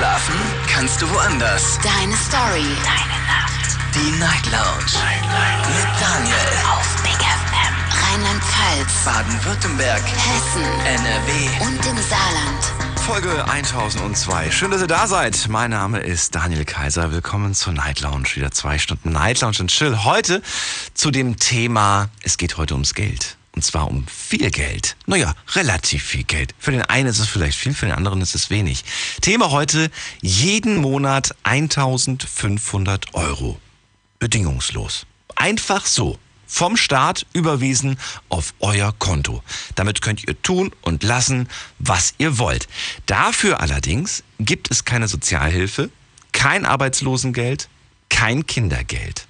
Schlafen kannst du woanders. Deine Story. Deine Nacht. Die Night Lounge. Night, Night. Mit Daniel. Auf Big FM. Rheinland-Pfalz. Baden-Württemberg. Hessen. NRW. Und im Saarland. Folge 1002. Schön, dass ihr da seid. Mein Name ist Daniel Kaiser. Willkommen zur Night Lounge. Wieder zwei Stunden Night Lounge und Chill. Heute zu dem Thema, es geht heute ums Geld. Und zwar um viel Geld. Naja, relativ viel Geld. Für den einen ist es vielleicht viel, für den anderen ist es wenig. Thema heute, jeden Monat 1500 Euro. Bedingungslos. Einfach so. Vom Staat überwiesen auf euer Konto. Damit könnt ihr tun und lassen, was ihr wollt. Dafür allerdings gibt es keine Sozialhilfe, kein Arbeitslosengeld, kein Kindergeld.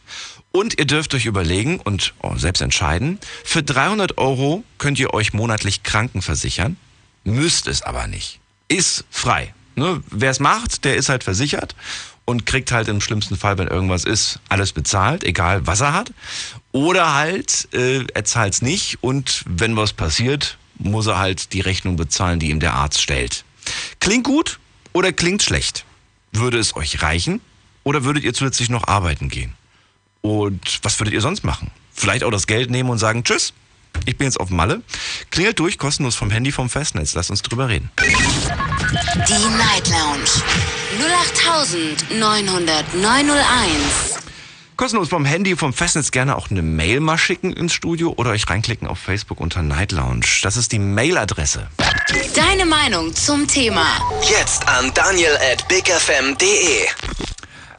Und ihr dürft euch überlegen und oh, selbst entscheiden, für 300 Euro könnt ihr euch monatlich krankenversichern, müsst es aber nicht. Ist frei. Ne? Wer es macht, der ist halt versichert und kriegt halt im schlimmsten Fall, wenn irgendwas ist, alles bezahlt, egal was er hat. Oder halt, äh, er zahlt es nicht und wenn was passiert, muss er halt die Rechnung bezahlen, die ihm der Arzt stellt. Klingt gut oder klingt schlecht? Würde es euch reichen oder würdet ihr zusätzlich noch arbeiten gehen? Und was würdet ihr sonst machen? Vielleicht auch das Geld nehmen und sagen, tschüss, ich bin jetzt auf Malle. Klingelt durch, kostenlos vom Handy, vom Festnetz. Lasst uns drüber reden. Die Night Lounge. 0890901. Kostenlos vom Handy, vom Festnetz gerne auch eine Mail mal schicken ins Studio oder euch reinklicken auf Facebook unter Night Lounge. Das ist die Mailadresse. Deine Meinung zum Thema. Jetzt an daniel at bigfm.de.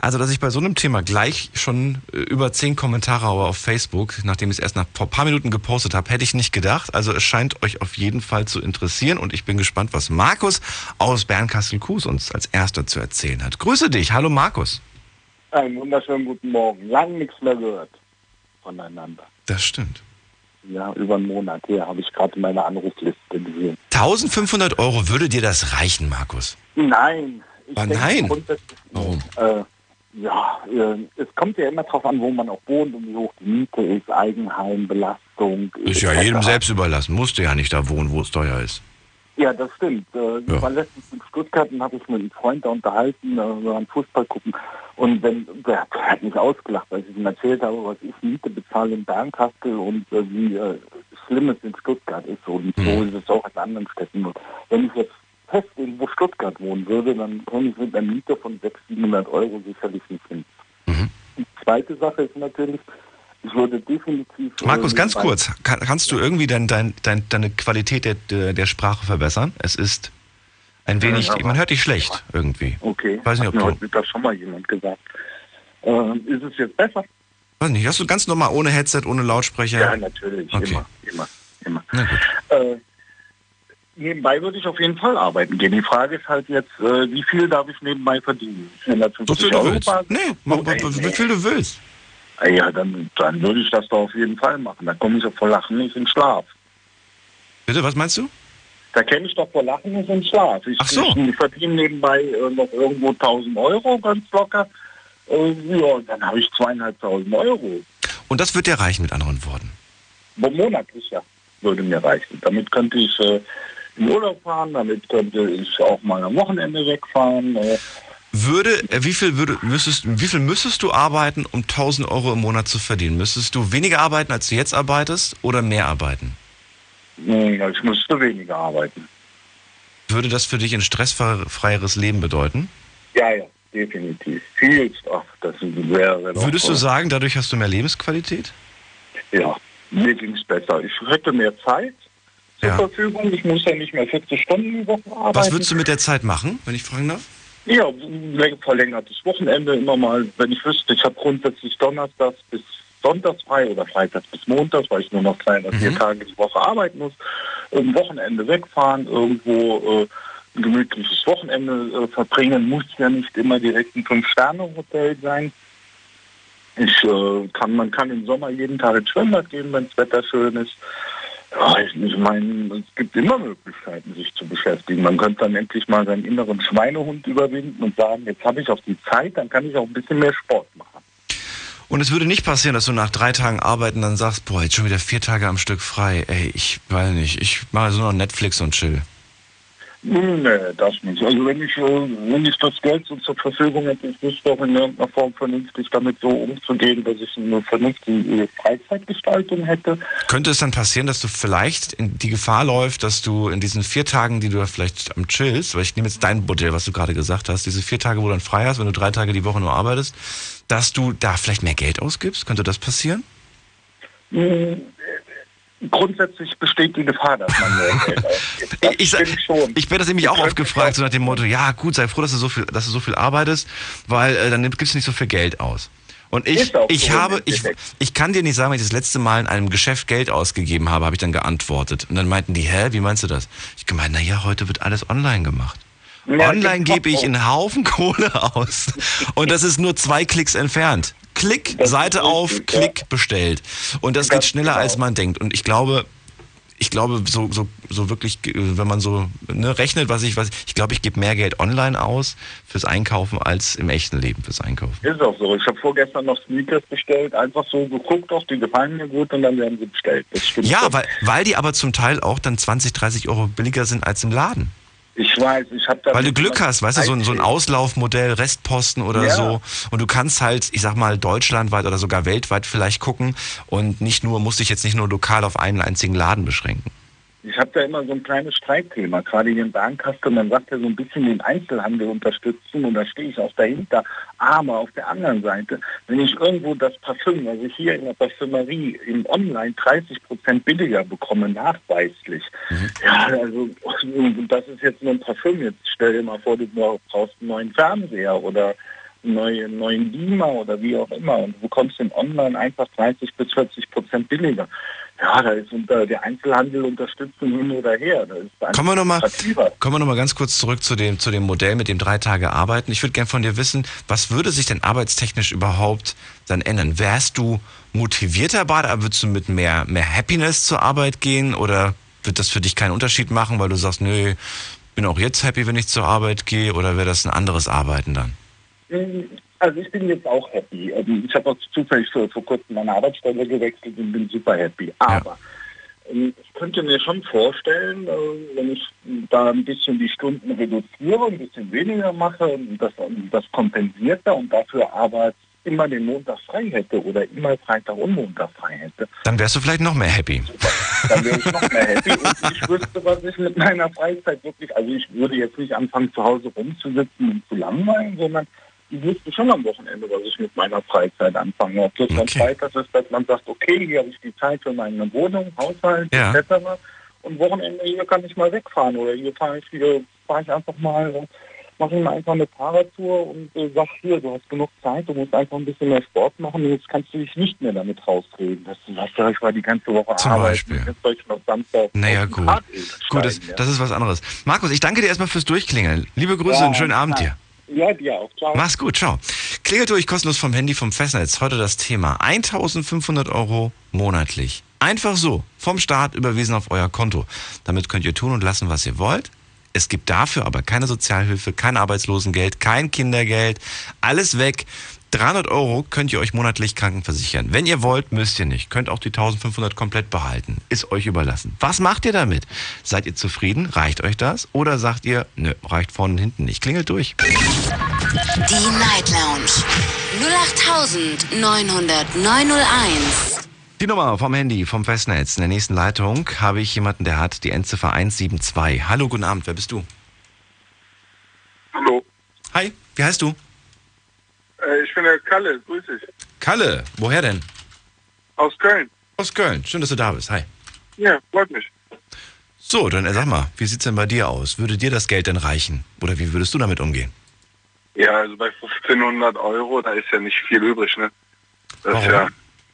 Also, dass ich bei so einem Thema gleich schon äh, über zehn Kommentare habe auf Facebook, nachdem ich es erst nach ein paar Minuten gepostet habe, hätte ich nicht gedacht. Also es scheint euch auf jeden Fall zu interessieren und ich bin gespannt, was Markus aus Bernkastel-Kues uns als erster zu erzählen hat. Grüße dich. Hallo Markus. Einen wunderschönen guten Morgen. Lang nichts mehr gehört voneinander. Das stimmt. Ja, über einen Monat her habe ich gerade meine Anrufliste gesehen. 1500 Euro würde dir das reichen, Markus? Nein. Ich Ah, denke nein? Warum? Äh, ja, äh, es kommt ja immer darauf an, wo man auch wohnt und wie hoch die Miete ist, Eigenheimbelastung. Ist ja jedem selbst überlassen. Musst du ja nicht da wohnen, wo es teuer ist. Ja, das stimmt. Äh, Ich Ja. war letztens in Stuttgart und habe ich mit einem Freund da unterhalten, äh, wir waren Fußball gucken. Und wenn, der, hat mich ausgelacht, als ich ihm erzählt habe, was ich Miete bezahle in Bernkastel und wie schlimm es in Stuttgart ist. Und so Mhm. ist es auch in anderen Städten. Und wenn ich jetzt fest irgendwo Stuttgart wohnen würde, dann komme ich mit einer Miete von 600, 700 Euro sicherlich nicht hin. Mhm. Die zweite Sache ist natürlich, ich würde definitiv... äh, Markus, ganz kurz. Kann, kannst du irgendwie dein, dein, dein, deine Qualität der, der, Sprache verbessern? Es ist ein wenig, Ja, man hört dich schlecht irgendwie. Okay, Weiß nicht, hat ob mir du- Mittag schon mal jemand gesagt. Äh, ist es jetzt besser? Weiß nicht, hast du ganz normal ohne Headset, ohne Lautsprecher? Ja, natürlich. Okay. Immer, immer, immer. Na gut. Äh, nebenbei würde ich auf jeden Fall arbeiten gehen. Die Frage ist halt jetzt, äh, wie viel darf ich nebenbei verdienen? So 450 viel du willst. Nee, mach, Okay, wie nee. viel du willst. Ah Ja, dann, dann würde ich das doch auf jeden Fall machen. Da komme ich doch vor Lachen nicht in Schlaf. Bitte, was meinst du? Da kenne ich doch vor Lachen nicht in Schlaf. Ich, Ach so. ich verdiene nebenbei äh, noch irgendwo 1000 Euro ganz locker. Äh, ja, dann habe ich zweieinhalbtausend Euro. Und das wird dir reichen, mit anderen Worten. monatlich ja, würde mir reichen. Damit könnte ich äh, in Urlaub fahren, damit könnte ich auch mal am Wochenende wegfahren. Äh, Würde, äh, wie viel, würde, müsstest, wie viel müsstest du arbeiten, um 1000 Euro im Monat zu verdienen? Müsstest du weniger arbeiten, als du jetzt arbeitest, oder mehr arbeiten? ich müsste weniger arbeiten. Würde das für dich ein stressfreieres Leben bedeuten? Ja, ja, definitiv. Viel, ach, das doch, Würdest du sagen, dadurch hast du mehr Lebensqualität? Ja, mir ging es besser. Ich hätte mehr Zeit zur Ja. Verfügung. Ich muss ja nicht mehr 40 Stunden die Woche arbeiten. Was würdest du mit der Zeit machen, wenn ich fragen darf? Ja, verlängertes Wochenende immer mal, wenn ich wüsste, ich habe grundsätzlich Donnerstags bis Sonntags frei oder Freitags bis Montags, weil ich nur noch zwei oder vier Mhm. Tage die Woche arbeiten muss. Am Wochenende wegfahren, irgendwo äh, ein gemütliches Wochenende äh, verbringen, muss ja nicht immer direkt ein Fünf-Sterne-Hotel sein. Ich, äh, kann, man kann im Sommer jeden Tag ins Schwimmbad gehen, wenn das Wetter schön ist. Ja, ich, meine, es gibt immer Möglichkeiten, sich zu beschäftigen. Man könnte dann endlich mal seinen inneren Schweinehund überwinden und sagen, jetzt habe ich auch die Zeit, dann kann ich auch ein bisschen mehr Sport machen. Und es würde nicht passieren, dass du nach drei Tagen arbeiten dann sagst, boah, jetzt schon wieder vier Tage am Stück frei. Ey, ich weiß nicht, ich mache so noch Netflix und chill. Nee, das nicht. Also wenn ich, äh, wenn ich das Geld so zur Verfügung hätte, ich wüsste doch in irgendeiner Form vernünftig damit so umzugehen, dass ich eine vernünftige Freizeitgestaltung hätte. Könnte es dann passieren, dass du vielleicht in die Gefahr läufst, dass du in diesen vier Tagen, die du vielleicht am chillst, weil ich nehme jetzt dein Modell, was du gerade gesagt hast, diese vier Tage, wo du dann frei hast, wenn du drei Tage die Woche nur arbeitest, dass du da vielleicht mehr Geld ausgibst? Könnte das passieren? Hm, grundsätzlich besteht die Gefahr, dass man Geld ausgibt. Das ich, sag- stimmt schon. ich werde das nämlich auch Ich oft gefragt, so nach dem Motto, ja gut, sei froh, dass du so viel, dass du so viel arbeitest, weil äh, dann gibst du nicht so viel Geld aus. Und ich, ich so habe, ich, ich kann dir nicht sagen, wenn ich das letzte Mal in einem Geschäft Geld ausgegeben habe, habe ich dann geantwortet. Und dann meinten die, hä, wie meinst du das? Ich gemeint, naja, heute wird alles online gemacht. Ja, online gebe ich einen Haufen Kohle aus. Und das ist nur zwei Klicks entfernt. Klick, Das Seite auf, richtig, ja. Klick, bestellt. Und das geht Ganz schneller, genau. als man denkt. Und ich glaube, ich glaube, so, so, so wirklich, äh, wenn man so ne, rechnet, was ich, was ich glaube, ich gebe mehr Geld online aus fürs Einkaufen als im echten Leben fürs Einkaufen. Ist auch so. Ich habe vorgestern noch Sneakers bestellt, einfach so geguckt, doch, die gefallen mir gut und dann werden sie bestellt. Das. Ja, schon. weil, weil die aber zum Teil auch dann 20, 30 Euro billiger sind als im Laden. Ich weiß, ich habe da. Weil du Glück hast, weißt du, so ein, so ein Auslaufmodell, Restposten oder Ja. so. Und du kannst halt, ich sag mal, deutschlandweit oder sogar weltweit vielleicht gucken und nicht nur, musst dich jetzt nicht nur lokal auf einen einzigen Laden beschränken. Ich habe da immer so ein kleines Streitthema, gerade hier in Bernkastel, man sagt ja so ein bisschen den Einzelhandel unterstützen und da stehe ich auch dahinter. Aber auf der anderen Seite, wenn ich irgendwo das Parfüm, also hier in der Parfümerie im Online 30 Prozent billiger bekomme, nachweislich, ja, also das ist jetzt nur ein Parfüm. Jetzt stell dir mal vor, du brauchst einen neuen Fernseher oder einen neuen, Beamer oder wie auch immer und du bekommst den Online einfach 30 bis 40 Prozent billiger. Ja, da ist unter der Einzelhandel unterstützen hin oder her. Kommen wir nochmal lukrativer. kommen wir noch mal ganz kurz zurück zu dem, zu dem Modell mit dem drei Tage Arbeiten. Ich würde gern von dir wissen, was würde sich denn arbeitstechnisch überhaupt dann ändern? Wärst du motivierter bei, aber würdest du mit mehr, mehr Happiness zur Arbeit gehen oder wird das für dich keinen Unterschied machen, weil du sagst, nö, bin auch jetzt happy, wenn ich zur Arbeit gehe oder wäre das ein anderes Arbeiten dann? Also ich bin jetzt auch happy. Also ich habe auch zufällig vor, vor kurzem meine Arbeitsstelle gewechselt und bin super happy. Aber ähm, ich könnte mir schon vorstellen, äh, wenn ich da ein bisschen die Stunden reduziere, ein bisschen weniger mache und das, das kompensiert da und dafür aber immer den Montag frei hätte oder immer Freitag und Montag frei hätte, Dann wärst du vielleicht noch mehr happy. dann wäre ich noch mehr happy und ich wüsste, was ich mit meiner Freizeit wirklich, also ich würde jetzt nicht anfangen zu Hause rumzusitzen und zu langweilen, sondern ich wüsste schon am Wochenende, was ich mit meiner Freizeit anfange. Ob das dann Okay. Freitag ist, dass man sagt, okay, hier habe ich die Zeit für meine Wohnung, Haushalt Ja. etc. Und Wochenende hier kann ich mal wegfahren oder hier fahre ich fahre ich einfach mal mache ich mir einfach eine Fahrradtour und äh, sag hier, du hast genug Zeit, du musst einfach ein bisschen mehr Sport machen und jetzt kannst du dich nicht mehr damit rausreden, du sagst, ja, ich war die ganze Woche Zum arbeiten, Beispiel. jetzt soll ich noch Samstag Naja, gut. Gut, das, ja. das ist was anderes. Markus, ich danke dir erstmal fürs Durchklingeln. Liebe Grüße Ja, und schönen Abend dir. Ja, dir auch. Ciao. Mach's gut, ciao. Klingelt durch kostenlos vom Handy vom Festnetz. Heute das Thema 1500 Euro monatlich. Einfach so, vom Staat überwiesen auf euer Konto. Damit könnt ihr tun und lassen, was ihr wollt. Es gibt dafür aber keine Sozialhilfe, kein Arbeitslosengeld, kein Kindergeld. Alles weg. 300 Euro könnt ihr euch monatlich krankenversichern. Wenn ihr wollt, müsst ihr nicht. Könnt auch die 1500 komplett behalten. Ist euch überlassen. Was macht ihr damit? Seid ihr zufrieden? Reicht euch das? Oder sagt ihr, nö, reicht vorne und hinten nicht? Klingelt durch. Die Night Lounge 08901. Die Nummer vom Handy, vom Festnetz. In der nächsten Leitung habe ich jemanden, der hat die Endziffer 172. Hallo, guten Abend, wer bist du? Hallo, Hi, wie heißt du? Äh, ich bin der Kalle, grüß dich. Kalle, woher denn? Aus Köln. Aus Köln, schön, dass du da bist. Hi. Ja, freut mich. So, dann äh, sag mal, wie sieht's denn bei dir aus? Würde dir das Geld denn reichen? Oder wie würdest du damit umgehen? Ja, also bei 1500 Euro, da ist ja nicht viel übrig, ne? Das Warum? ja,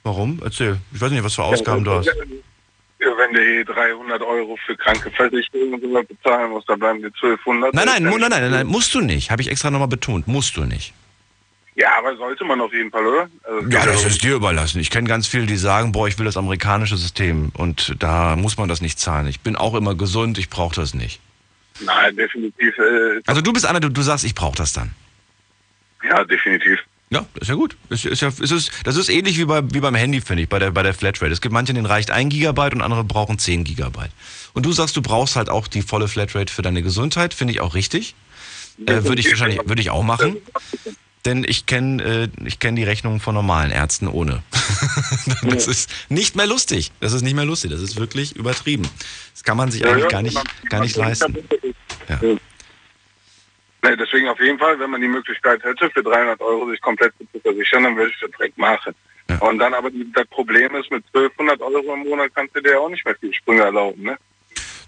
Warum? Erzähl. Ich weiß nicht, was für Ausgaben du hast. Ja, wenn du eh 300 Euro für Krankenversicherung und so bezahlen musst, dann bleiben die 1200. Nein, nein, ja nein, nein, nein, musst du nicht. Habe ich extra nochmal betont. Musst du nicht. Ja, aber sollte man auf jeden Fall, oder? Also, Ja, das ist dir überlassen. Ich kenne ganz viele, die sagen, boah, ich will das amerikanische System und da muss man das nicht zahlen. Ich bin auch immer gesund, ich brauche das nicht. Nein, definitiv. Äh, Also du bist einer, du, du sagst, ich brauche das dann. ja, definitiv. Ja, das ist ja gut. Ist, ist ja, ist es, das ist ähnlich wie, bei, wie beim Handy, finde ich, bei der, bei der Flatrate. Es gibt manche, denen reicht ein Gigabyte und andere brauchen 10 Gigabyte. Und du sagst, du brauchst halt auch die volle Flatrate für deine Gesundheit, finde ich auch richtig. Äh, würde ich wahrscheinlich, würde ich auch machen. Denn ich kenne äh, ich kenn die Rechnungen von normalen Ärzten ohne. das ist nicht mehr lustig. Das ist nicht mehr lustig. Das ist wirklich übertrieben. Das kann man sich Ja, eigentlich ja, gar nicht, genau. gar nicht leisten. Ja. Nee, deswegen auf jeden Fall, wenn man die Möglichkeit hätte, für 300 Euro sich komplett zu versichern, dann würde ich das direkt machen. Ja. Und dann aber das Problem ist, mit 1200 Euro im Monat kannst du dir ja auch nicht mehr viel Sprünge erlauben, ne?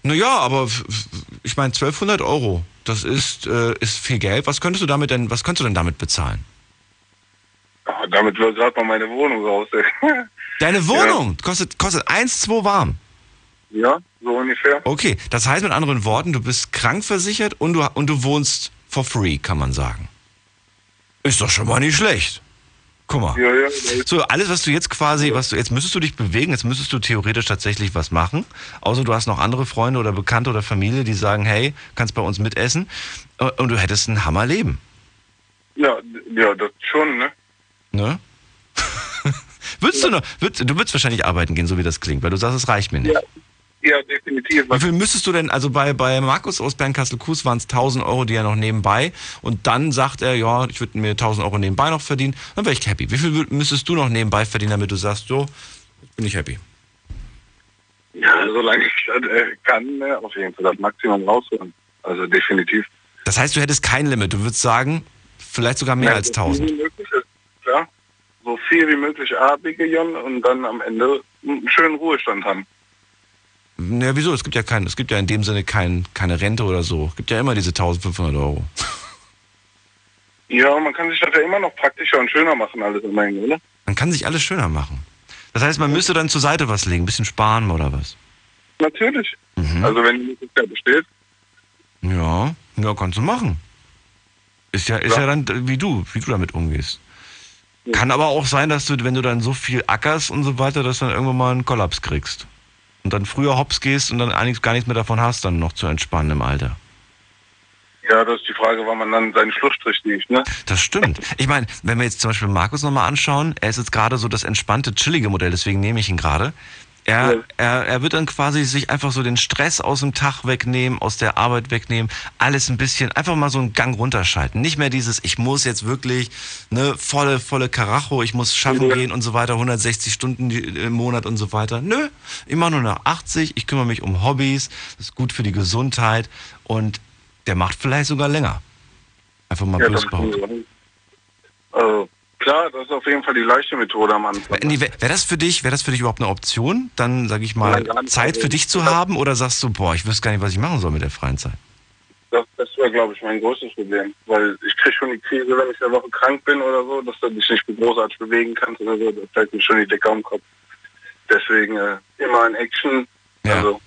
Naja, aber ich meine 1200 Euro, das ist, äh, ist viel Geld. Was könntest du damit denn, was könntest du denn damit bezahlen? Ah, damit wird gerade mal meine Wohnung raus. Deine Wohnung kostet, kostet 1, 2 warm. ja, so ungefähr. Okay, das heißt mit anderen Worten, du bist krankversichert und du, und du wohnst for free, kann man sagen. Ist doch schon mal nicht schlecht. Guck mal. Ja, ja, So, alles, was du jetzt quasi, was du, jetzt müsstest du dich bewegen, jetzt müsstest du theoretisch tatsächlich was machen. Außer du hast noch andere Freunde oder Bekannte oder Familie, die sagen, hey, kannst bei uns mitessen. Äh, Und du hättest ein Hammerleben. ja, ja, das schon, ne? Ne? würdest du noch, würdest, du würdest wahrscheinlich arbeiten gehen, so wie das klingt, weil du sagst, es reicht mir nicht. Ja. Ja, definitiv. Wie viel müsstest du denn, also bei, bei Markus aus Bernkastel-Kues waren es 1000 Euro, die er noch nebenbei und dann sagt er, ja, ich würde mir 1000 Euro nebenbei noch verdienen, dann wäre ich happy. Wie viel müsstest du noch nebenbei verdienen, damit du sagst, so, bin ich happy? Ja, solange ich das äh, kann, ne, auf jeden Fall das Maximum rausholen. Also definitiv. Das heißt, du hättest kein Limit, du würdest sagen, vielleicht sogar mehr Ja, als so viel 1000. wie möglich ist, klar. So viel wie möglich abwickeln und dann am Ende einen schönen Ruhestand haben. Ja, wieso? Es gibt ja kein, es gibt ja in dem Sinne kein, keine Rente oder so. Es gibt ja immer diese 1500 Euro. Ja, man kann sich das ja immer noch praktischer und schöner machen, alles im Ende, oder? Man kann sich alles schöner machen. Das heißt, man müsste dann zur Seite was legen, ein bisschen sparen oder was? Natürlich. Mhm. Also wenn die Möglichkeit besteht. Ja, ja, kannst du machen. Ist ja, ist ja. Ja. dann wie du, wie du damit umgehst. Kann aber auch sein, dass du, wenn du dann so viel ackerst und so weiter, dass du dann irgendwann mal einen Kollaps kriegst. Und dann früher hops gehst und dann eigentlich gar nichts mehr davon hast, dann noch zu entspannen im Alter. Ja, das ist die Frage, wann man dann seinen Schlussstrich liegt, ne? Das stimmt. Ich meine, wenn wir jetzt zum Beispiel Markus nochmal anschauen, er ist jetzt gerade so das entspannte, chillige Modell, deswegen nehme ich ihn gerade. Er, Ja. er, er wird dann quasi sich einfach so den Stress aus dem Tag wegnehmen, aus der Arbeit wegnehmen, alles ein bisschen, einfach mal so einen Gang runterschalten. Nicht mehr dieses, ich muss jetzt wirklich, ne, volle, volle Karacho, ich muss schaffen Ja. gehen und so weiter, 160 Stunden die- im Monat und so weiter. Nö, ich mache nur nach 80, ich kümmere mich um Hobbys, das ist gut für die Gesundheit und der macht vielleicht sogar länger. Einfach mal Ja, böse das behaupten. also, klar, das ist auf jeden Fall die leichte Methode am Anfang. Nee, Wäre wär das für dich, wäre das für dich überhaupt eine Option, dann sage ich mal Nein. Zeit für dich zu haben oder sagst du, boah, ich wüsste gar nicht, was ich machen soll mit der freien Zeit? Das, das wäre, glaube ich, mein größtes Problem. Weil ich kriege schon die Krise, wenn ich eine Woche krank bin oder so, dass du dich nicht großartig bewegen kannst oder so. Da fällt mir schon die Decke am Kopf. Deswegen äh, immer in Action. Ja. Also,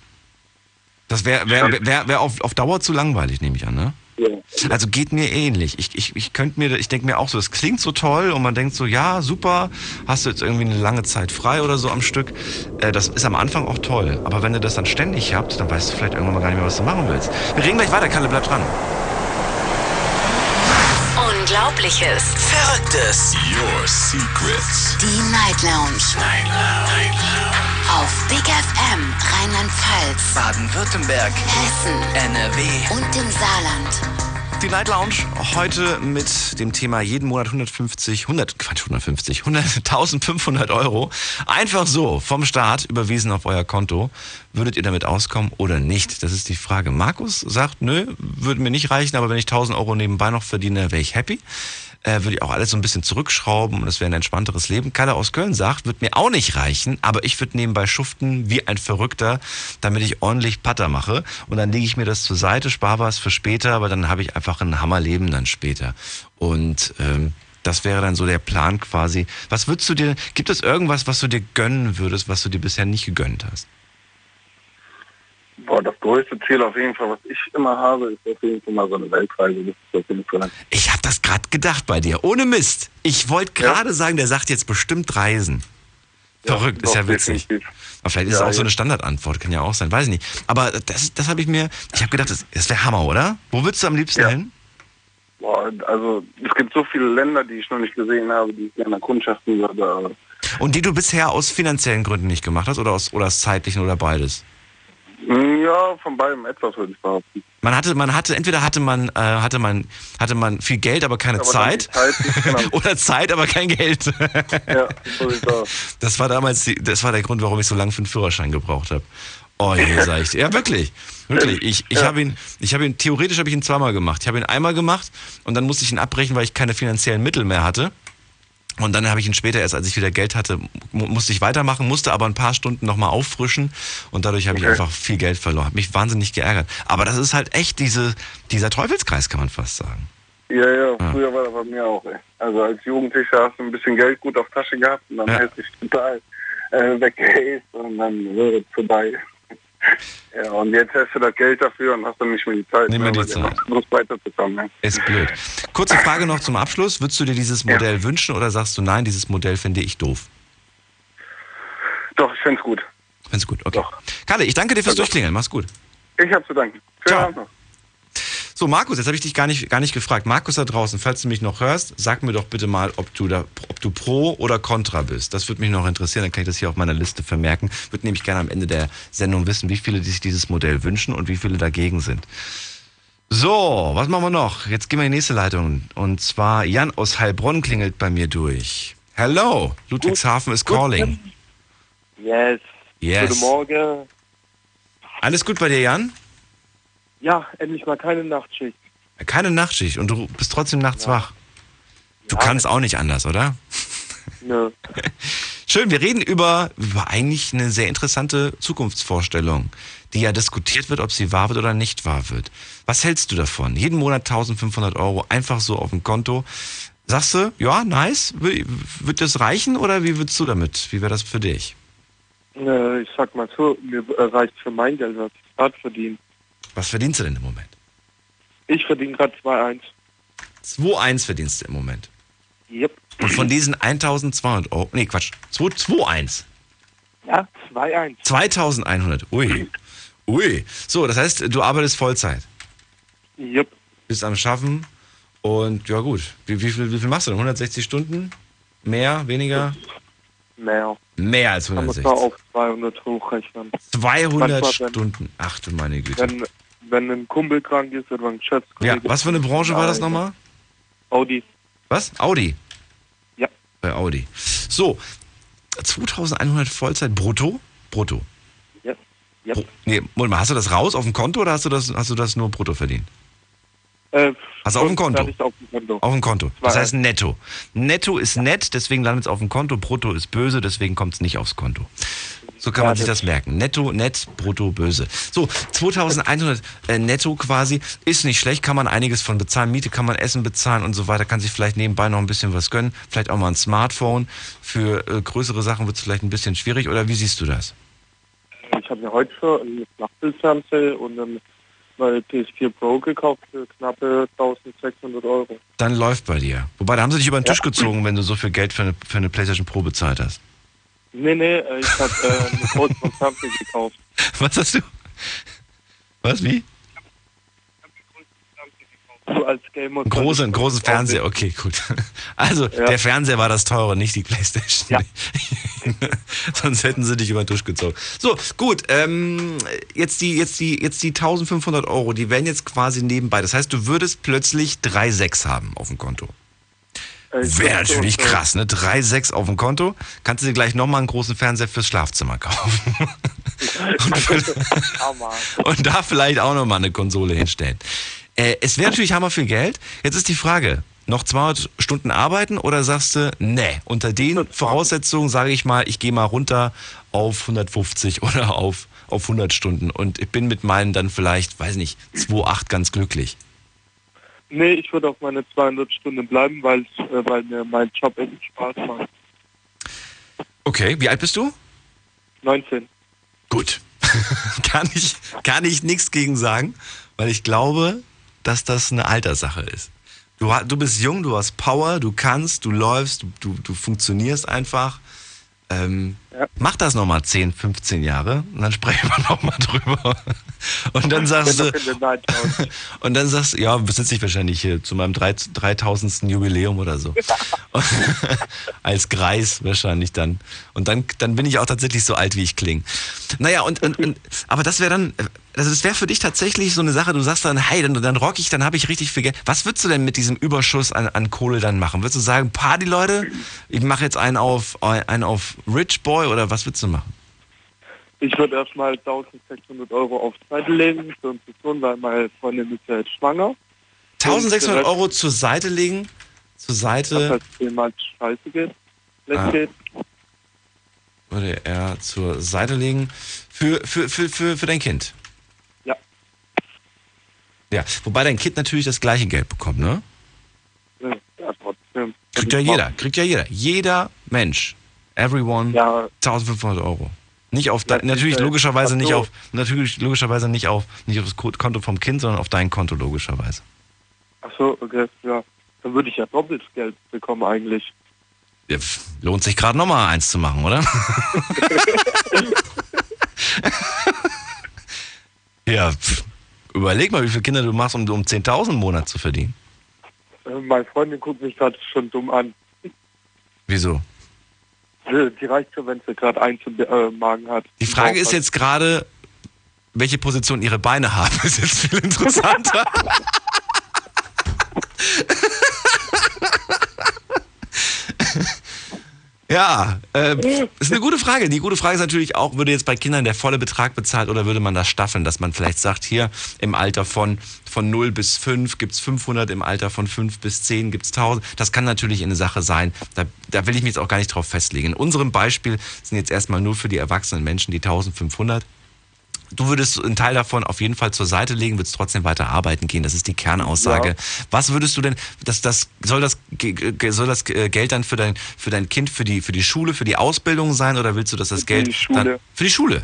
Das wäre wär, wär, wär, wär auf, auf Dauer zu langweilig, nehme ich an, ne? Ja. Also geht mir ähnlich. Ich, ich, ich könnte mir, ich denke mir auch so, das klingt so toll und man denkt so, ja, super, hast du jetzt irgendwie eine lange Zeit frei oder so am Stück. Äh, das ist am Anfang auch toll. Aber wenn du das dann ständig habt, dann weißt du vielleicht irgendwann mal gar nicht mehr, was du machen willst. Wir reden gleich weiter, Kalle, bleib dran. Unglaubliches. Verrücktes. Your Secrets. Die Night Lounge. Night Lounge. Auf Big FM Rheinland-Pfalz, Baden-Württemberg. Hessen NRW. und im Saarland. Die Night Lounge heute mit dem Thema jeden Monat 150, 100, Quatsch, 150, 100, 1500 Euro. Einfach so vom Staat überwiesen auf euer Konto. Würdet ihr damit auskommen oder nicht? Das ist die Frage. Markus sagt, nö, würde mir nicht reichen, aber wenn ich 1000 Euro nebenbei noch verdiene, wäre ich happy. Äh, würde ich auch alles so ein bisschen zurückschrauben und es wäre ein entspannteres Leben. Kalle aus Köln sagt, wird mir auch nicht reichen, aber ich würde nebenbei schuften wie ein Verrückter, damit ich ordentlich Patter mache. Und dann lege ich mir das zur Seite, spare was für später, aber dann habe ich einfach ein Hammerleben dann später. Und ähm, das wäre dann so der Plan quasi. Was würdest du dir, gibt es irgendwas, was du dir gönnen würdest, was du dir bisher nicht gegönnt hast? Boah, das größte Ziel auf jeden Fall, was ich immer habe, ist auf jeden Fall mal so eine Weltreise. Ist. Ich habe das gerade gedacht bei dir. Ohne Mist. Ich wollte Ja. gerade sagen, der sagt jetzt bestimmt Reisen. Verrückt, ist doch, ja witzig. definitiv. Aber vielleicht ist es Ja, auch so ja. eine Standardantwort, kann ja auch sein, weiß ich nicht. Aber das, das habe ich mir, ich habe gedacht, das, das wäre Hammer, oder? Wo würdest du am liebsten Ja. hin? Boah, also es gibt so viele Länder, die ich noch nicht gesehen habe, die ich gerne erkundschaften würde. Und die du bisher aus finanziellen Gründen nicht gemacht hast oder aus, oder aus zeitlichen oder beides? Ja, von beidem etwas würde ich behaupten. Man hatte, man hatte, entweder hatte man, äh, hatte man, hatte man viel Geld, aber keine Aber Zeit. Zeit genau. oder Zeit, aber kein Geld. Ja, so sieht's aus. Das war damals, die, das war der Grund, warum ich so lange für einen Führerschein gebraucht habe. Oh je, sag ich. Ja, wirklich. Wirklich. Ich, ich Ja. habe ihn, ich habe ihn, theoretisch habe ich ihn zweimal gemacht. Ich habe ihn einmal gemacht und dann musste ich ihn abbrechen, weil ich keine finanziellen Mittel mehr hatte. Und dann habe ich ihn später erst, als ich wieder Geld hatte, mu- musste ich weitermachen, musste aber ein paar Stunden nochmal auffrischen und dadurch habe ich Okay. einfach viel Geld verloren. Hat mich wahnsinnig geärgert. Aber das ist halt echt diese, dieser Teufelskreis, kann man fast sagen. Ja, ja, früher war das bei mir auch, ey. Also als Jugendlicher hast du ein bisschen Geld gut auf Tasche gehabt und dann Ja. hätte ich total äh, weggehäst und dann wäre es vorbei. Ja, und jetzt hast du das Geld dafür und hast dann nicht mehr die Zeit, Nicht mehr die Zeit. Lust weiterzukommen. Ne? Ist blöd. Kurze Frage noch zum Abschluss. Würdest du dir dieses Modell wünschen oder sagst du, nein, dieses Modell finde ich doof? Doch, ich find's gut. Find's gut, okay. Doch. Kalle, ich danke dir fürs Ja. Durchklingeln. Mach's gut. Ich hab zu danken. Schönen Ciao. Abend noch. So, Markus, jetzt habe ich dich gar nicht, gar nicht gefragt. Markus da draußen, falls du mich noch hörst, sag mir doch bitte mal, ob du da, ob du pro oder contra bist. Das würde mich noch interessieren, dann kann ich das hier auf meiner Liste vermerken. Würde nämlich gerne am Ende der Sendung wissen, wie viele sich dieses Modell wünschen und wie viele dagegen sind. So, was machen wir noch? Jetzt gehen wir in die nächste Leitung. Und zwar Jan aus Heilbronn klingelt bei mir durch. Hello, Ludwigshafen is calling. Yes. Yes. Guten Morgen. Alles gut bei dir, Jan? Ja, endlich mal keine Nachtschicht. Keine Nachtschicht und du bist trotzdem nachts wach. Du Ja. kannst auch nicht anders, oder? Nö. Schön, wir reden über, über eigentlich eine sehr interessante Zukunftsvorstellung, die ja diskutiert wird, ob sie wahr wird oder nicht wahr wird. Was hältst du davon? Jeden Monat 1500 Euro einfach so auf dem Konto. Sagst du, ja, nice, wird das reichen oder wie würdest du damit? Wie wäre das für dich? Äh, ich sag mal so, mir äh, reicht für mein Geld, was ich gerade verdiene. Was verdienst du denn im Moment? Ich verdiene gerade 2,1. 2,1 verdienst du im Moment. Yep. Und von diesen 1200 Euro, nee, Quatsch, 2,1. Ja, 2,1. 2100, ui. Ui. So, das heißt, du arbeitest Vollzeit. Yep. bist am Schaffen und ja gut. Wie, wie, viel, wie viel machst du denn? 160 Stunden? Mehr? Weniger? Mehr. Mehr als Kann man 160. auf 200 hochrechnen. 200 Manchmal, wenn- Stunden. Ach du meine Güte. Wenn, wenn ein Kumpel krank ist oder ein Ja, Geschäftskollege. was für eine Branche war das nochmal? Audi. Was? Audi? Ja. Bei Audi. So, 2100 Vollzeit brutto? Brutto. Ja. Ja. Nee, Moment mal, hast du das raus auf dem Konto oder hast du das, hast du das nur brutto verdient? Äh, Also auf dem Konto? Auf dem Konto. Auf dem Konto. Das heißt netto. Netto ist nett, deswegen landet es auf dem Konto. Brutto ist böse, deswegen kommt es nicht aufs Konto. So kann Ja, man sich das- merken. Netto, nett, brutto, böse. So, 2100 äh, netto quasi ist nicht schlecht, kann man einiges von bezahlen. Miete kann man Essen bezahlen und so weiter. Kann sich vielleicht nebenbei noch ein bisschen was gönnen. Vielleicht auch mal ein Smartphone. Für äh, größere Sachen wird es vielleicht ein bisschen schwierig. Oder wie siehst du das? Ich habe mir heute schon einen Flachbildfernseher und einen neue PS4 Pro gekauft für knappe 1600 Euro. Dann läuft bei dir. Wobei, da haben sie dich über den Ja. Tisch gezogen, wenn du so viel Geld für eine, für eine PlayStation Pro bezahlt hast. Nee, nee, äh, ich habe äh, einen großen Fernseher gekauft. Was hast du? Was, wie? Du als Gamer. Einen konntest- großen Fernseher, okay, gut. Also, Ja. der Fernseher war das teure, nicht die Playstation. Ja. Sonst hätten sie dich über den Tisch gezogen. So, gut, ähm, jetzt, die, jetzt, die, jetzt die 1500 Euro, die wären jetzt quasi nebenbei. Das heißt, du würdest plötzlich 3,6 haben auf dem Konto. Äh, Wäre natürlich krass, ne? 3,6 auf dem Konto. Kannst du dir gleich nochmal einen großen Fernseher fürs Schlafzimmer kaufen. Hammer. und da vielleicht auch nochmal eine Konsole hinstellen. Äh, es wäre natürlich hammer viel Geld. Jetzt ist die Frage, noch 200 Stunden arbeiten oder sagst du, nee, unter den Voraussetzungen sage ich mal, ich gehe mal runter auf 150 oder auf, auf 100 Stunden und ich bin mit meinen dann vielleicht, weiß nicht, 2,8 ganz glücklich. Nee, ich würde auf meine 200 Stunden bleiben, weil, äh, weil mir mein Job echt Spaß macht. Okay, wie alt bist du? 19. Gut. kann ich, kann ich nichts gegen sagen, weil ich glaube, dass das eine Alterssache ist. Du, du bist jung, du hast Power, du kannst, du läufst, du, du, du funktionierst einfach. Ähm, Ja. Mach das nochmal 10, 15 Jahre und dann sprechen wir nochmal drüber. Und dann sagst du, und dann sagst du, ja, sitze ich wahrscheinlich hier zu meinem 3 3000. Jubiläum oder so. Als Greis wahrscheinlich dann. Und dann, dann bin ich auch tatsächlich so alt, wie ich klinge. Naja, und, und, und aber das wäre dann, also das wäre für dich tatsächlich so eine Sache, du sagst dann, hey, dann, dann rock ich, dann habe ich richtig viel Geld. Was würdest du denn mit diesem Überschuss an, an Kohle dann machen? Würdest du sagen, Party Leute, ich mache jetzt einen auf, einen auf Rich Boy oder was würdest du machen? Ich würde erstmal 1600 Euro auf Seite legen für Sohn, weil meine Freundin ist ja jetzt schwanger. 1600 Euro zur Seite legen, zur Das Seite heißt, zehnmal scheiße geht. Ah. geht. würde er zur Seite legen für, für, für, für, für dein Kind. Ja. Ja, wobei dein Kind natürlich das gleiche Geld bekommt, ne? Ja, trotzdem. Kriegt ja jeder, kriegt ja jeder. Jeder Mensch, everyone, Ja, 1500 Euro. Nicht auf ist, natürlich äh, logischerweise nicht so. auf, natürlich logischerweise nicht auf, nicht auf das Ko- Konto vom Kind, sondern auf dein Konto logischerweise. ach so, okay, ja. Dann würde ich ja doppelt Geld bekommen eigentlich. Ja, lohnt sich gerade nochmal eins zu machen, oder? ja, pf, überleg mal, wie viele Kinder du machst, um, um 10.000 im Monat zu verdienen. Äh, Meine Freundin guckt mich gerade schon dumm an. Wieso? Äh, Die reicht schon, wenn sie gerade eins im äh, Magen hat. Die Frage ist jetzt gerade, welche Position ihre Beine haben, ist jetzt viel interessanter. ja, äh, ist eine gute Frage. Die gute Frage ist natürlich auch, würde jetzt bei Kindern der volle Betrag bezahlt oder würde man das staffeln, dass man vielleicht sagt, hier im Alter von, von 0 bis 5 gibt's 500, im Alter von 5 bis 10 gibt's 1000. Das kann natürlich eine Sache sein. Da, da will ich mich jetzt auch gar nicht drauf festlegen. In unserem Beispiel sind jetzt erstmal nur für die erwachsenen Menschen die 1500. Du würdest einen Teil davon auf jeden Fall zur Seite legen, würdest trotzdem weiter arbeiten gehen. Das ist die Kernaussage. Ja. Was würdest du denn, das, das, soll, das, soll das äh, Geld dann für dein, für dein Kind, für die, für die Schule, für die Ausbildung sein oder willst du, dass das Für Geld die Schule. dann für die Schule?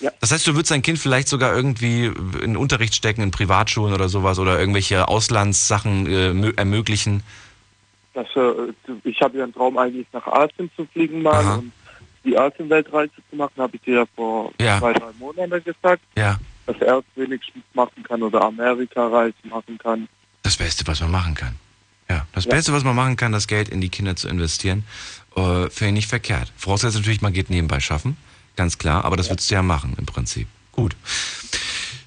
Ja. Das heißt, du würdest dein Kind vielleicht sogar irgendwie in Unterricht stecken, in Privatschulen oder sowas oder irgendwelche Auslandssachen äh, mö- ermöglichen. Das, äh, ich habe ja einen Traum eigentlich nach Asien zu fliegen mal die Asien-Weltreise zu machen, habe ich dir ja vor Ja. zwei, drei Monaten gesagt, Ja. dass er es wenigstens machen kann oder Amerika-Reise machen kann. Das Beste, was man machen kann. Ja, das Ja. Beste, was man machen kann, das Geld in die Kinder zu investieren, äh, finde ich nicht verkehrt. Vorausgesetzt natürlich, man geht nebenbei schaffen, ganz klar, aber das würdest du ja machen im Prinzip. Gut.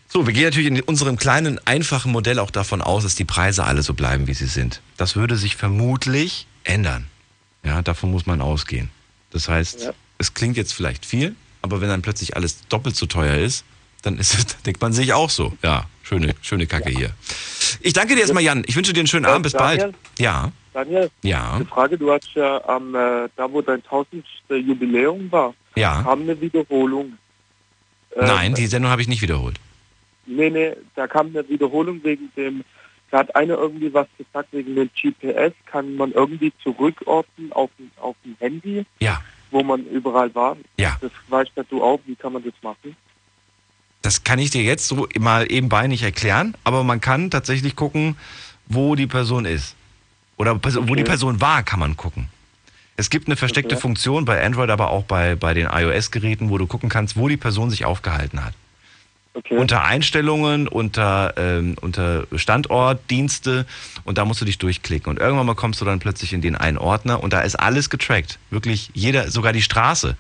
So, wir gehen natürlich in unserem kleinen, einfachen Modell auch davon aus, dass die Preise alle so bleiben, wie sie sind. Das würde sich vermutlich ändern. Ja, davon muss man ausgehen. Das heißt, Ja. Es klingt jetzt vielleicht viel, aber wenn dann plötzlich alles doppelt so teuer ist, dann ist es, denkt man sich auch so. Ja, schöne, schöne Kacke hier. Ich danke dir erstmal, Jan. Ich wünsche dir einen schönen Ja, Abend. Bis Daniel? bald. Ja, Daniel, ja, eine Frage, du hast ja am, äh, da wo dein tausendste Jubiläum war, ja. kam eine Wiederholung. Äh, Nein, die Sendung habe ich nicht wiederholt. Nee, nee, da kam eine Wiederholung wegen dem, da hat einer irgendwie was gesagt, wegen dem GPS kann man irgendwie zurückorten auf, auf dem Handy, Ja, wo man überall war. ja. Das weißt ja du auch, wie kann man das machen? Das kann ich dir jetzt so mal ebenbei nicht erklären, aber man kann tatsächlich gucken, wo die Person ist. Oder wo Okay. die Person war, kann man gucken. Es gibt eine versteckte Okay. Funktion bei Android, aber auch bei, bei den iOS-Geräten, wo du gucken kannst, wo die Person sich aufgehalten hat. Okay. Unter Einstellungen, unter, ähm, unter Standort, Dienste und da musst du dich durchklicken. Und irgendwann mal kommst du dann plötzlich in den einen Ordner und da ist alles getrackt. Wirklich jeder, sogar die Straße.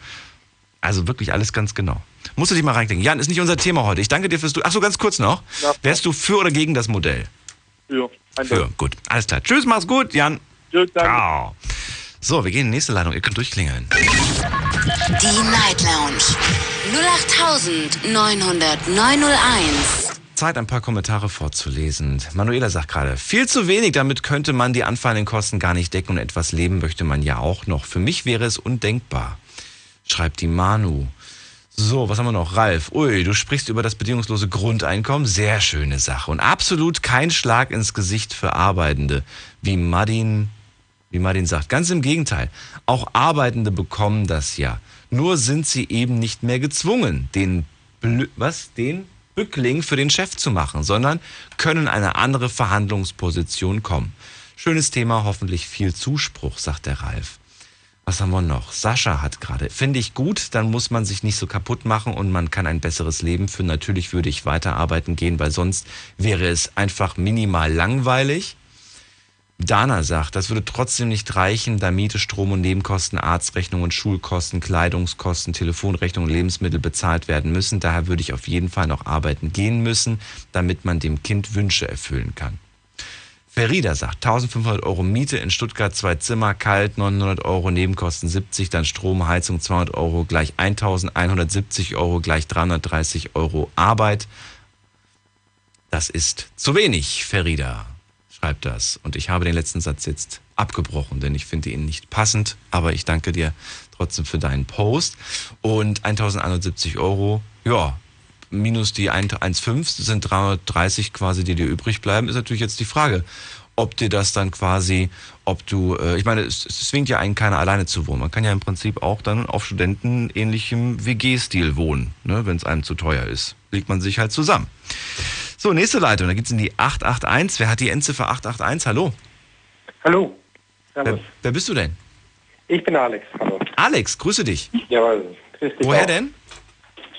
Also wirklich alles ganz genau. Musst du dich mal reinklicken. Jan, ist nicht unser Thema heute. Ich danke dir fürs Du. Ach so, ganz kurz noch. Ja. Wärst du für oder gegen das Modell? für. Ein Für. Gut. Alles klar. Tschüss, mach's gut, Jan. Tschüss, danke. Ciao. So, wir gehen in die nächste Leitung. Ihr könnt durchklingeln. Die Night Lounge 0890901. Zeit, ein paar Kommentare vorzulesen. Manuela sagt gerade, viel zu wenig, damit könnte man die anfallenden Kosten gar nicht decken und etwas leben möchte man ja auch noch. Für mich wäre es undenkbar, schreibt die Manu. So, was haben wir noch? Ralf, ui, du sprichst über das bedingungslose Grundeinkommen. Sehr schöne Sache. Und absolut kein Schlag ins Gesicht für Arbeitende, wie Madin, wie Madin sagt. Ganz im Gegenteil. Auch Arbeitende bekommen das ja. Nur sind sie eben nicht mehr gezwungen, den, Blö was, den Bückling für den Chef zu machen, sondern können eine andere Verhandlungsposition kommen. Schönes Thema, hoffentlich viel Zuspruch, sagt der Ralf. Was haben wir noch? Sascha hat gerade. Finde ich gut, dann muss man sich nicht so kaputt machen und man kann ein besseres Leben führen. Natürlich würde ich weiterarbeiten gehen, weil sonst wäre es einfach minimal langweilig. Dana sagt, das würde trotzdem nicht reichen, da Miete, Strom und Nebenkosten, Arztrechnungen, Schulkosten, Kleidungskosten, Telefonrechnungen, Lebensmittel bezahlt werden müssen. Daher würde ich auf jeden Fall noch arbeiten gehen müssen, damit man dem Kind Wünsche erfüllen kann. Ferida sagt, 1500 Euro Miete in Stuttgart, zwei Zimmer, kalt, 900 Euro, Nebenkosten 70, dann Strom, Heizung 200 Euro, gleich 1170 Euro, gleich 330 Euro Arbeit. Das ist zu wenig, Ferida, schreibt das. Und ich habe den letzten Satz jetzt abgebrochen, denn ich finde ihn nicht passend, aber ich danke dir trotzdem für deinen Post. Und 1170 Euro, ja, minus die 1,5 sind 330 quasi, die dir übrig bleiben, ist natürlich jetzt die Frage, ob dir das dann quasi, ob du, äh, ich meine, es, zwingt ja einen keiner alleine zu wohnen. Man kann ja im Prinzip auch dann auf Studenten ähnlichem WG-Stil wohnen, ne, wenn es einem zu teuer ist. Legt man sich halt zusammen. So, nächste Leitung, da geht's in die 881. Wer hat die Endziffer 881? Hallo. Hallo. Wer, wer bist du denn? Ich bin Alex. Hallo. Alex, grüße dich. Jawohl. Grüß dich Woher auch. denn?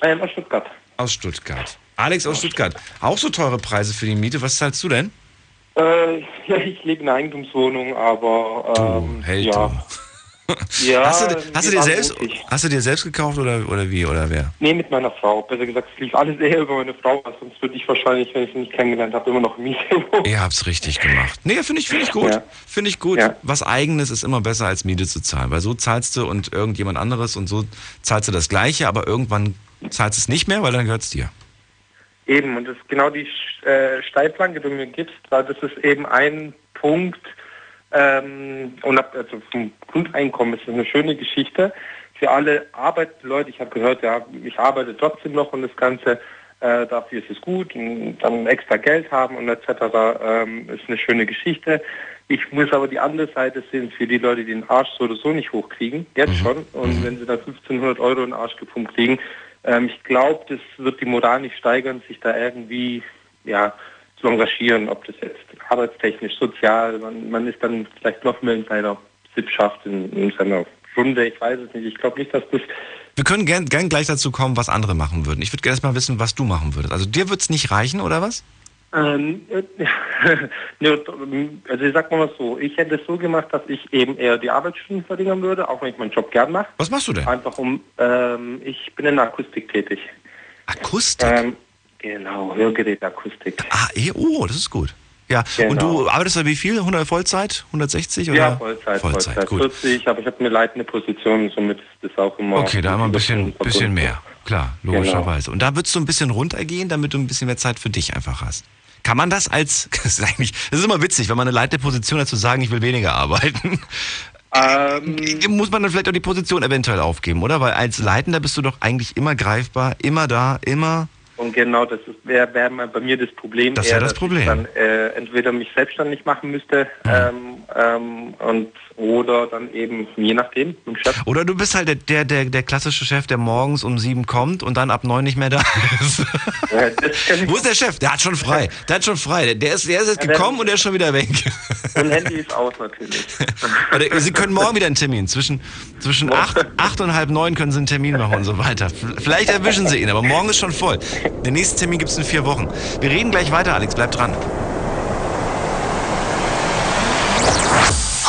Ähm, aus Stuttgart. Aus Stuttgart. Alex aus Stuttgart. Auch so teure Preise für die Miete. Was zahlst du denn? Äh, ja, ich lebe in einer Eigentumswohnung, aber ähm, Held, ja. du. Ja. hast, du, hast, du dir selbst, hast du dir selbst gekauft oder, oder wie? Oder wer? Nee, mit meiner Frau. Besser gesagt, es lief alles eher über meine Frau, sonst würde ich wahrscheinlich, wenn ich sie nicht kennengelernt habe, immer noch Miete. Ihr habt's richtig gemacht. Nee, finde ich, finde ich gut. Ja. Finde ich gut. Ja. Was eigenes ist immer besser als Miete zu zahlen, weil so zahlst du und irgendjemand anderes und so zahlst du das Gleiche, aber irgendwann zahlst du es nicht mehr, weil dann gehört's dir. Eben, und das ist genau die äh, Steilplanke, die du mir gibst, weil das ist eben ein Punkt, ähm, und ab, also vom Grundeinkommen ist das eine schöne Geschichte. Für alle arbeitenden Leute, ich habe gehört, ja, ich arbeite trotzdem noch und das Ganze, äh, dafür ist es gut und dann extra Geld haben und etc. Ähm, ist eine schöne Geschichte. Ich muss aber die andere Seite sehen für die Leute, die den Arsch so oder so nicht hochkriegen, jetzt schon. Und wenn sie dann 1500 Euro in den Arsch gepumpt kriegen, ähm, ich glaube, das wird die Moral nicht steigern, sich da irgendwie ja, zu engagieren, ob das jetzt arbeitstechnisch, sozial, man, man ist dann vielleicht noch mehr in seiner Sippschaft, in, in seiner Runde, ich weiß es nicht. Ich glaube nicht, dass das Wir können gern, gern gleich dazu kommen, was andere machen würden. Ich würde gerne erst mal wissen, was du machen würdest. Also dir wird's nicht reichen, oder was? Ähm, äh, also ich sag mal so, ich hätte es so gemacht, dass ich eben eher die Arbeitsstunden verringern würde, auch wenn ich meinen Job gern mache. Was machst du denn? Einfach um, ähm, ich bin in der Akustik tätig. Akustik? Ähm, genau, Hörgerätakustik. ah, eh, oh, das ist gut. Ja, Genau. und du arbeitest da wie viel? 100 Vollzeit? 160? Oder? Ja, Vollzeit, Vollzeit. gut. 40, aber ich habe eine leitende Position, somit ist das auch immer... Okay, da haben wir ein bisschen, bisschen mehr. Klar, Genau. logischerweise. Und da würdest du ein bisschen runtergehen, damit du ein bisschen mehr Zeit für dich einfach hast. Kann man das als, das ist eigentlich, das ist immer witzig, wenn man eine leitende Position hat, zu sagen, ich will weniger arbeiten. Ähm, Muss man dann vielleicht auch die Position eventuell aufgeben, oder? Weil als Leitender bist du doch eigentlich immer greifbar, immer da, immer. Und genau, das wäre wär bei mir das Problem. Das wär eher, das dass Problem. Ich dann äh, entweder mich selbstständig machen müsste ähm, ähm, und oder dann eben je nachdem mit dem Chef. Oder du bist halt der, der, der, klassische Chef, der morgens um sieben kommt und dann ab neun nicht mehr da ist. Ich Wo ist der Chef? Der hat schon frei. Der hat schon frei. Der- ist, der ist jetzt Ja, der- gekommen und der ist schon wieder weg. Mein Handy ist aus natürlich. Oder Sie können morgen wieder einen Termin. Zwischen, zwischen acht, acht und halb neun können Sie einen Termin machen und so weiter. Vielleicht erwischen Sie ihn, aber morgen ist schon voll. Den nächsten Termin gibt es in vier Wochen. Wir reden gleich weiter, Alex. Bleib dran.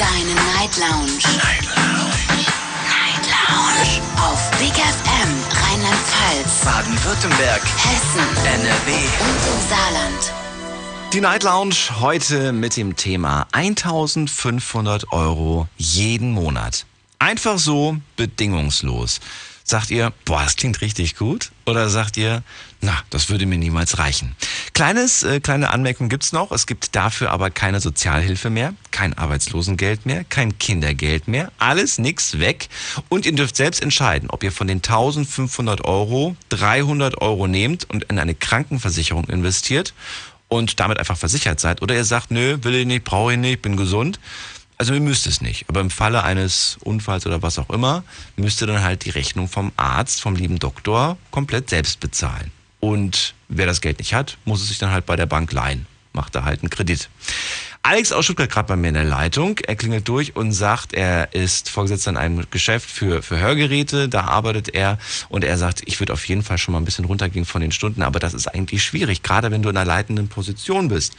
Deine Night Lounge. Night Lounge. Night Lounge. Auf Big FM Rheinland-Pfalz, Baden-Württemberg, Hessen NRW. und im Saarland. Die Night Lounge heute mit dem Thema 1500 Euro jeden Monat. Einfach so, bedingungslos. Sagt ihr, boah, das klingt richtig gut? Oder sagt ihr, na, das würde mir niemals reichen? Kleines, äh, kleine Anmerkung gibt's noch. Es gibt dafür aber keine Sozialhilfe mehr, kein Arbeitslosengeld mehr, kein Kindergeld mehr. Alles nix weg. Und ihr dürft selbst entscheiden, ob ihr von den 1500 Euro 300 Euro nehmt und in eine Krankenversicherung investiert und damit einfach versichert seid. Oder ihr sagt, nö, will ich nicht, brauche ich nicht, bin gesund also ihr müsst es nicht, aber im Falle eines Unfalls oder was auch immer, müsst ihr dann halt die Rechnung vom Arzt, vom lieben Doktor komplett selbst bezahlen. Und wer das Geld nicht hat, muss es sich dann halt bei der Bank leihen. Macht da halt einen Kredit. Alex aus Stuttgart gerade bei mir in der Leitung. Er klingelt durch und sagt, er ist Vorgesetzter in einem Geschäft für, für Hörgeräte. Da arbeitet er und er sagt, ich würde auf jeden Fall schon mal ein bisschen runtergehen von den Stunden, aber das ist eigentlich schwierig, gerade wenn du in einer leitenden Position bist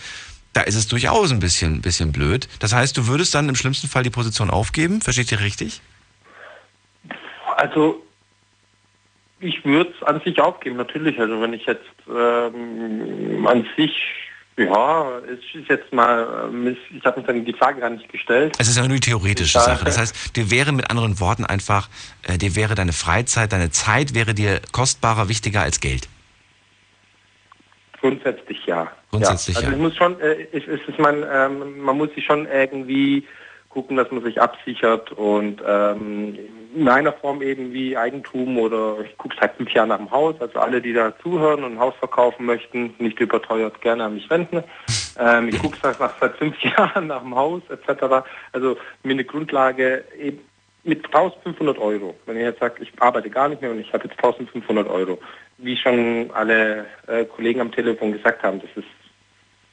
da ist es durchaus ein bisschen, bisschen blöd. Das heißt, du würdest dann im schlimmsten Fall die Position aufgeben, versteht ihr richtig? Also ich würde es an sich aufgeben, natürlich. Also wenn ich jetzt ähm, an sich, ja, es ist jetzt mal, ähm, ich habe mich dann die Frage gar nicht gestellt. Es ist ja nur die theoretische Sache. Das heißt, dir wäre mit anderen Worten einfach, äh, dir wäre deine Freizeit, deine Zeit wäre dir kostbarer, wichtiger als Geld. Grundsätzlich ja. Grundsätzlich ja. Also ja. es muss schon, äh, es, es ist man, ähm, man muss sich schon irgendwie gucken, dass man sich absichert und ähm, in einer Form eben wie Eigentum oder ich gucke seit fünf Jahren nach dem Haus, also alle, die da zuhören und ein Haus verkaufen möchten, nicht überteuert, gerne an mich wenden. Ähm, ich gucke seit, seit fünf Jahren nach dem Haus etc. Also mir eine Grundlage eben mit 1500 Euro. Wenn ich jetzt sage, ich arbeite gar nicht mehr und ich habe jetzt 1500 Euro, wie schon alle äh, Kollegen am Telefon gesagt haben, das ist,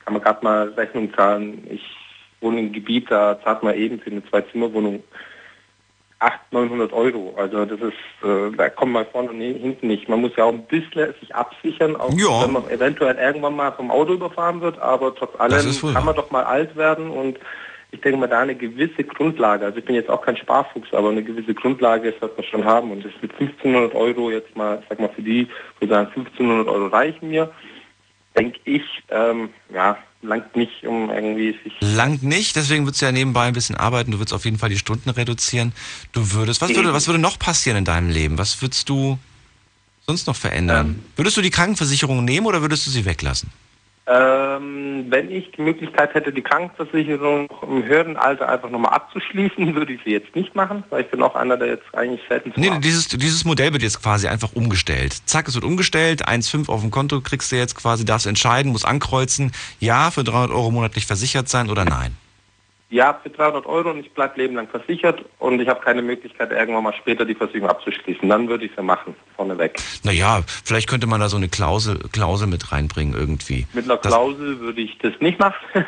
kann man gerade mal Rechnung zahlen. Ich wohne im Gebiet, da zahlt man eben für eine Zwei-Zimmer-Wohnung 800, 900 Euro. Also das ist, äh, da kommt man vorne und hinten nicht. Man muss ja auch ein bisschen sich absichern, auch ja. wenn man eventuell irgendwann mal vom Auto überfahren wird, aber trotz allem kann man doch mal alt werden und ich denke mal, da eine gewisse Grundlage, also ich bin jetzt auch kein Sparfuchs, aber eine gewisse Grundlage sollte man schon haben. Und das mit 1500 Euro jetzt mal, sag mal für die, wo sagen 1500 Euro reichen mir, denke ich, ähm, ja, langt nicht, um irgendwie sich... Langt nicht, deswegen würdest du ja nebenbei ein bisschen arbeiten, du würdest auf jeden Fall die Stunden reduzieren. Du würdest, was würde, was würde noch passieren in deinem Leben? Was würdest du sonst noch verändern? Ähm, würdest du die Krankenversicherung nehmen oder würdest du sie weglassen? Ähm, wenn ich die Möglichkeit hätte, die Krankenversicherung im höheren Alter einfach nochmal abzuschließen, würde ich sie jetzt nicht machen, weil ich bin auch einer, der jetzt eigentlich selten... Nee, dieses, dieses Modell wird jetzt quasi einfach umgestellt. Zack, es wird umgestellt, 1,5 auf dem Konto kriegst du jetzt quasi, darfst entscheiden, musst ankreuzen, ja, für 300 Euro monatlich versichert sein oder nein ja, für 300 Euro und ich bleibe Leben lang versichert und ich habe keine Möglichkeit, irgendwann mal später die Versicherung abzuschließen. Dann würde ich sie machen, vorneweg. Naja, vielleicht könnte man da so eine Klausel, Klausel mit reinbringen irgendwie. Mit einer Klausel würde ich das nicht machen.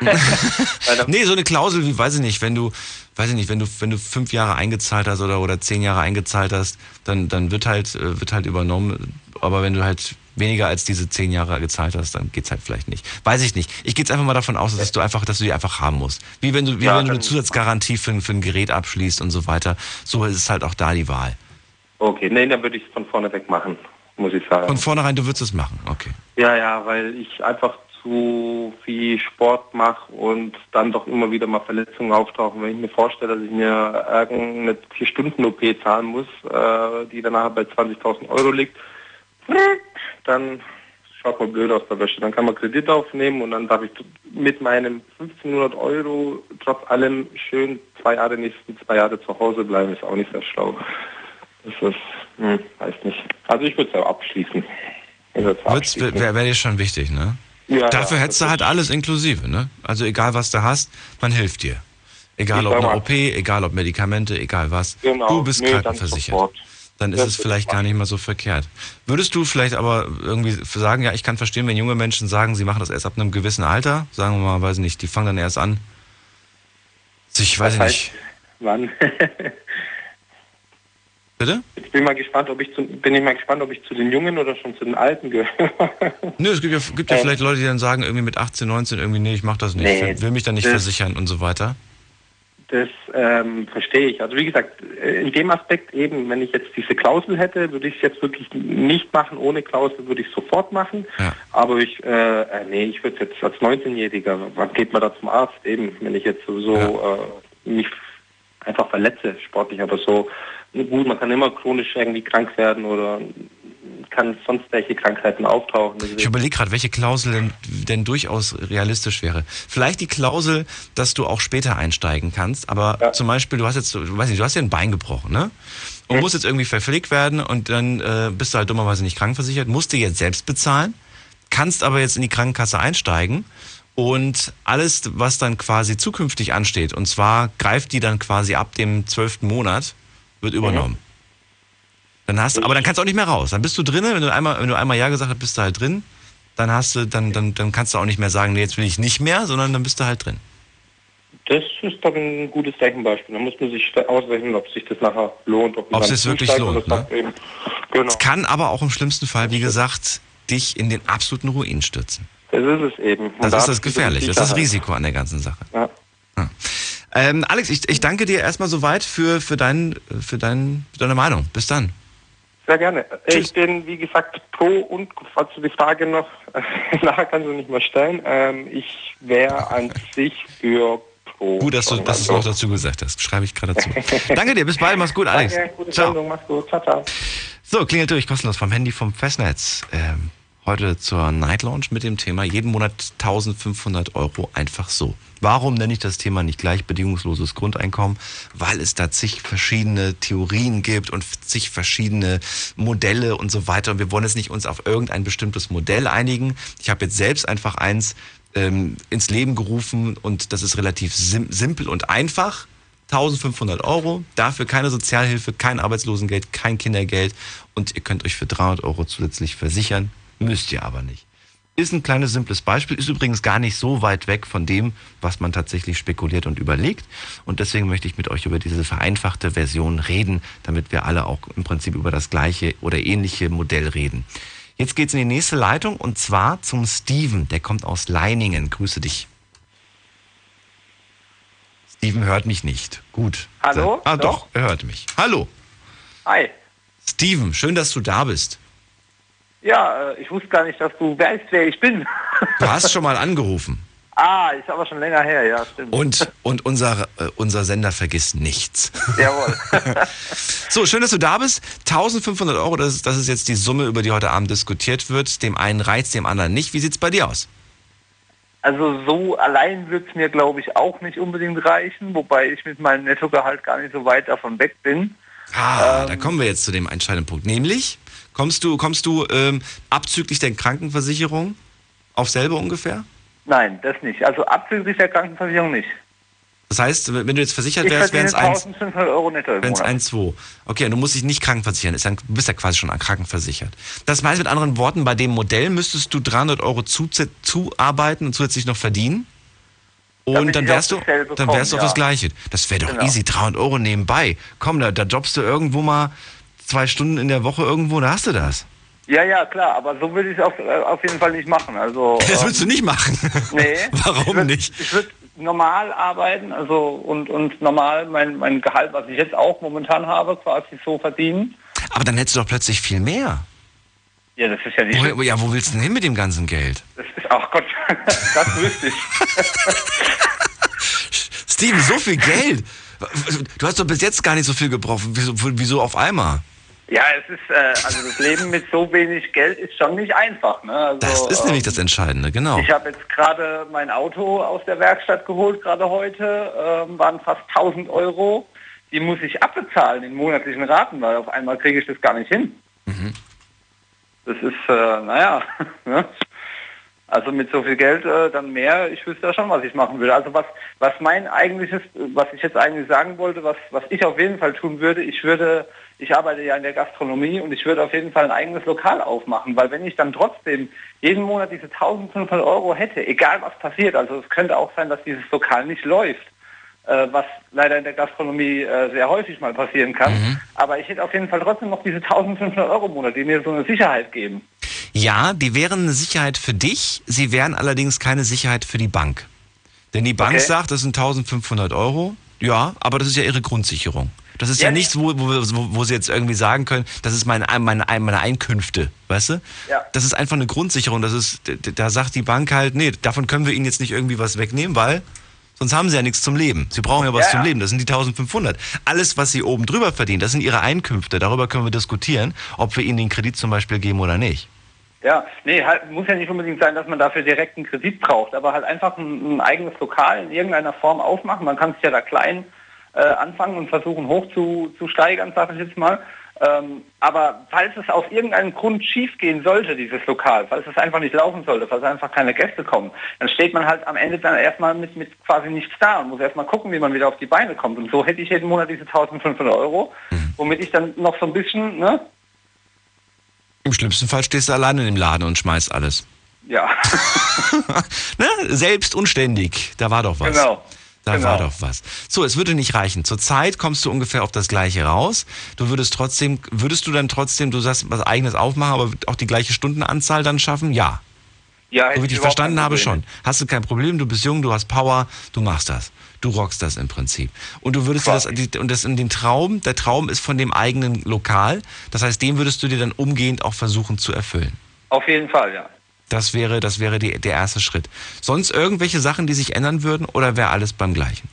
nee, so eine Klausel, wie weiß ich nicht, wenn du, weiß ich nicht, wenn du, wenn du fünf Jahre eingezahlt hast oder, oder zehn Jahre eingezahlt hast, dann, dann wird halt, äh, wird halt übernommen. Aber wenn du halt weniger als diese zehn Jahre gezahlt hast, dann geht's halt vielleicht nicht. Weiß ich nicht. Ich gehe jetzt einfach mal davon aus, dass du einfach, dass du die einfach haben musst. Wie wenn du, wie ja, wenn du eine Zusatzgarantie für, für ein Gerät abschließt und so weiter. So ist es halt auch da die Wahl. Okay, nee, dann würde ich es von vorne weg machen, muss ich sagen. Von vornherein, du würdest es machen, okay. Ja, ja, weil ich einfach zu viel Sport mache und dann doch immer wieder mal Verletzungen auftauchen. Wenn ich mir vorstelle, dass ich mir irgendeine vier Stunden OP zahlen muss, äh, die danach bei 20.000 Euro liegt, dann schaut man blöd aus der Wäsche. Dann kann man Kredit aufnehmen und dann darf ich mit meinem 1500 Euro trotz allem schön zwei Jahre, nächsten zwei Jahre zu Hause bleiben. Ist auch nicht sehr schlau. Das ist, hm, weiß nicht. Also ich würde es ja abschließen. Wäre wär dir schon wichtig, ne? Ja, Dafür ja, hättest du halt alles inklusive, ne? Also egal was du hast, man hilft dir. Egal ob eine OP, egal ob Medikamente, egal was. Genau. Du bist nee, krankenversichert dann ist es vielleicht gar nicht mal so verkehrt. Würdest du vielleicht aber irgendwie sagen, ja, ich kann verstehen, wenn junge Menschen sagen, sie machen das erst ab einem gewissen Alter, sagen wir mal, weiß nicht, die fangen dann erst an, sich, weiß ich nicht. Wann? Bitte? Ich bin mal gespannt, ob ich zu, bin ich mal gespannt, ob ich zu den Jungen oder schon zu den Alten gehöre. Nö, es gibt ja, gibt ja ähm, vielleicht Leute, die dann sagen, irgendwie mit 18, 19, irgendwie, nee, ich mach das nicht, nee, will mich dann nicht versichern und so weiter. Das ähm, verstehe ich. Also wie gesagt, äh, in dem Aspekt eben, wenn ich jetzt diese Klausel hätte, würde ich es jetzt wirklich nicht machen. Ohne Klausel würde ich es sofort machen. Ja. Aber ich, äh, äh nee, ich würde jetzt als 19-Jähriger, wann geht man da zum Arzt eben, wenn ich jetzt sowieso ja. äh, mich einfach verletze sportlich. Aber so, gut, man kann immer chronisch irgendwie krank werden oder kann sonst welche Krankheiten auftauchen. Ich überlege gerade, welche Klausel denn, denn, durchaus realistisch wäre. Vielleicht die Klausel, dass du auch später einsteigen kannst, aber ja. zum Beispiel, du hast jetzt, du weißt nicht, du hast ja ein Bein gebrochen, ne? Und hm. musst jetzt irgendwie verpflegt werden und dann äh, bist du halt dummerweise nicht krankenversichert, musst du jetzt selbst bezahlen, kannst aber jetzt in die Krankenkasse einsteigen und alles, was dann quasi zukünftig ansteht, und zwar greift die dann quasi ab dem zwölften Monat, wird übernommen. Mhm. Dann hast, aber dann kannst du auch nicht mehr raus. Dann bist du drin, wenn du einmal, wenn du einmal Ja gesagt hast, bist du halt drin. Dann hast du, dann, dann, dann kannst du auch nicht mehr sagen, nee, jetzt will ich nicht mehr, sondern dann bist du halt drin. Das ist doch ein gutes Zeichenbeispiel. Da muss man sich ausrechnen, ob sich das nachher lohnt. Ob, ob es sich wirklich lohnt. Ne? Genau. Es kann aber auch im schlimmsten Fall, wie gesagt, dich in den absoluten Ruin stürzen. Das ist es eben. Und das da ist das Gefährliche. Das ist das Risiko an der ganzen Sache. Ja. ja. Ähm, Alex, ich, ich danke dir erstmal soweit für, für, dein, für, dein, für deine Meinung. Bis dann. Sehr gerne. Tschüss. Ich bin, wie gesagt, pro und, falls du die Frage noch nachher kannst du nicht mehr stellen, ähm, ich wäre an sich für pro. Gut, dass du das noch dazu gesagt hast. Schreibe ich gerade dazu. Danke dir, bis bald, mach's gut, Alex. Danke, gute ciao. Sendung, mach's gut, ciao, ciao. So, klingelt durch, kostenlos vom Handy, vom Festnetz. Ähm, heute zur Night Lounge mit dem Thema jeden Monat 1500 Euro einfach so. Warum nenne ich das Thema nicht gleich bedingungsloses Grundeinkommen? Weil es da zig verschiedene Theorien gibt und zig verschiedene Modelle und so weiter. Und wir wollen jetzt nicht uns auf irgendein bestimmtes Modell einigen. Ich habe jetzt selbst einfach eins ähm, ins Leben gerufen und das ist relativ sim simpel und einfach. 1500 Euro, dafür keine Sozialhilfe, kein Arbeitslosengeld, kein Kindergeld und ihr könnt euch für 300 Euro zusätzlich versichern, müsst ihr aber nicht. Ist ein kleines simples Beispiel, ist übrigens gar nicht so weit weg von dem, was man tatsächlich spekuliert und überlegt. Und deswegen möchte ich mit euch über diese vereinfachte Version reden, damit wir alle auch im Prinzip über das gleiche oder ähnliche Modell reden. Jetzt geht's in die nächste Leitung und zwar zum Steven, der kommt aus Leiningen. Grüße dich. Steven hört mich nicht. Gut. Hallo? Ah, doch, er hört mich. Hallo. Hi. Steven, schön, dass du da bist. Ja, äh, ich wusste gar nicht, dass du weißt, wer ich bin. Du hast schon mal angerufen. Ah, ist aber schon länger her, ja, stimmt. Und, und unser, äh, unser Sender vergisst nichts. Jawohl. so, schön, dass du da bist. 1500 Euro, das ist, das ist jetzt die Summe, über die heute Abend diskutiert wird. Dem einen reizt, dem anderen nicht. Wie sieht es bei dir aus? Also so allein wird es mir, glaube ich, auch nicht unbedingt reichen, wobei ich mit meinem Nettogehalt gar nicht so weit davon weg bin. Ah, ähm, da kommen wir jetzt zu dem entscheidenden Punkt. Nämlich? Kommst du, kommst du ähm, abzüglich der Krankenversicherung auf selber ungefähr? Nein, das nicht. Also abzüglich der Krankenversicherung nicht. Das heißt, wenn du jetzt versichert wärst, wären es 1500 Euro netto im Monat. 1, 2. Okay, du musst dich nicht krankenversichern. du bist ja quasi schon krankenversichert. Das heißt mit anderen Worten, bei dem Modell müsstest du 300 Euro zuarbeiten und zusätzlich noch verdienen. Und dann wärst du, dann wärst du auf ja. das Gleiche. Das wäre doch genau. easy, 300 Euro nebenbei. Komm, da, da jobbst du irgendwo mal zwei Stunden in der Woche irgendwo, da hast du das. Ja, ja, klar, aber so würde ich es auf, äh, auf jeden Fall nicht machen. Also, das würdest ähm, du nicht machen? Nee. Warum ich würd, nicht? Ich würde normal arbeiten, also und, und normal mein, mein Gehalt, was ich jetzt auch momentan habe, quasi so verdienen. Aber dann hättest du doch plötzlich viel mehr. Ja, das ist ja nicht. Wo, ja, wo willst du denn hin mit dem ganzen Geld? Das ist, ach Gott, das wüsste ich. Steven, so viel Geld. Du hast doch bis jetzt gar nicht so viel gebrochen. Wieso, wieso auf einmal? Ja, es ist, äh, also das Leben mit so wenig Geld ist schon nicht einfach. Ne? Also, das ist nämlich das Entscheidende, genau. Ich habe jetzt gerade mein Auto aus der Werkstatt geholt, gerade heute, ähm, waren fast 1000 Euro. Die muss ich abbezahlen in monatlichen Raten, weil auf einmal kriege ich das gar nicht hin. Mhm. Das ist, äh, naja, ne? Also mit so viel Geld äh, dann mehr, ich wüsste ja schon, was ich machen würde. Also was, was mein eigentliches, was ich jetzt eigentlich sagen wollte, was, was ich auf jeden Fall tun würde, ich würde, ich arbeite ja in der Gastronomie und ich würde auf jeden Fall ein eigenes Lokal aufmachen, weil wenn ich dann trotzdem jeden Monat diese 1500 Euro hätte, egal was passiert, also es könnte auch sein, dass dieses Lokal nicht läuft, äh, was leider in der Gastronomie äh, sehr häufig mal passieren kann, mhm. aber ich hätte auf jeden Fall trotzdem noch diese 1500 Euro im Monat, die mir so eine Sicherheit geben. Ja, die wären eine Sicherheit für dich, sie wären allerdings keine Sicherheit für die Bank. Denn die Bank okay. sagt, das sind 1500 Euro. Ja, aber das ist ja ihre Grundsicherung. Das ist ja, ja nichts, wo, wo, wo, sie jetzt irgendwie sagen können, das ist meine, meine, meine Einkünfte, weißt du? Ja. Das ist einfach eine Grundsicherung. Das ist, da sagt die Bank halt, nee, davon können wir Ihnen jetzt nicht irgendwie was wegnehmen, weil Sonst haben sie ja nichts zum Leben. Sie brauchen ja was Ja, zum. Leben. Das sind die 1500. Alles, was sie oben drüber verdienen, das sind ihre Einkünfte. Darüber können wir diskutieren, ob wir ihnen den Kredit zum Beispiel geben oder nicht. Ja, nee, halt, muss ja nicht unbedingt sein, dass man dafür direkt einen Kredit braucht, aber halt einfach ein, ein eigenes Lokal in irgendeiner Form aufmachen. Man kann sich ja da klein äh, anfangen und versuchen hoch zu, zu steigern, sage ich jetzt mal. Ähm, aber falls es aus irgendeinem Grund schief gehen sollte, dieses Lokal, falls es einfach nicht laufen sollte, falls einfach keine Gäste kommen, dann steht man halt am Ende dann erstmal mit, mit quasi nichts da und muss erstmal gucken, wie man wieder auf die Beine kommt. Und so hätte ich jeden Monat diese 1500 Euro, womit ich dann noch so ein bisschen, ne, Im schlimmsten Fall stehst du alleine im Laden und schmeißt alles. ja, ne? Selbst unständig. Da war doch was. genau. Da genau. war doch was. So, es würde nicht reichen. Zurzeit kommst du ungefähr auf das gleiche raus. Du würdest trotzdem, würdest du dann trotzdem, du sagst, was eigenes aufmachen, aber auch die gleiche Stundenanzahl dann schaffen? Ja. Ja, So wie ich dich verstanden habe, schon. Hast du kein Problem, du bist jung, du hast Power, du machst das. Du rockst das im Prinzip. Und du würdest das, und das in den Traum, der Traum ist von dem eigenen Lokal. Das heißt, den würdest du dir dann umgehend auch versuchen zu erfüllen. Auf jeden Fall, ja. Das wäre, das wäre die, der erste Schritt. Sonst irgendwelche Sachen, die sich ändern würden oder wäre alles beim Gleichen?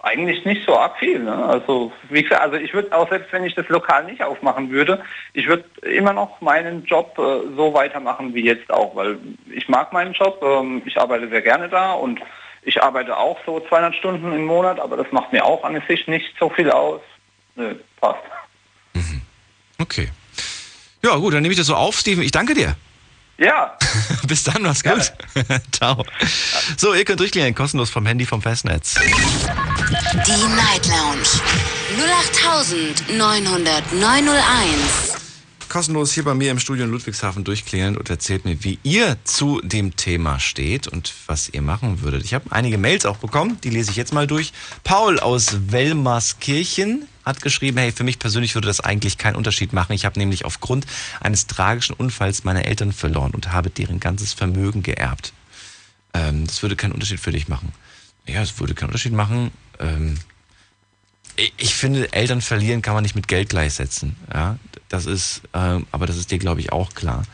Eigentlich nicht so arg viel. Ne? Also wie gesagt, also ich würde auch selbst wenn ich das Lokal nicht aufmachen würde, ich würde immer noch meinen Job äh, so weitermachen wie jetzt auch, weil ich mag meinen Job, ähm, ich arbeite sehr gerne da und ich arbeite auch so 200 Stunden im Monat, aber das macht mir auch an sich nicht so viel aus. Nö, passt. Okay. Ja, gut, dann nehme ich das so auf, Steven. Ich danke dir. Ja, Bis dann, mach's gut. Ciao. So, ihr könnt durchklären, kostenlos vom Handy vom Festnetz. Die Night Lounge 0890901. Kostenlos hier bei mir im Studio in Ludwigshafen durchklären und erzählt mir, wie ihr zu dem Thema steht und was ihr machen würdet. Ich habe einige Mails auch bekommen, die lese ich jetzt mal durch. Paul aus Wellmarskirchen hat geschrieben, hey, für mich persönlich würde das eigentlich keinen Unterschied machen. Ich habe nämlich aufgrund eines tragischen Unfalls meine Eltern verloren und habe deren ganzes Vermögen geerbt. Ähm, das würde keinen Unterschied für dich machen. Ja, es würde keinen Unterschied machen. Ähm, ich- finde, Eltern verlieren kann man nicht mit Geld gleichsetzen. Ja, das ist, ähm, aber das ist dir, glaube ich, auch klar.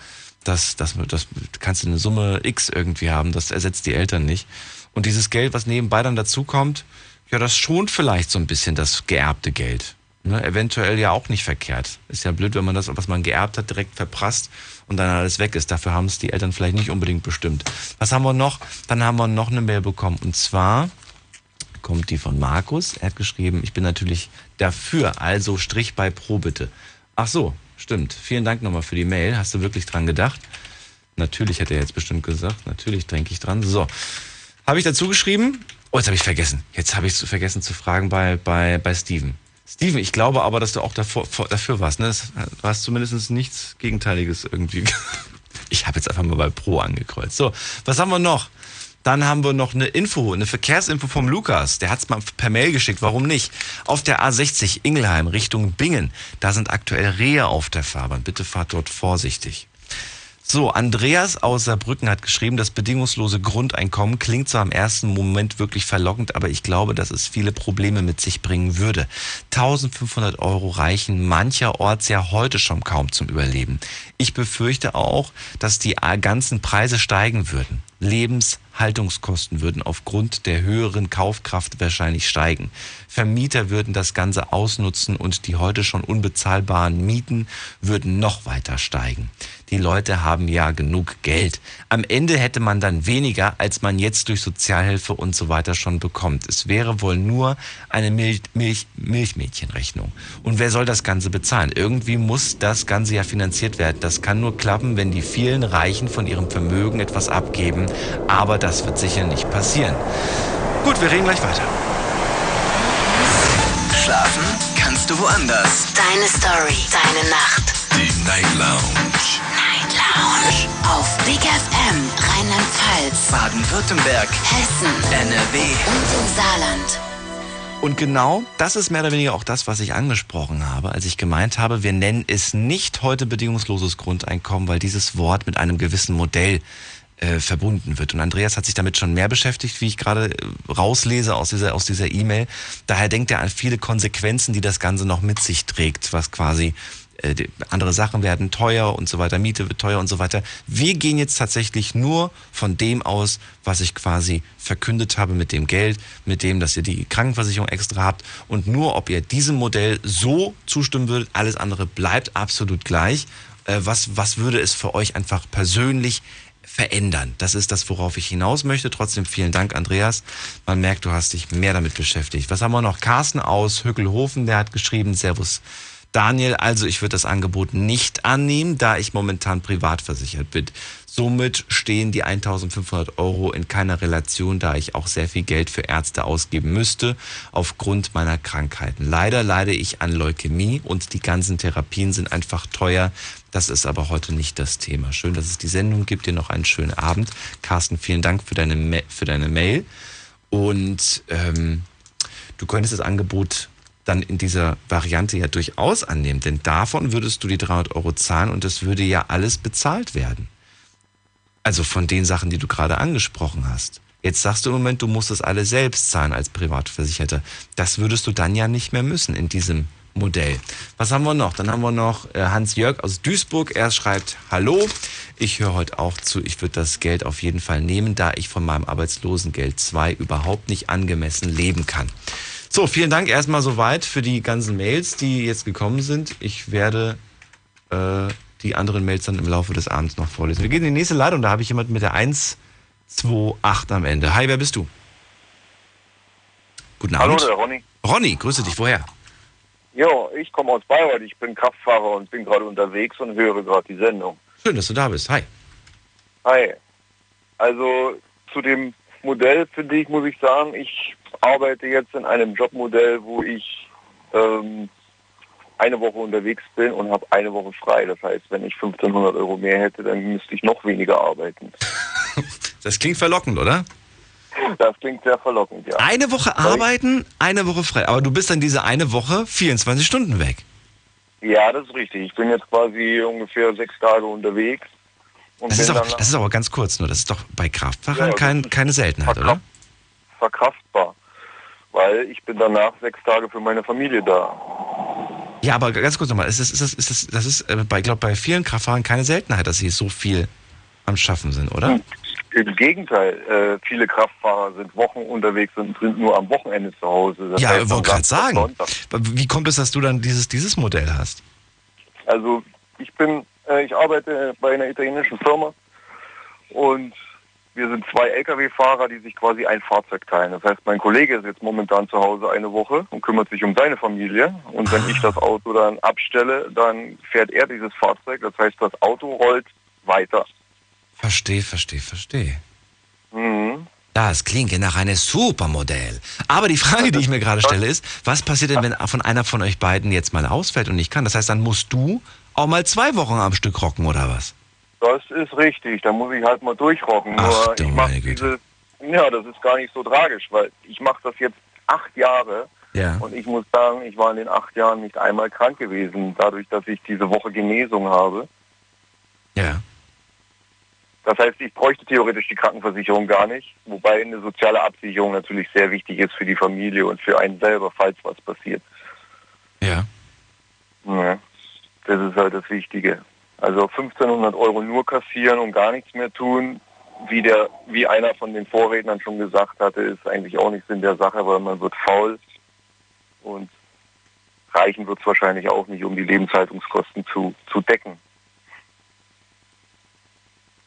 Das, das, das kannst du eine Summe X irgendwie haben, das ersetzt die Eltern nicht. Und dieses Geld, was nebenbei dann dazukommt, ja, das schont vielleicht so ein bisschen das geerbte Geld. Ne? Eventuell ja auch nicht verkehrt. Ist ja blöd, wenn man das, was man geerbt hat, direkt verprasst und dann alles weg ist. Dafür haben es die Eltern vielleicht nicht unbedingt bestimmt. Was haben wir noch? Dann haben wir noch eine Mail bekommen. Und zwar kommt die von Markus. Er hat geschrieben, ich bin natürlich dafür, also Strich bei Pro bitte. Ach so, stimmt. Vielen Dank nochmal für die Mail. Hast du wirklich dran gedacht? Natürlich hätte er jetzt bestimmt gesagt. Natürlich denke ich dran. So. Habe ich dazu geschrieben? Oh, jetzt habe ich vergessen. Jetzt habe ich es vergessen zu fragen bei, bei, bei Steven. Steven, ich glaube aber, dass du auch davor, vor, dafür warst. Ne? Du hast zumindest nichts Gegenteiliges irgendwie. Ich habe jetzt einfach mal bei Pro angekreuzt. So, was haben wir noch? Dann haben wir noch eine Info, eine Verkehrsinfo vom Lukas. Der hat es mal per Mail geschickt. Warum nicht? Auf der A60 Ingelheim Richtung Bingen. Da sind aktuell Rehe auf der Fahrbahn. Bitte fahrt dort vorsichtig. So, Andreas aus Saarbrücken hat geschrieben, das bedingungslose Grundeinkommen klingt zwar im ersten Moment wirklich verlockend, aber ich glaube, dass es viele Probleme mit sich bringen würde. 1500 Euro reichen mancherorts ja heute schon kaum zum Überleben. Ich befürchte auch, dass die ganzen Preise steigen würden. Lebenshaltungskosten würden aufgrund der höheren Kaufkraft wahrscheinlich steigen. Vermieter würden das Ganze ausnutzen und die heute schon unbezahlbaren Mieten würden noch weiter steigen. Die Leute haben ja genug Geld. Am Ende hätte man dann weniger, als man jetzt durch Sozialhilfe und so weiter schon bekommt. Es wäre wohl nur eine Milch, Milch, Milchmädchenrechnung. Und wer soll das Ganze bezahlen? Irgendwie muss das Ganze ja finanziert werden. Das kann nur klappen, wenn die vielen Reichen von ihrem Vermögen etwas abgeben. Aber das wird sicher nicht passieren. Gut, wir reden gleich weiter. Schlafen kannst du woanders. Deine Story, deine Nacht. Die Night Lounge. Night Lounge. Auf Big FM, Rheinland-Pfalz, Baden-Württemberg. Hessen, NRW. und im Saarland. Und genau das ist mehr oder weniger auch das, was ich angesprochen habe, als ich gemeint habe, wir nennen es nicht heute bedingungsloses Grundeinkommen, weil dieses Wort mit einem gewissen Modell äh, verbunden wird. Und Andreas hat sich damit schon mehr beschäftigt, wie ich gerade äh, rauslese aus dieser aus dieser E-Mail. Daher denkt er an viele Konsequenzen, die das Ganze noch mit sich trägt, was quasi äh, andere Sachen werden teuer und so weiter, Miete wird teuer und so weiter. Wir gehen jetzt tatsächlich nur von dem aus, was ich quasi verkündet habe mit dem Geld, mit dem, dass ihr die Krankenversicherung extra habt und nur, ob ihr diesem Modell so zustimmen würdet, alles andere bleibt absolut gleich. Äh, was, was würde es für euch einfach persönlich verändern. Das ist das, worauf ich hinaus möchte. Trotzdem vielen Dank, Andreas. Man merkt, du hast dich mehr damit beschäftigt. Was haben wir noch? Carsten aus Hückelhofen, der hat geschrieben, Servus. Daniel, also ich würde das Angebot nicht annehmen, da ich momentan privat versichert bin. Somit stehen die 1500 Euro in keiner Relation, da ich auch sehr viel Geld für Ärzte ausgeben müsste, aufgrund meiner Krankheiten. Leider leide ich an Leukämie und die ganzen Therapien sind einfach teuer. Das ist aber heute nicht das Thema. Schön, dass es die Sendung gibt. Dir noch einen schönen Abend. Carsten, vielen Dank für deine, für deine Mail. Und ähm, du könntest das Angebot dann in dieser Variante ja durchaus annehmen, denn davon würdest du die 300 Euro zahlen und es würde ja alles bezahlt werden. Also von den Sachen, die du gerade angesprochen hast. Jetzt sagst du im Moment, du musst das alles selbst zahlen als Privatversicherter. Das würdest du dann ja nicht mehr müssen in diesem Modell. Was haben wir noch? Dann haben wir noch äh, Hans-Jörg aus Duisburg. Er schreibt, hallo, ich höre heute auch zu, ich würde das Geld auf jeden Fall nehmen, da ich von meinem Arbeitslosengeld 2 überhaupt nicht angemessen leben kann. So, vielen Dank erstmal soweit für die ganzen Mails, die jetzt gekommen sind. Ich werde äh, die anderen Mails dann im Laufe des Abends noch vorlesen. Wir gehen in die nächste Leitung, da habe ich jemanden mit der 128 am Ende. Hi, wer bist du? Guten Abend. Hallo, der Ronny. Ronny, grüße dich, woher? Ja, ich komme aus Bayreuth, ich bin Kraftfahrer und bin gerade unterwegs und höre gerade die Sendung. Schön, dass du da bist. Hi. Hi. Also zu dem Modell finde ich, muss ich sagen, ich arbeite jetzt in einem Jobmodell, wo ich ähm, eine Woche unterwegs bin und habe eine Woche frei. Das heißt, wenn ich 1500 Euro mehr hätte, dann müsste ich noch weniger arbeiten. Das klingt verlockend, oder? Das klingt sehr verlockend, ja. Eine Woche arbeiten, eine Woche frei. Aber du bist dann diese eine Woche 24 Stunden weg. Ja, das ist richtig. Ich bin jetzt quasi ungefähr sechs Tage unterwegs. Das ist, auch, das ist aber ganz kurz nur. Das ist doch bei Kraftfahrern ja, kein, keine Seltenheit, oder? Verkraftbar. Weil ich bin danach sechs Tage für meine Familie da. Ja, aber ganz kurz nochmal. Ist das, ist das, ist das, das ist bei, glaub, bei vielen Kraftfahrern keine Seltenheit, dass sie so viel am Schaffen sind, oder? Im Gegenteil, äh, viele Kraftfahrer sind Wochen unterwegs und sind nur am Wochenende zu Hause. Das ja, ich wollte gerade sagen. Sonntag. Wie kommt es, dass du dann dieses, dieses Modell hast? Also ich bin, äh, ich arbeite bei einer italienischen Firma und wir sind zwei Lkw-Fahrer, die sich quasi ein Fahrzeug teilen. Das heißt, mein Kollege ist jetzt momentan zu Hause eine Woche und kümmert sich um seine Familie. Und wenn ich das Auto dann abstelle, dann fährt er dieses Fahrzeug. Das heißt, das Auto rollt weiter. Verstehe, verstehe, verstehe. Mhm. Das klingt nach einem Supermodell. Aber die Frage, die ich mir gerade stelle, ist, was passiert denn, wenn von einer von euch beiden jetzt mal ausfällt und nicht kann? Das heißt, dann musst du auch mal zwei Wochen am Stück rocken, oder was? Das ist richtig, da muss ich halt mal durchrocken. Ach, Nur ich mache diese, ja, das ist gar nicht so tragisch, weil ich mache das jetzt acht Jahre ja. und ich muss sagen, ich war in den acht Jahren nicht einmal krank gewesen, dadurch, dass ich diese Woche Genesung habe. Ja. Das heißt, ich bräuchte theoretisch die Krankenversicherung gar nicht, wobei eine soziale Absicherung natürlich sehr wichtig ist für die Familie und für einen selber, falls was passiert. Ja. ja das ist halt das Wichtige. Also 1500 Euro nur kassieren und gar nichts mehr tun, wie der, wie einer von den Vorrednern schon gesagt hatte, ist eigentlich auch nichts in der Sache, weil man wird faul und reichen wird es wahrscheinlich auch nicht, um die Lebenshaltungskosten zu, zu decken.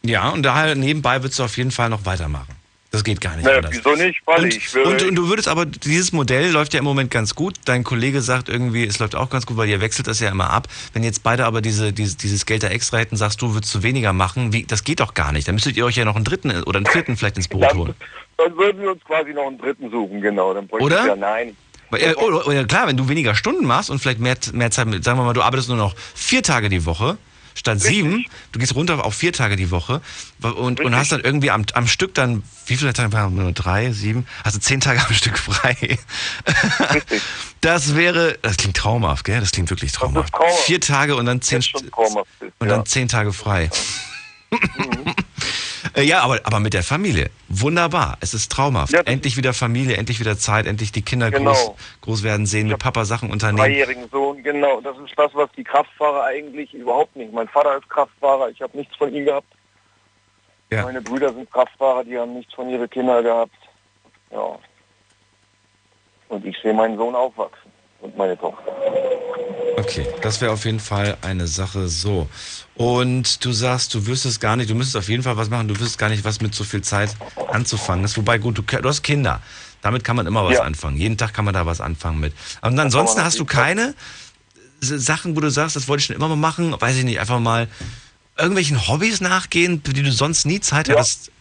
Ja, und daher nebenbei würdest du auf jeden Fall noch weitermachen. Das geht gar nicht. Naja, wieso nicht? Weil und, ich will und, und, du würdest aber, dieses Modell läuft ja im Moment ganz gut. Dein Kollege sagt irgendwie, es läuft auch ganz gut, weil ihr wechselt das ja immer ab. Wenn jetzt beide aber diese, diese, dieses Geld da extra hätten, sagst du, würdest du weniger machen. Wie, das geht doch gar nicht. Dann müsstet ihr euch ja noch einen dritten oder einen vierten vielleicht ins Boot holen. Dann würden wir uns quasi noch einen dritten suchen, genau. Dann oder? Ja, nein. Ja, oder, oder, klar, wenn du weniger Stunden machst und vielleicht mehr, mehr Zeit, sagen wir mal, du arbeitest nur noch vier Tage die Woche, statt Richtig. sieben, du gehst runter auf vier Tage die Woche und, und hast dann irgendwie am, am Stück dann, wie viele Tage waren nur drei, sieben, also zehn Tage am Stück frei. Richtig. Das wäre, das klingt traumhaft, gell? Das klingt wirklich traumhaft. Vier Tage und dann zehn, und dann zehn Tage frei. Mhm. Äh, Ja, aber, aber mit der Familie. Wunderbar. Es ist traumhaft. Ja. Endlich wieder Familie, endlich wieder Zeit, endlich die Kinder Genau. groß, groß werden sehen, mit Papa Sachen unternehmen. Dreijährigen Sohn, genau. Das ist das, was die Kraftfahrer eigentlich überhaupt nicht. Mein Vater ist Kraftfahrer, ich habe nichts von ihm gehabt. Ja. Meine Brüder sind Kraftfahrer, die haben nichts von ihren Kindern gehabt. Ja. Und ich sehe meinen Sohn aufwachsen und meine Tochter. Okay, das wäre auf jeden Fall eine Sache so. Und du sagst, du wüsstest gar nicht, du müsstest auf jeden Fall was machen, du wüsstest gar nicht, was mit so viel Zeit anzufangen ist. Wobei, gut, du, du hast Kinder. Damit kann man immer was Ja. anfangen. Jeden Tag kann man da was anfangen mit. Aber ansonsten hast du keine Sachen, wo du sagst, das wollte ich schon immer mal machen, weiß ich nicht, einfach mal irgendwelchen Hobbys nachgehen, für die du sonst nie Zeit Ja. hattest.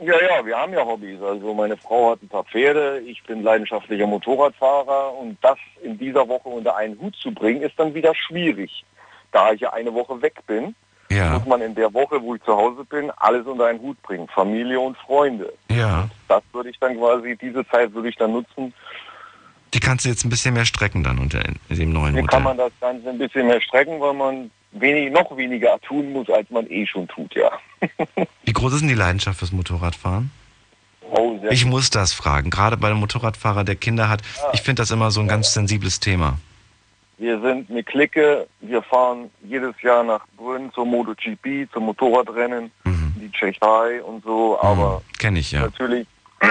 Ja, ja, wir haben ja Hobbys. Also meine Frau hat ein paar Pferde, ich bin leidenschaftlicher Motorradfahrer und das in dieser Woche unter einen Hut zu bringen, ist dann wieder schwierig. Da ich ja eine Woche weg bin, Ja, muss man in der Woche, wo ich zu Hause bin, alles unter einen Hut bringen. Familie und Freunde. ja. Das würde ich dann quasi, diese Zeit würde ich dann nutzen. Die kannst du jetzt ein bisschen mehr strecken dann unter dem neuen Hier Modell. kann man das Ganze ein bisschen mehr strecken, weil man wenig, noch weniger tun muss, als man eh schon tut, ja. Wie groß ist denn die Leidenschaft fürs Motorradfahren? Oh, sehr Ich muss das fragen, gerade bei einem Motorradfahrer, der Kinder hat. Ich finde das immer so ein ganz sensibles Thema. Wir sind eine Clique, wir fahren jedes Jahr nach Brünn zur MotoGP, zum Motorradrennen, Mhm. die Tschechei und so, aber Kenne ich ja. natürlich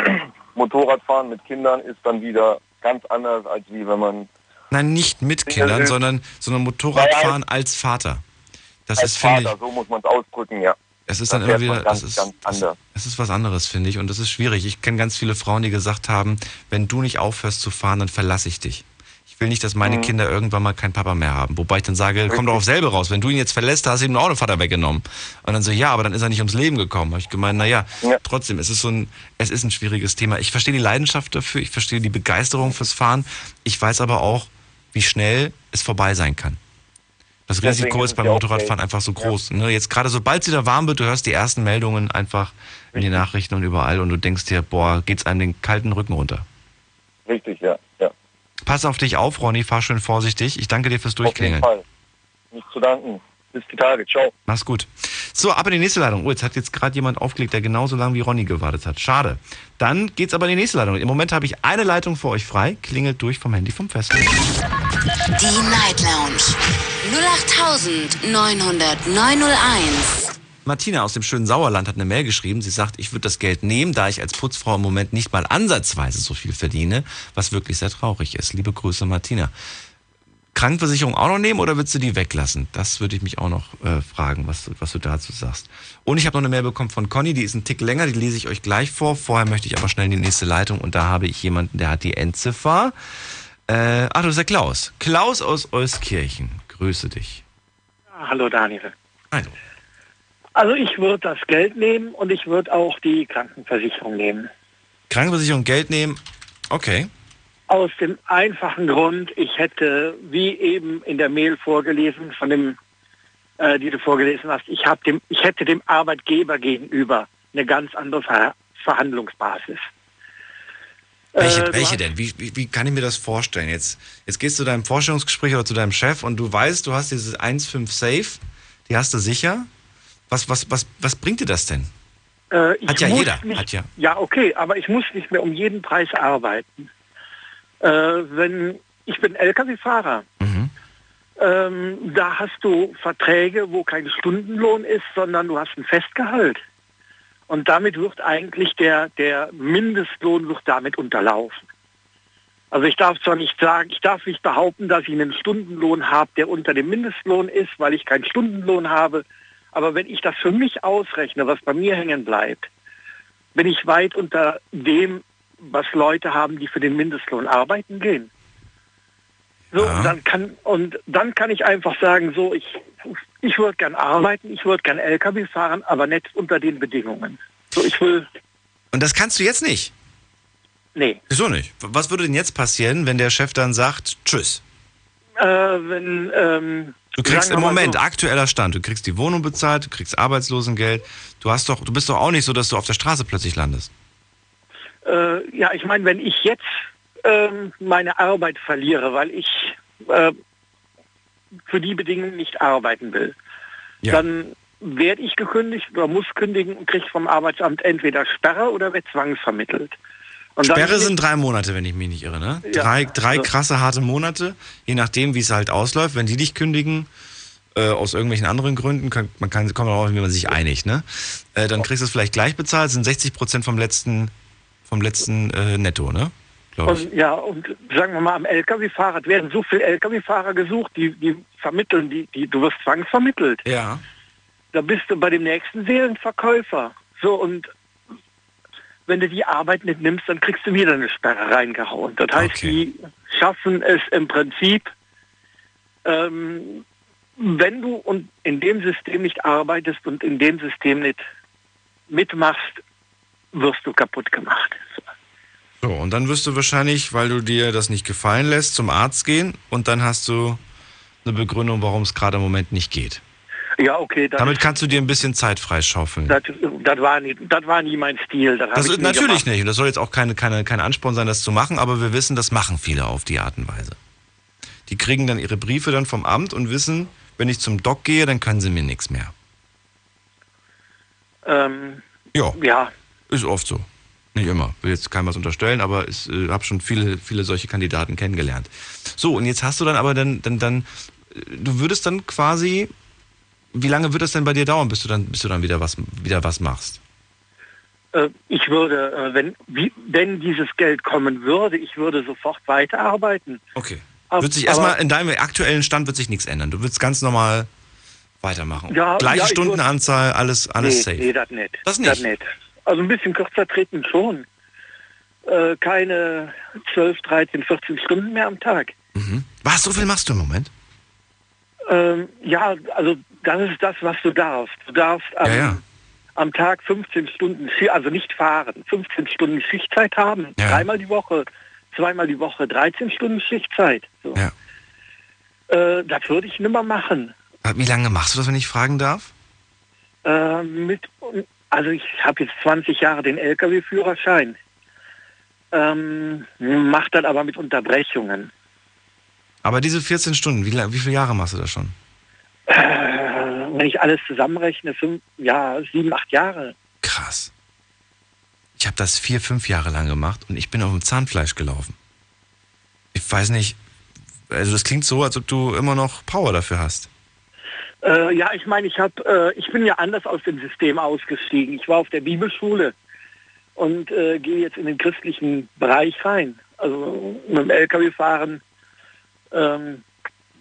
Motorradfahren mit Kindern ist dann wieder ganz anders, als wie wenn man Nein, nicht mit Kindern, ist- sondern, sondern Motorradfahren als Vater. Das als ist, finde Vater, ich, so muss man es ausdrücken, ja. es ist da dann immer wieder, ganz, das ist, ganz das, anders. es ist was anderes, finde ich. Und das ist schwierig. Ich kenne ganz viele Frauen, die gesagt haben, wenn du nicht aufhörst zu fahren, dann verlasse ich dich. Ich will nicht, dass meine Mhm. Kinder irgendwann mal keinen Papa mehr haben. Wobei ich dann sage, komm doch auf selbe raus. Wenn du ihn jetzt verlässt, hast du ihm auch einen Vater weggenommen. Und dann so, ja, aber dann ist er nicht ums Leben gekommen. Habe ich gemeint, naja, Ja. trotzdem, es ist so ein, es ist ein schwieriges Thema. Ich verstehe die Leidenschaft dafür, ich verstehe die Begeisterung fürs Fahren. Ich weiß aber auch, wie schnell es vorbei sein kann. Das Risiko ist ist beim ja Motorradfahren safe. einfach so groß. Ne? Jetzt gerade sobald es wieder warm wird, du hörst die ersten Meldungen einfach in die Nachrichten und überall und du denkst dir, boah, geht's einem den kalten Rücken runter. Richtig, ja. ja. Pass auf dich auf, Ronny, fahr schön vorsichtig. Ich danke dir fürs Auf jeden Durchklingeln. Fall. Nicht zu danken. Bis die Tage. Ciao. Mach's gut. So, ab in die nächste Leitung. Oh, jetzt hat jetzt gerade jemand aufgelegt, der genauso lange wie Ronny gewartet hat. Schade. Dann geht's aber in die nächste Leitung. Im Moment habe ich eine Leitung für euch frei. Klingelt durch vom Handy vom Festnetz. Die Night Lounge 0890901. Martina aus dem schönen Sauerland hat eine Mail geschrieben. Sie sagt, ich würde das Geld nehmen, da ich als Putzfrau im Moment nicht mal ansatzweise so viel verdiene, was wirklich sehr traurig ist. Liebe Grüße, Martina. Krankenversicherung auch noch nehmen oder würdest du die weglassen? Das würde ich mich auch noch äh, fragen, was, du- was du dazu sagst. Und ich habe noch eine Mail bekommen von Conny, die ist ein Tick länger, die lese ich euch gleich vor. Vorher möchte ich aber schnell in die nächste Leitung und da habe ich jemanden, der hat die Endziffer. Äh, ach, du bist der Klaus. Klaus aus Euskirchen. Grüße dich. Hallo Daniel. Also, Also ich würde das Geld nehmen und ich würde auch die Krankenversicherung nehmen. Krankenversicherung Geld nehmen. Okay. Aus dem einfachen Grund, ich hätte, wie eben in der Mail vorgelesen, von dem, äh, die du vorgelesen hast, ich, hab dem, ich hätte dem Arbeitgeber gegenüber eine ganz andere Ver Verhandlungsbasis. Welche, Äh, welche denn? Wie, wie, wie kann ich mir das vorstellen? Jetzt, jetzt gehst du zu deinem Vorstellungsgespräch oder zu deinem Chef und du weißt, du hast dieses 1,5 Safe, die hast du sicher. Was, was, was, was bringt dir das denn? Äh, Hat ja jeder, Nicht, hat ja. ja, okay, aber ich muss nicht mehr um jeden Preis arbeiten. Äh, wenn ich bin LKW-Fahrer, Mhm. ähm, da hast du Verträge, wo kein Stundenlohn ist, sondern du hast ein Festgehalt. Und damit wird eigentlich der, der Mindestlohn wird damit unterlaufen. Also ich darf zwar nicht sagen, ich darf nicht behaupten, dass ich einen Stundenlohn habe, der unter dem Mindestlohn ist, weil ich keinen Stundenlohn habe. Aber wenn ich das für mich ausrechne, was bei mir hängen bleibt, bin ich weit unter dem, was Leute haben, die für den Mindestlohn arbeiten gehen. So, und dann kann und dann kann ich einfach sagen, so ich ich würde gern arbeiten, ich würde gern LKW fahren, aber nicht unter den Bedingungen. So, ich will Und das kannst du jetzt nicht. nee, Wieso nicht? Was würde denn jetzt passieren, wenn der Chef dann sagt, tschüss? äh, wenn ähm, Du kriegst im Moment so, aktueller Stand, du kriegst die Wohnung bezahlt, du kriegst Arbeitslosengeld. Du hast doch, du bist doch auch nicht so, dass du auf der Straße plötzlich landest. Äh, ja, ich meine, wenn ich jetzt ähm, meine Arbeit verliere, weil ich äh, für die Bedingungen nicht arbeiten will, Ja. dann werde ich gekündigt oder muss kündigen und kriege vom Arbeitsamt entweder Sperre oder wird zwangsvermittelt. Sperre sind drei Monate, wenn ich mich nicht irre, ne? Ja. Drei, drei So. krasse, harte Monate, je nachdem, wie es halt ausläuft. Wenn die dich kündigen, äh, aus irgendwelchen anderen Gründen, kann, man kann, kommt darauf, wie man sich einigt, ne? Äh, dann kriegst du es vielleicht gleich bezahlt, sind 60 Prozent vom letzten, vom letzten äh, Netto, ne? Und, ja, und sagen wir mal, am Lkw-Fahrer es werden so viele Lkw-Fahrer gesucht, die, die vermitteln, die, die, du wirst zwangsvermittelt. Ja. Da bist du bei dem nächsten Seelenverkäufer. So, und wenn du die Arbeit nicht nimmst, dann kriegst du wieder eine Sperre reingehauen. Das heißt, die schaffen es im Prinzip, ähm, wenn du und in dem System nicht arbeitest und in dem System nicht mitmachst, wirst du kaputt gemacht. So, und dann wirst du wahrscheinlich, weil du dir das nicht gefallen lässt, zum Arzt gehen und dann hast du eine Begründung, warum es gerade im Moment nicht geht. Ja, okay. Damit kannst du dir ein bisschen Zeit freischaufeln. das, das, war, nie, das war nie mein Stil. Das, Das ist natürlich gemacht. nicht. Und das soll jetzt auch keine, keine, kein Ansporn sein, das zu machen, aber wir wissen, das machen viele auf die Art und Weise. Die kriegen dann ihre Briefe dann vom Amt und wissen, wenn ich zum Doc gehe, dann können sie mir nichts mehr. Ähm, Ja. Ja. Ist oft so. Nicht immer. Will jetzt keinem was unterstellen, aber ich äh, habe schon viele, viele solche Kandidaten kennengelernt. So, und jetzt hast du dann aber dann, dann, dann, äh, du würdest dann quasi, wie lange wird das denn bei dir dauern, bis du dann, bis du dann wieder was, wieder was machst? Äh, ich würde, äh, wenn, wenn dieses Geld kommen würde, ich würde sofort weiterarbeiten. Okay. Wird sich erstmal in deinem aktuellen Stand wird sich nichts ändern. Du würdest ganz normal weitermachen. Ja, Gleiche ja, Stundenanzahl, alles, alles nee, safe. Nee, das nicht. Das nicht? Also ein bisschen kürzer treten schon. Äh, keine 12, 13, 14 Stunden mehr am Tag. Mhm. Was, so viel machst du im Moment? Ähm, ja, also das ist das, was du darfst. Du darfst am, Ja, ja. am Tag 15 Stunden, also nicht fahren, 15 Stunden Schichtzeit haben. Ja. Dreimal die Woche, zweimal die Woche, 13 Stunden Schichtzeit. So. Ja. Äh, das würde ich nimmer machen. Wie lange machst du das, wenn ich fragen darf? Äh, mit, also ich habe jetzt 20 Jahre den Lkw-Führerschein. Ähm, macht das aber mit Unterbrechungen. Aber diese 14 Stunden, wie, wie viele Jahre machst du das schon? Äh, wenn ich alles zusammenrechne, fünf, ja, sieben, acht Jahre. Krass. Ich habe das vier, fünf Jahre lang gemacht und ich bin auf dem Zahnfleisch gelaufen. Ich weiß nicht, also das klingt so, als ob du immer noch Power dafür hast. Äh, ja, ich meine, ich habe, äh, ich bin ja anders aus dem System ausgestiegen. Ich war auf der Bibelschule und äh, gehe jetzt in den christlichen Bereich rein. Also mit dem LKW fahren, ähm,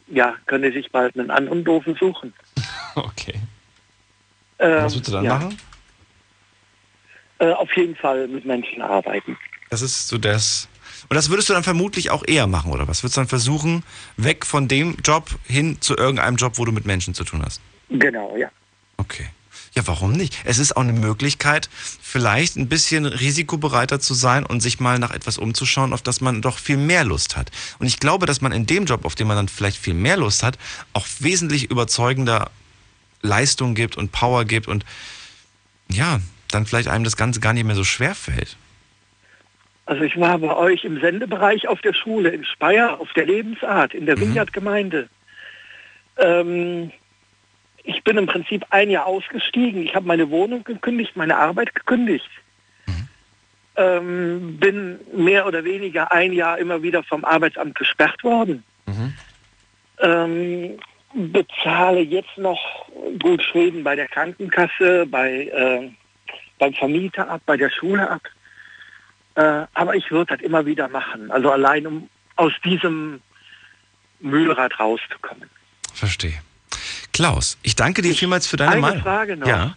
ja, könnte sich bald einen anderen Doofen suchen. Okay. Ähm, Was würdest du dann ja. machen? Äh, auf jeden Fall mit Menschen arbeiten. Das ist so das. Und das würdest du dann vermutlich auch eher machen, oder was? Würdest du dann versuchen, weg von dem Job hin zu irgendeinem Job, wo du mit Menschen zu tun hast? Genau, ja. Okay. Ja, warum nicht? Es ist auch eine Möglichkeit, vielleicht ein bisschen risikobereiter zu sein und sich mal nach etwas umzuschauen, auf das man doch viel mehr Lust hat. Und ich glaube, dass man in dem Job, auf den man dann vielleicht viel mehr Lust hat, auch wesentlich überzeugender Leistung gibt und Power gibt und ja, dann vielleicht einem das Ganze gar nicht mehr so schwer fällt. Also ich war bei euch im Sendebereich auf der Schule in Speyer, auf der Lebensart, in Mhm. der Vineyard-Gemeinde. Ähm, ich bin im Prinzip ein Jahr ausgestiegen. Ich habe meine Wohnung gekündigt, meine Arbeit gekündigt. Mhm. Ähm, bin mehr oder weniger ein Jahr immer wieder vom Arbeitsamt gesperrt worden. Mhm. Ähm, bezahle jetzt noch gut Schulden bei der Krankenkasse, bei, äh, beim Vermieter ab, bei der Schule ab. Äh, aber ich würde das immer wieder machen. Also allein um aus diesem Mühlrad rauszukommen. Verstehe. Klaus, ich danke dir vielmals für deine Eine Meinung. Frage noch. Ja.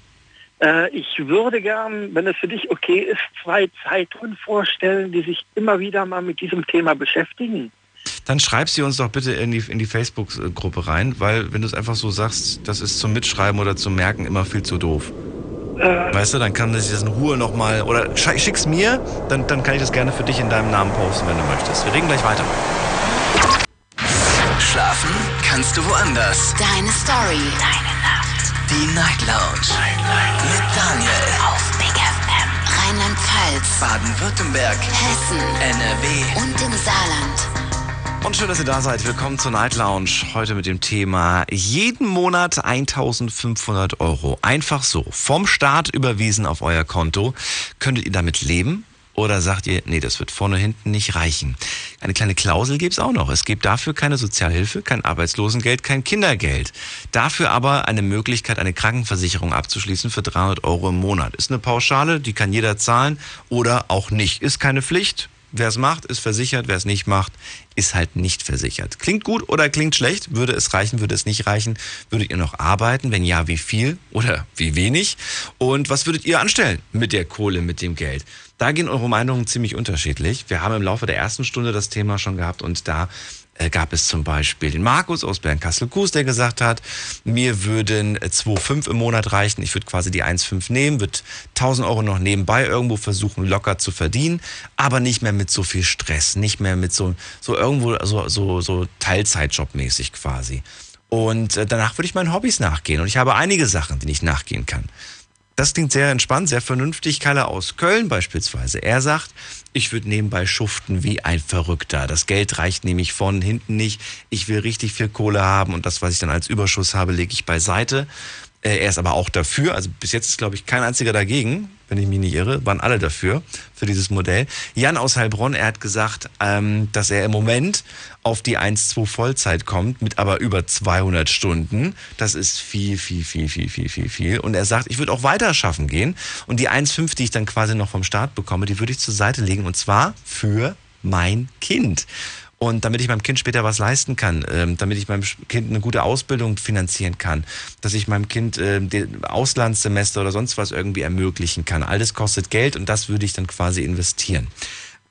Äh, ich würde gern, wenn es für dich okay ist, zwei Zeitungen vorstellen, die sich immer wieder mal mit diesem Thema beschäftigen. Dann schreib sie uns doch bitte in die, in die Facebook-Gruppe rein, weil wenn du es einfach so sagst, das ist zum Mitschreiben oder zum Merken immer viel zu doof. Äh, Weißt du, dann kann ich das in Ruhe nochmal, oder schi- schick's mir, dann, dann kann ich das gerne für dich in deinem Namen posten, wenn du möchtest. Wir reden gleich weiter. Schlafen kannst du woanders. Deine Story. Deine Nacht. Die Night Lounge. Mit Daniel. Auf Big FM. Rheinland-Pfalz. Baden-Württemberg. Hessen. NRW. Und im Saarland. Und schön, dass ihr da seid. Willkommen zur Night Lounge. Heute mit dem Thema jeden Monat 1500 Euro. Einfach so vom Staat überwiesen auf euer Konto. Könntet ihr damit leben? Oder sagt ihr, nee, das wird vorne hinten nicht reichen? Eine kleine Klausel gibt es auch noch. Es gibt dafür keine Sozialhilfe, kein Arbeitslosengeld, kein Kindergeld. Dafür aber eine Möglichkeit, eine Krankenversicherung abzuschließen für 300 Euro im Monat. Ist eine Pauschale, die kann jeder zahlen oder auch nicht. Ist keine Pflicht. Wer es macht, ist versichert. Wer es nicht macht, ist halt nicht versichert. Klingt gut oder klingt schlecht? Würde es reichen, würde es nicht reichen? Würdet ihr noch arbeiten? Wenn ja, wie viel oder wie wenig? Und was würdet ihr anstellen mit der Kohle, mit dem Geld? Da gehen eure Meinungen ziemlich unterschiedlich. Wir haben im Laufe der ersten Stunde das Thema schon gehabt und da gab es zum Beispiel den Markus aus Bernkassel-Kues, der gesagt hat, mir würden 2,5 äh, im Monat reichen. Ich würde quasi die 1,5 nehmen, würde 1000 Euro noch nebenbei irgendwo versuchen, locker zu verdienen, aber nicht mehr mit so viel Stress, nicht mehr mit so, so irgendwo, so, so, so Teilzeitjob-mäßig quasi. Und äh, danach würde ich meinen Hobbys nachgehen. Und ich habe einige Sachen, die ich nachgehen kann. Das klingt sehr entspannt, sehr vernünftig. Kalle aus Köln beispielsweise. Er sagt, ich würde nebenbei schuften wie ein Verrückter. Das Geld reicht nämlich von hinten nicht. Ich will richtig viel Kohle haben und das, was ich dann als Überschuss habe, lege ich beiseite. Äh, er ist aber auch dafür. Also bis jetzt ist, glaube ich, kein einziger dagegen, wenn ich mich nicht irre. Waren alle dafür, für dieses Modell. Jan aus Heilbronn, er hat gesagt, ähm, dass er im Moment auf die 1-2 Vollzeit kommt, mit aber über 200 Stunden. Das ist viel, viel, viel, viel, viel, viel, viel. Und er sagt, ich würde auch weiter schaffen gehen. Und die 1,5, die ich dann quasi noch vom Staat bekomme, die würde ich zur Seite legen. Und zwar für mein Kind. Und damit ich meinem Kind später was leisten kann, ähm, damit ich meinem Kind eine gute Ausbildung finanzieren kann, dass ich meinem Kind äh, Auslandssemester oder sonst was irgendwie ermöglichen kann. Alles kostet Geld und das würde ich dann quasi investieren.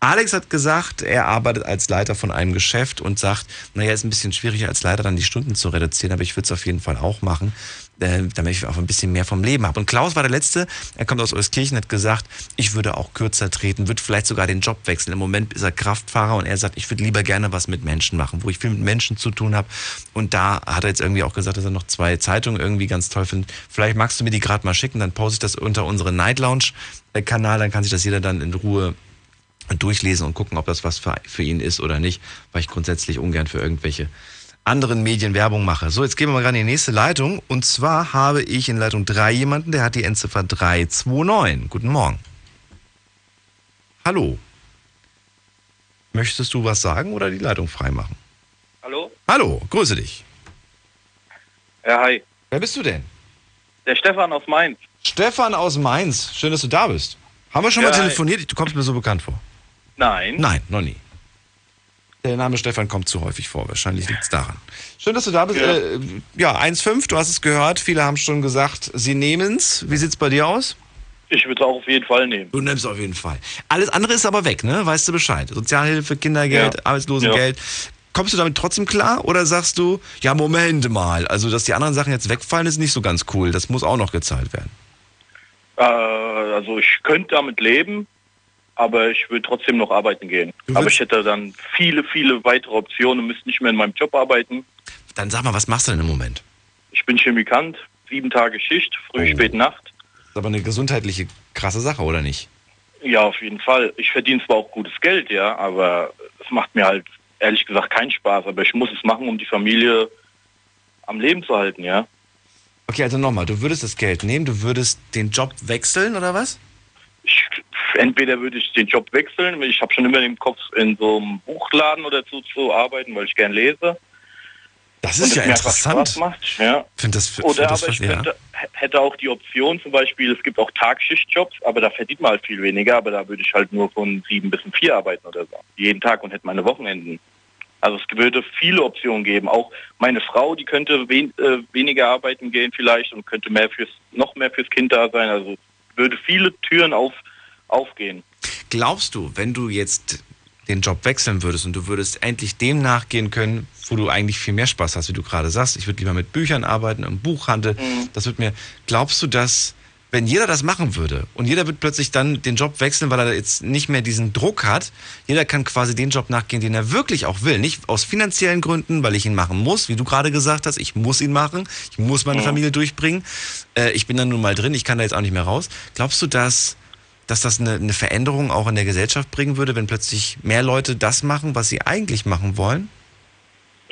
Alex hat gesagt, er arbeitet als Leiter von einem Geschäft und sagt, naja, ist ein bisschen schwieriger als Leiter dann die Stunden zu reduzieren, aber ich würde es auf jeden Fall auch machen, äh, damit ich auch ein bisschen mehr vom Leben habe. Und Klaus war der Letzte, er kommt aus Euskirchen, hat gesagt, ich würde auch kürzer treten, würde vielleicht sogar den Job wechseln. Im Moment ist er Kraftfahrer und er sagt, ich würde lieber gerne was mit Menschen machen, wo ich viel mit Menschen zu tun habe. Und da hat er jetzt irgendwie auch gesagt, dass er noch zwei Zeitungen irgendwie ganz toll findet. Vielleicht magst du mir die gerade mal schicken, dann poste ich das unter unseren Night Lounge Kanal, dann kann sich das jeder dann in Ruhe durchlesen und gucken, ob das was für, für ihn ist oder nicht, weil ich grundsätzlich ungern für irgendwelche anderen Medien Werbung mache. So, jetzt gehen wir mal gerade in die nächste Leitung. Und zwar habe ich in Leitung 3 jemanden, der hat die Endziffer 329. Guten Morgen. Hallo. Möchtest du was sagen oder die Leitung freimachen? Hallo? Hallo, grüße dich. Ja, hi. Wer bist du denn? Der Stefan aus Mainz. Stefan aus Mainz. Schön, dass du da bist. Haben wir schon Ja, mal telefoniert? Du kommst mir so bekannt vor. Nein. Nein, noch nie. Der Name Stefan kommt zu häufig vor. Wahrscheinlich liegt es daran. Schön, dass du da bist. Ja. Äh, ja, 1,5, du hast es gehört. Viele haben schon gesagt, sie nehmen's. Wie sieht's bei dir aus? Ich würde es auch auf jeden Fall nehmen. Du nimmst auf jeden Fall. Alles andere ist aber weg, ne? Weißt du Bescheid? Sozialhilfe, Kindergeld, Ja. Arbeitslosengeld. Kommst du damit trotzdem klar oder sagst du, ja, Moment mal, also dass die anderen Sachen jetzt wegfallen, ist nicht so ganz cool. Das muss auch noch gezahlt werden. Äh, also ich könnte damit leben, aber ich würde trotzdem noch arbeiten gehen. Aber ich hätte dann viele, viele weitere Optionen und müsste nicht mehr in meinem Job arbeiten. Dann sag mal, was machst du denn im Moment? Ich bin Chemikant, sieben Tage Schicht, früh, Oh. spät, Nacht. Das ist aber eine gesundheitliche krasse Sache, oder nicht? Ja, auf jeden Fall. Ich verdiene zwar auch gutes Geld, ja, aber es macht mir halt ehrlich gesagt keinen Spaß. Aber ich muss es machen, um die Familie am Leben zu halten, ja. Okay, also nochmal, du würdest das Geld nehmen, du würdest den Job wechseln oder was? Ich, entweder würde ich den Job wechseln, ich habe schon immer im Kopf, in so einem Buchladen oder so zu arbeiten, weil ich gern lese. Das ist ja interessant. Macht, ja. Find das, find Oder das aber ich könnte, hätte auch die Option, zum Beispiel, es gibt auch Tagschichtjobs, aber da verdient man halt viel weniger, aber da würde ich halt nur von sieben bis vier arbeiten oder so. Jeden Tag und hätte meine Wochenenden. Also es würde viele Optionen geben. Auch meine Frau, die könnte wen, äh, weniger arbeiten gehen vielleicht und könnte mehr fürs, noch mehr fürs Kind da sein. Also würde viele Türen auf, aufgehen. Glaubst du, wenn du jetzt den Job wechseln würdest und du würdest endlich dem nachgehen können, wo du eigentlich viel mehr Spaß hast, wie du gerade sagst, ich würde lieber mit Büchern arbeiten, im Buchhandel, das wird mir, glaubst du, dass wenn jeder das machen würde und jeder wird plötzlich dann den Job wechseln, weil er jetzt nicht mehr diesen Druck hat, jeder kann quasi den Job nachgehen, den er wirklich auch will, nicht aus finanziellen Gründen, weil ich ihn machen muss, wie du gerade gesagt hast, ich muss ihn machen, ich muss meine Mhm. Familie durchbringen, äh, ich bin dann nun mal drin, ich kann da jetzt auch nicht mehr raus. Glaubst du, dass dass das eine, eine Veränderung auch in der Gesellschaft bringen würde, wenn plötzlich mehr Leute das machen, was sie eigentlich machen wollen?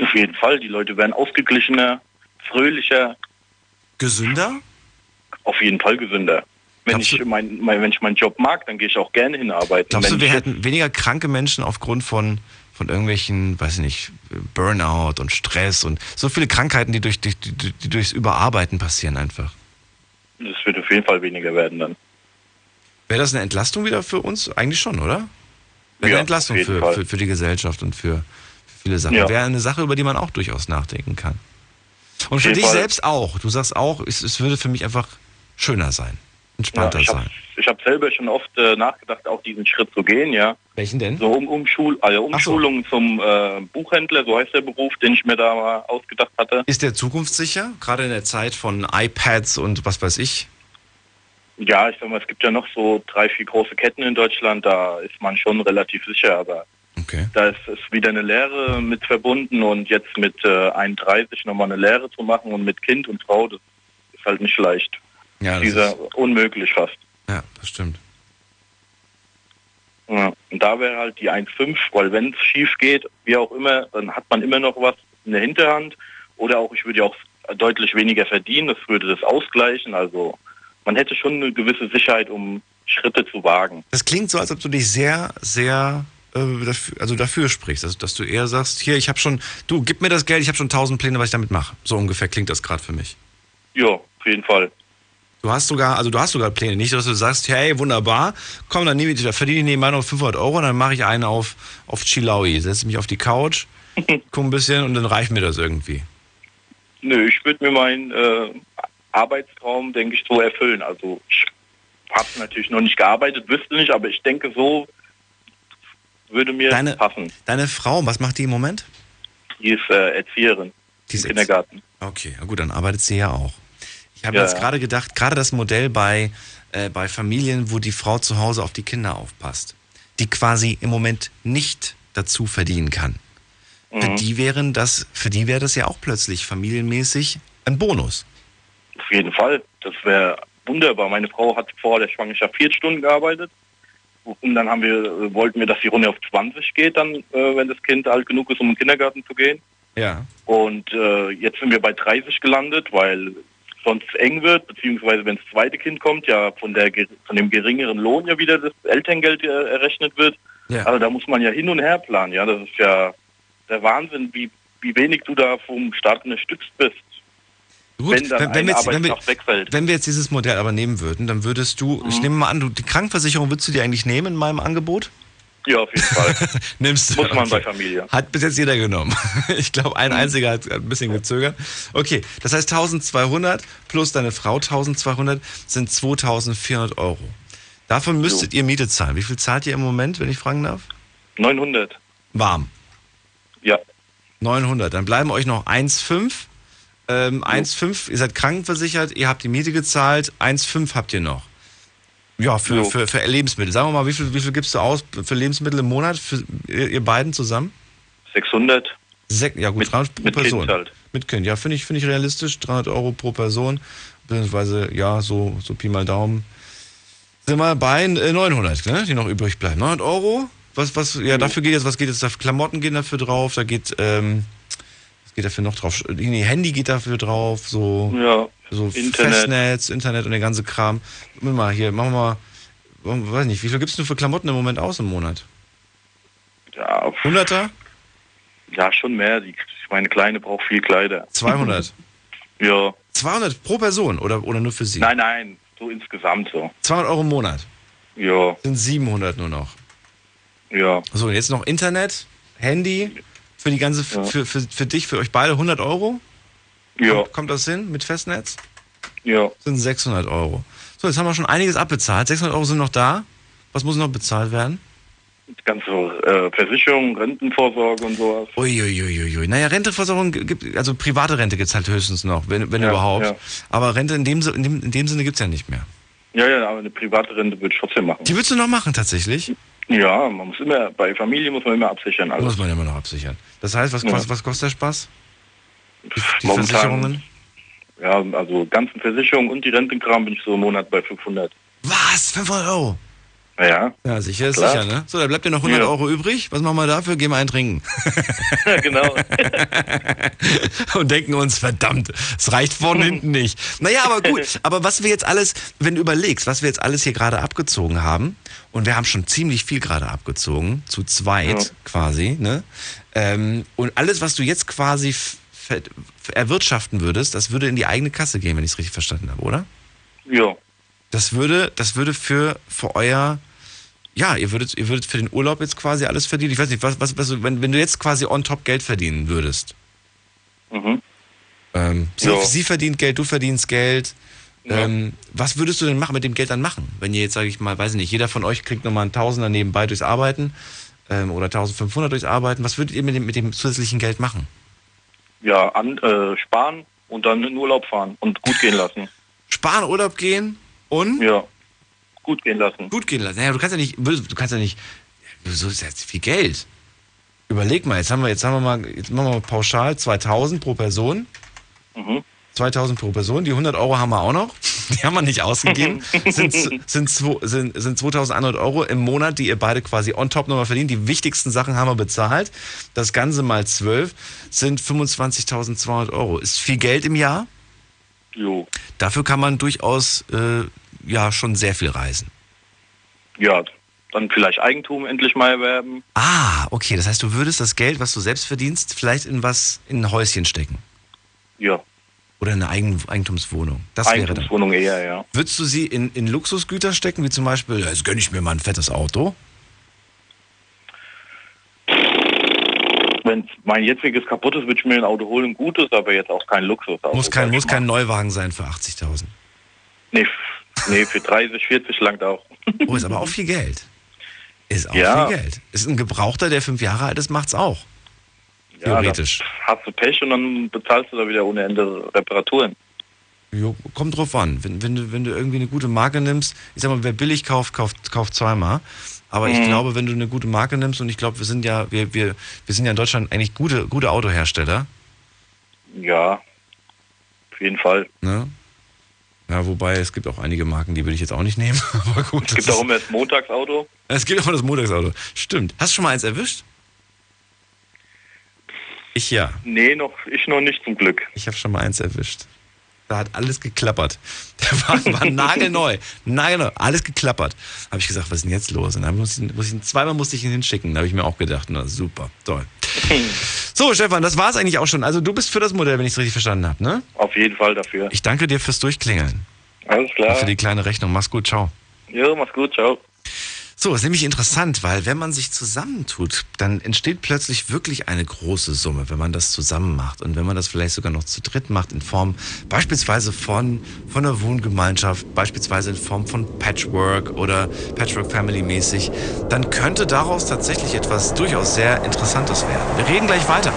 Auf jeden Fall. Die Leute werden ausgeglichener, fröhlicher, Gesünder? Auf jeden Fall gesünder. Wenn ich, mein, mein, wenn ich meinen Job mag, dann gehe ich auch gerne hinarbeiten. Glaubst du, wir hätten weniger kranke Menschen aufgrund von, von irgendwelchen, weiß ich nicht, Burnout und Stress und so viele Krankheiten, die, durch, durch, die, die durchs Überarbeiten passieren einfach? Das wird auf jeden Fall weniger werden dann. Wäre das eine Entlastung wieder für uns? Eigentlich schon, oder? Wäre Ja, eine Entlastung für, für, für die Gesellschaft und für, für viele Sachen. Ja. Wäre eine Sache, über die man auch durchaus nachdenken kann. Und für dich Fall. selbst auch. Du sagst auch, es, es würde für mich einfach schöner sein, entspannter Ja, ich sein. habe ich hab selber schon oft äh, nachgedacht, auch diesen Schritt zu gehen, ja. Welchen denn? So um, Umschul also Umschulung zum äh, Buchhändler, so heißt der Beruf, den ich mir da mal ausgedacht hatte. Ist der zukunftssicher? Gerade in der Zeit von iPads und was weiß ich? Ja, ich sag mal, es gibt ja noch so drei, vier große Ketten in Deutschland, da ist man schon relativ sicher, aber Okay. da ist, ist wieder eine Lehre mit verbunden und jetzt mit äh, 31 nochmal eine Lehre zu machen und mit Kind und Frau, das ist halt nicht leicht. Ja, das Dieser ist, unmöglich fast. ja, das stimmt. Ja. Und da wäre halt die 1,5, weil wenn es schief geht, wie auch immer, dann hat man immer noch was in der Hinterhand. Oder auch, ich würde ja auch deutlich weniger verdienen, das würde das ausgleichen. Also man hätte schon eine gewisse Sicherheit, um Schritte zu wagen. Das klingt so, als ob du dich sehr, sehr äh, dafür, also dafür sprichst, also, dass du eher sagst, hier, ich habe schon, du, gib mir das Geld, ich habe schon tausend Pläne, was ich damit mache. So ungefähr klingt das gerade für mich. Ja, auf jeden Fall. Du hast sogar, also du hast sogar Pläne, nicht, dass du sagst, hey, wunderbar, komm, dann nehme ich, da verdiene ich nebenbei noch 500 Euro und dann mache ich einen auf, auf Chilaui, setze mich auf die Couch, guck ein bisschen und dann reicht mir das irgendwie. Nö, ich würde mir meinen äh, Arbeitstraum, denke ich, so erfüllen. Also ich habe natürlich noch nicht gearbeitet, wüsste nicht, aber ich denke, so würde mir Deine- passen. Deine Frau, was macht die im Moment? Die ist äh, Erzieherin Die ist im Kindergarten. Okay, gut, dann arbeitet sie ja auch. Ich habe Ja, jetzt gerade gedacht, gerade das Modell bei, äh, bei Familien, wo die Frau zu Hause auf die Kinder aufpasst, die quasi im Moment nicht dazu verdienen kann. Für Mhm. die wären das, für die wäre das ja auch plötzlich familienmäßig ein Bonus. Auf jeden Fall. Das wäre wunderbar. Meine Frau hat vor der Schwangerschaft vier Stunden gearbeitet. Und dann haben wir, äh, wollten wir, dass die Runde auf 20 geht, dann, äh, wenn das Kind alt genug ist, um in den Kindergarten zu gehen. Ja. Und äh, jetzt sind wir bei 30 gelandet, weil sonst eng wird, beziehungsweise wenn das zweite Kind kommt, ja von der von dem geringeren Lohn ja wieder das Elterngeld äh, errechnet wird. Ja. Also da muss man ja hin und her planen, ja. Das ist ja der Wahnsinn, wie, wie wenig du da vom Staat unterstützt bist. Gut, wenn wenn, wenn, jetzt, wenn, wir, wenn wir jetzt dieses Modell aber nehmen würden, dann würdest du, ich Mhm. nehme mal an, du, die Krankenversicherung würdest du dir eigentlich nehmen in meinem Angebot? Ja, auf jeden Fall. Nimmst du. Muss man bei. Familie. Hat bis jetzt jeder genommen. Ich glaube, ein einziger hat, ein bisschen gezögert. Okay, das heißt 1200 plus deine Frau 1200 sind 2400 Euro. Davon müsstet ihr Miete zahlen. Wie viel zahlt ihr im Moment, wenn ich fragen darf? 900. Warm. Ja. 900. Dann bleiben euch noch 1,5. Ähm, 1,5, ihr seid krankenversichert, ihr habt die Miete gezahlt, 1,5 habt ihr noch. Ja, für, Jo. für, für Lebensmittel. Sagen wir mal, wie viel, wie viel gibst du aus für Lebensmittel im Monat, für ihr, ihr beiden zusammen? 600. Sek ja gut, 300 pro mit Kind Person. halt. Mit Kind, ja, finde ich, finde ich realistisch. 300 Euro pro Person, beziehungsweise, ja, so, so Pi mal Daumen. Sind wir bei äh, 900, ne, die noch übrig bleiben. 900 Euro, was, was, ja, dafür geht jetzt, was geht jetzt, da Klamotten gehen dafür drauf, da geht, ähm, was geht dafür noch drauf? Nee, Handy geht dafür drauf, so, Ja. So Internet. Festnetz, Internet und der ganze Kram. Moment mal, hier, machen wir mal, weiß nicht, wie viel gibst du für Klamotten im Moment aus im Monat? Ja, Hunderter? ja, schon mehr. Die, meine Kleine braucht viel Kleider. 200? Ja. 200 pro Person oder, oder nur für sie? Nein, nein, so insgesamt so. 200 Euro im Monat. Ja, Sind 700 nur noch. ja. So, jetzt noch Internet, Handy, für die ganze, Ja. für, für, für dich, für euch beide 100 Euro? Ja, Kommt, kommt das hin mit Festnetz? ja. Sind 600 Euro. So, jetzt haben wir schon einiges abbezahlt. 600 Euro sind noch da. Was muss noch bezahlt werden? Ganze äh, Versicherung, Rentenvorsorge und sowas. Uiuiuiui. Naja, Renteversorgung gibt, also private Rente gibt es halt höchstens noch, wenn, wenn Ja, überhaupt. ja. Aber Rente in dem, in dem, in dem Sinne gibt es ja nicht mehr. Ja, ja, aber eine private Rente würde ich trotzdem machen. Die würdest du noch machen tatsächlich? Ja, man muss immer, bei Familie muss man immer absichern. Also Muss man immer noch absichern. Das heißt, was, Ja. was, was kostet der Spaß? Die, die Momentan- Versicherungen? Ja, also ganzen Versicherungen und die Rentenkram bin ich so im Monat bei 500. Was? 500 Euro? Ja. Ja, sicher ist Klar. sicher, ne? So, da bleibt dir noch 100 Ja. Euro übrig. Was machen wir dafür? Gehen wir einen trinken. Ja, genau. und denken uns, verdammt, es reicht vorne und hinten nicht. Naja, aber gut. Aber was wir jetzt alles, wenn du überlegst, was wir jetzt alles hier gerade abgezogen haben, und wir haben schon ziemlich viel gerade abgezogen, zu zweit Ja. quasi, ne? Ähm, und alles, was du jetzt quasi erwirtschaften würdest, das würde in die eigene Kasse gehen, wenn ich es richtig verstanden habe, oder? Ja. Das würde, das würde für, für euer, ja, ihr würdet, ihr würdet für den Urlaub jetzt quasi alles verdienen. Ich weiß nicht, was, was, was wenn, wenn du jetzt quasi on top Geld verdienen würdest. Mhm. Ähm, sie, Ja. sie verdient Geld, du verdienst Geld. Ähm, was würdest du denn machen, mit dem Geld dann machen? Wenn ihr jetzt, sage ich mal, weiß ich nicht, jeder von euch kriegt nochmal einen Tausender nebenbei durchs Arbeiten ähm, oder 1500 durchs Arbeiten. Was würdet ihr mit dem, mit dem zusätzlichen Geld machen? Ja, an, äh, sparen und dann in Urlaub fahren und gut gehen lassen. Sparen, Urlaub gehen und? Ja. Gut gehen lassen. Gut gehen lassen. Naja, du kannst ja nicht, du kannst ja nicht, so ist jetzt viel Geld. Überleg mal, jetzt haben wir, jetzt haben wir mal, jetzt machen wir mal pauschal 2000 pro Person. Mhm. 2000 pro Person, die 100 Euro haben wir auch noch. Die haben wir nicht ausgegeben. sind, sind, sind, sind 2100 Euro im Monat, die ihr beide quasi on top nochmal verdient. Die wichtigsten Sachen haben wir bezahlt. Das Ganze mal 12 sind 25.200 Euro. Ist viel Geld im Jahr. Jo. Dafür kann man durchaus äh, ja schon sehr viel reisen. Ja, dann vielleicht Eigentum endlich mal erwerben. Ah, okay. Das heißt, du würdest das Geld, was du selbst verdienst, vielleicht in was, in ein Häuschen stecken. Ja. Oder in eine Eigen Eigentumswohnung. Das wäre dann. Eigentumswohnung eher, ja. Würdest du sie in, in Luxusgüter stecken, wie zum Beispiel, jetzt gönne ich mir mal ein fettes Auto? Wenn mein jetziges kaputt ist, würde ich mir ein Auto holen, ein gutes, aber jetzt auch kein Luxusauto. Muss kein, muss kein Neuwagen sein für 80.000. Nee, nee, für 30, 40 langt auch. Oh, ist aber auch viel Geld. Ist auch Ja. viel Geld. Ist ein Gebrauchter, der fünf Jahre alt ist, macht's auch. Ja, Theoretisch. da hast du Pech und dann bezahlst du da wieder ohne Ende Reparaturen. Jo, kommt drauf an. Wenn, wenn, du, wenn du irgendwie eine gute Marke nimmst, ich sag mal, wer billig kauft, kauft, kauft zweimal. Aber ich Mhm. glaube, wenn du eine gute Marke nimmst, und ich glaube, wir sind ja, wir, wir, wir sind ja in Deutschland eigentlich gute, gute Autohersteller. Ja, auf jeden Fall. Ne? Ja, wobei es gibt auch einige Marken, die würde ich jetzt auch nicht nehmen. Aber gut. Es gibt auch immer das Montagsauto. Es gibt auch das Montagsauto. Stimmt. Hast du schon mal eins erwischt? Ich ja. Nee, noch, ich noch nicht zum Glück. Ich habe schon mal eins erwischt. Da hat alles geklappert. Der Wagen war nagelneu. Nagelneu. Alles geklappert. Habe ich gesagt, was ist denn jetzt los? Und dann muss ich, muss ich, zweimal musste ich ihn hinschicken. Da habe ich mir auch gedacht, na super, toll. So, Stefan, das war es eigentlich auch schon. Also du bist für das Modell, wenn ich es richtig verstanden habe, ne? Auf jeden Fall dafür. Ich danke dir fürs Durchklingeln. Alles Und klar. für die kleine Rechnung. Mach's gut, ciao. Ja, mach's gut, ciao. So, ist nämlich interessant, weil wenn man sich zusammentut, dann entsteht plötzlich wirklich eine große Summe, wenn man das zusammen macht. Und wenn man das vielleicht sogar noch zu dritt macht, in Form beispielsweise von, von einer Wohngemeinschaft, beispielsweise in Form von Patchwork oder Patchwork Family mäßig, dann könnte daraus tatsächlich etwas durchaus sehr Interessantes werden. Wir reden gleich weiter.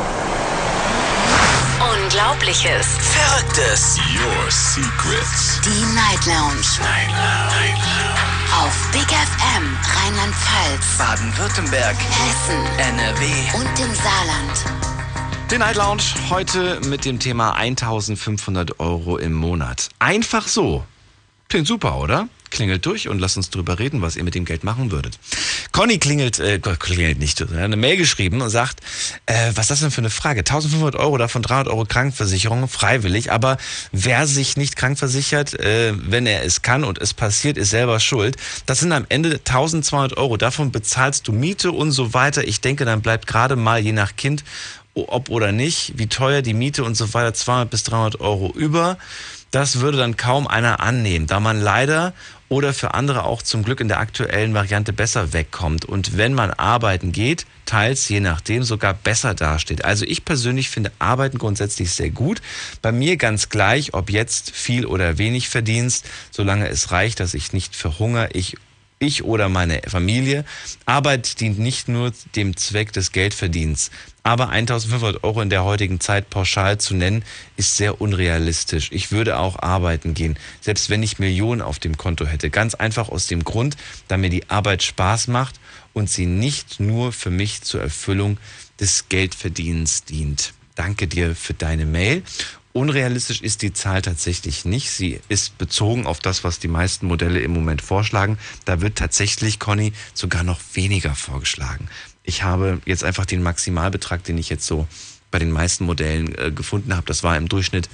Unglaubliches. Verrücktes. Your Secrets. Die Night Lounge. Night Lounge. Auf Big FM Rheinland-Pfalz, Baden-Württemberg. Hessen NRW. und im Saarland. Den Night Lounge heute mit dem Thema 1500 Euro im Monat. Einfach so. Klingt super, oder? Klingelt durch und lasst uns drüber reden, was ihr mit dem Geld machen würdet. Conny klingelt, äh, klingelt nicht, hat eine Mail geschrieben und sagt, äh, was ist das denn für eine Frage? 1500 Euro, davon 300 Euro Krankenversicherung, freiwillig, aber wer sich nicht krankversichert, äh, wenn er es kann und es passiert, ist selber schuld. Das sind am Ende 1200 Euro, davon bezahlst du Miete und so weiter. Ich denke, dann bleibt gerade mal je nach Kind ob oder nicht, wie teuer die Miete und so weiter, 200 bis 300 Euro über. Das würde dann kaum einer annehmen, da man leider oder für andere auch zum Glück in der aktuellen Variante besser wegkommt und wenn man arbeiten geht, teils je nachdem sogar besser dasteht. Also ich persönlich finde Arbeiten grundsätzlich sehr gut. Bei mir ganz gleich, ob jetzt viel oder wenig verdienst, solange es reicht, dass ich nicht verhungere, ich ich oder meine Familie. Arbeit dient nicht nur dem Zweck des Geldverdienens. Aber 1500 Euro in der heutigen Zeit pauschal zu nennen, ist sehr unrealistisch. Ich würde auch arbeiten gehen, selbst wenn ich Millionen auf dem Konto hätte. Ganz einfach aus dem Grund, da mir die Arbeit Spaß macht und sie nicht nur für mich zur Erfüllung des Geldverdienens dient. Danke dir für deine Mail. Unrealistisch ist die Zahl tatsächlich nicht. Sie ist bezogen auf das, was die meisten Modelle im Moment vorschlagen. Da wird tatsächlich, Conny, sogar noch weniger vorgeschlagen. Ich habe jetzt einfach den Maximalbetrag, den ich jetzt so bei den meisten Modellen äh, gefunden habe. Das war im Durchschnitt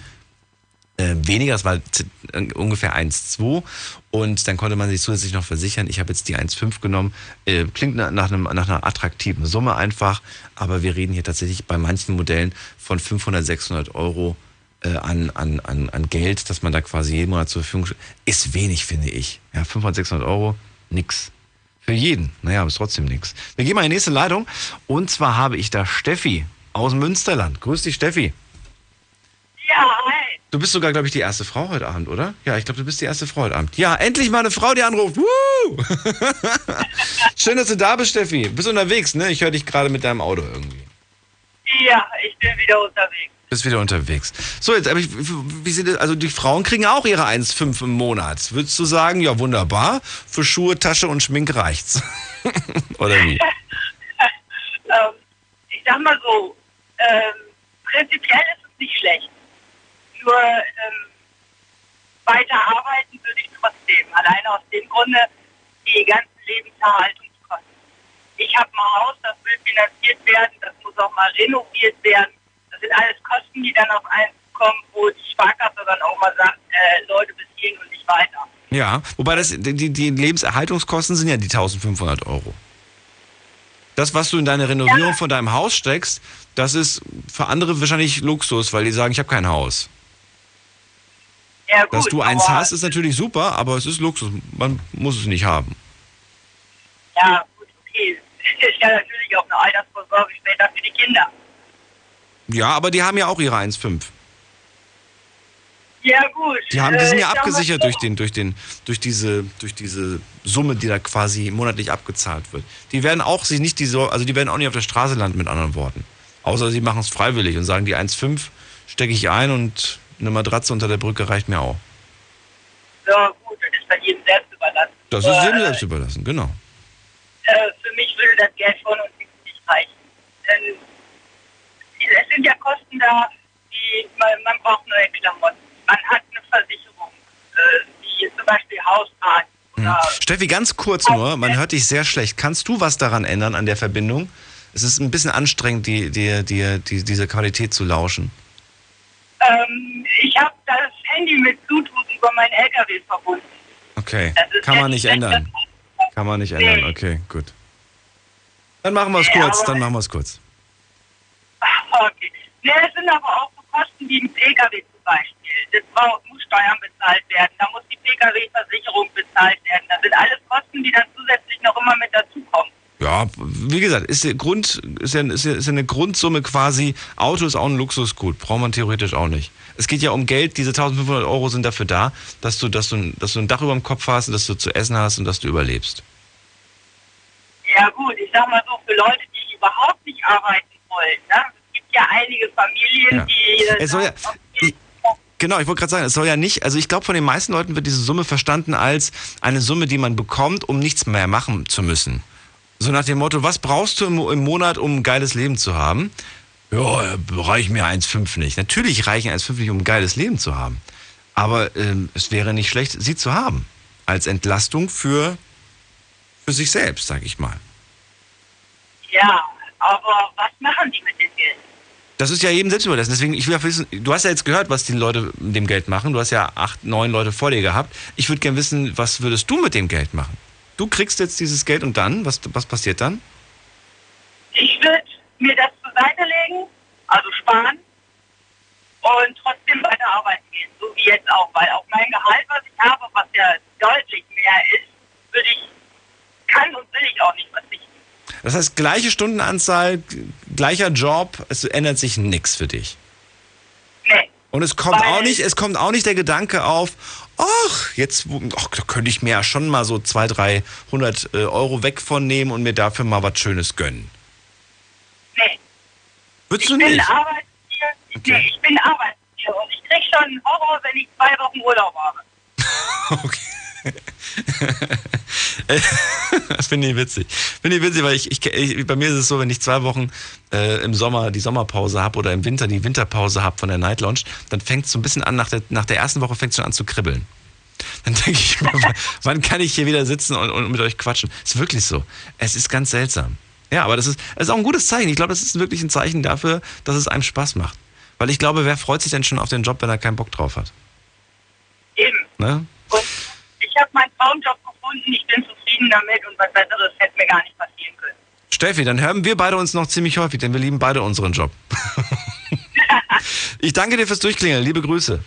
äh, weniger, das war äh, ungefähr 1,2 und dann konnte man sich zusätzlich noch versichern. Ich habe jetzt die 1,5 genommen. Äh, klingt nach, einem, nach einer attraktiven Summe einfach, aber wir reden hier tatsächlich bei manchen Modellen von 500, 600 Euro an, an, an, an Geld, dass man da quasi jeden Monat zur Verfügung steht. Ist wenig, finde ich. Ja, 500, 600 Euro, nix. Für jeden. Naja, aber ist trotzdem nix. Wir gehen mal in die nächste Leitung und zwar habe ich da Steffi aus Münsterland. Grüß dich, Steffi. Ja, hi. Du bist sogar, glaube ich, die erste Frau heute Abend, oder? Ja, ich glaube, du bist die erste Frau heute Abend. Ja, endlich mal eine Frau, die anruft. Woo! Schön, dass du da bist, Steffi. Bist unterwegs, ne? Ich höre dich gerade mit deinem Auto irgendwie. Ja, ich bin wieder unterwegs. Bist wieder unterwegs. So, jetzt, aber ich, wie sieht das, also die Frauen kriegen auch ihre 1,5 im Monat. Würdest du sagen, ja, wunderbar, für Schuhe, Tasche und Schmink reicht's? oder wie? ähm, ich sag mal so, ähm, prinzipiell ist es nicht schlecht. Nur ähm, weiter arbeiten würde ich trotzdem. Alleine aus dem Grunde die ganzen Lebenserhaltungskosten. Ich habe ein Haus, das will finanziert werden, das muss auch mal renoviert werden. Das sind alles Kosten, die dann auf einen kommen, wo die Sparkasse dann auch mal sagt, äh, Leute bis hierhin und nicht weiter. Ja, wobei das, die, die Lebenserhaltungskosten sind ja die 1500 Euro. Das, was du in deine Renovierung ja. von deinem Haus steckst, das ist für andere wahrscheinlich Luxus, weil die sagen, ich habe kein Haus. Ja, gut, Dass du eins hast, ist natürlich super, aber es ist Luxus. Man muss es nicht haben. Ja, gut, okay. Ich ja natürlich auch eine Altersvorsorge später für die Kinder. Ja, aber die haben ja auch ihre 1,5. Ja, gut. Die, haben, die sind ja Äh, ich mal abgesichert durch, den, durch, den, durch, diese, durch diese Summe, die da quasi monatlich abgezahlt wird. Die werden auch sich nicht die so, also die werden auch nicht auf der Straße landen, mit anderen Worten. Außer sie machen es freiwillig und sagen, die 1,5 stecke ich ein und eine Matratze unter der Brücke reicht mir auch. Ja, gut, das ist dann jedem selbst überlassen. Das ist jedem selbst überlassen, genau. Äh, für mich würde das Geld von uns nicht reichen. Denn es sind ja Kosten da, die man, man braucht neue Klamotten. Man hat eine Versicherung, äh, wie zum Beispiel Hausrat. Hm. Steffi, ganz kurz nur, man hört dich sehr schlecht. Kannst du was daran ändern an der Verbindung? Es ist ein bisschen anstrengend, die, die, die, die, diese Qualität zu lauschen. Ähm, ich habe das Handy mit Bluetooth über meinen LKW verbunden. Okay, kann man nicht ändern. Kann man nicht ändern, okay, gut. Dann machen wir es kurz, dann machen wir es kurz. Okay. Ne, es sind aber auch so Kosten wie ein Pkw zum Beispiel. Das muss Steuern bezahlt werden, da muss die Pkw-Versicherung bezahlt werden. Das sind alles Kosten, die dann zusätzlich noch immer mit dazukommen. Ja, wie gesagt, ist, der Grund, ist, ja, ist, ja, ist ja eine Grundsumme quasi. Auto ist auch ein Luxusgut, braucht man theoretisch auch nicht. Es geht ja um Geld, diese 1500 Euro sind dafür da, dass du, dass, du, ein- dass du ein Dach über dem Kopf hast und dass du zu essen hast und dass du überlebst. Ja gut, ich sag mal so, für Leute, die überhaupt nicht arbeiten wollen, ne? Ja einige Familien, Ja. die... äh, Es soll ja, ich, genau, ich wollte gerade sagen, es soll ja nicht, also ich glaube, von den meisten Leuten wird diese Summe verstanden als eine Summe, die man bekommt, um nichts mehr machen zu müssen. So nach dem Motto, was brauchst du im, im Monat, um ein geiles Leben zu haben? Ja, reicht mir 1,5 nicht. Natürlich reichen 1,5 nicht, um ein geiles Leben zu haben. Aber ähm, es wäre nicht schlecht, sie zu haben. Als Entlastung für, für sich selbst, sag ich mal. Ja, aber was machen die mit dem Geld? Das ist ja jedem selbst überlassen. Deswegen, ich will ja wissen, du hast ja jetzt gehört, was die Leute mit dem Geld machen. Du hast ja acht, neun Leute vor dir gehabt. Ich würde gerne wissen, was würdest du mit dem Geld machen? Du kriegst jetzt dieses Geld und dann? Was, was passiert dann? Ich würde mir das zur Seite legen, also sparen und trotzdem weiter arbeiten gehen, so wie jetzt auch, weil auf mein Gehalt, was ich habe, was ja deutlich mehr ist, würde ich, kann und will ich auch nicht verzichten. Das heißt, gleiche Stundenanzahl, gleicher Job, es ändert sich nichts für dich. Nee. Und es kommt Weil- auch nicht, es kommt auch nicht der Gedanke auf, ach, jetzt ach, da könnte ich mir ja schon mal so 200, 300 äh, Euro weg von nehmen und mir dafür mal was Schönes gönnen. Nee. Würdest ich du bin nicht? Arbeitstier, nee, ich bin Arbeitstier und ich krieg schon einen Horror, wenn ich zwei Wochen Urlaub habe. Finde ich witzig. Finde ich witzig, weil ich, ich, ich, bei mir ist es so, wenn ich zwei Wochen äh, im Sommer die Sommerpause habe oder im Winter die Winterpause habe von der Night Lounge, dann fängt es so ein bisschen an, nach der, nach der ersten Woche fängt es schon an zu kribbeln. Dann denke ich mir, wann kann ich hier wieder sitzen und, und mit euch quatschen? Ist wirklich so. Es ist ganz seltsam. Ja, aber das ist, das ist auch ein gutes Zeichen. Ich glaube, das ist wirklich ein Zeichen dafür, dass es einem Spaß macht. Weil ich glaube, wer freut sich denn schon auf den Job, wenn er keinen Bock drauf hat? Eben. Ne? Und ich habe meinen Traumjob gefunden, ich bin zufrieden damit und was Besseres hätte mir gar nicht passieren können. Steffi, dann hören wir beide uns noch ziemlich häufig, denn wir lieben beide unseren Job. ich danke dir fürs Durchklingeln. Liebe Grüße.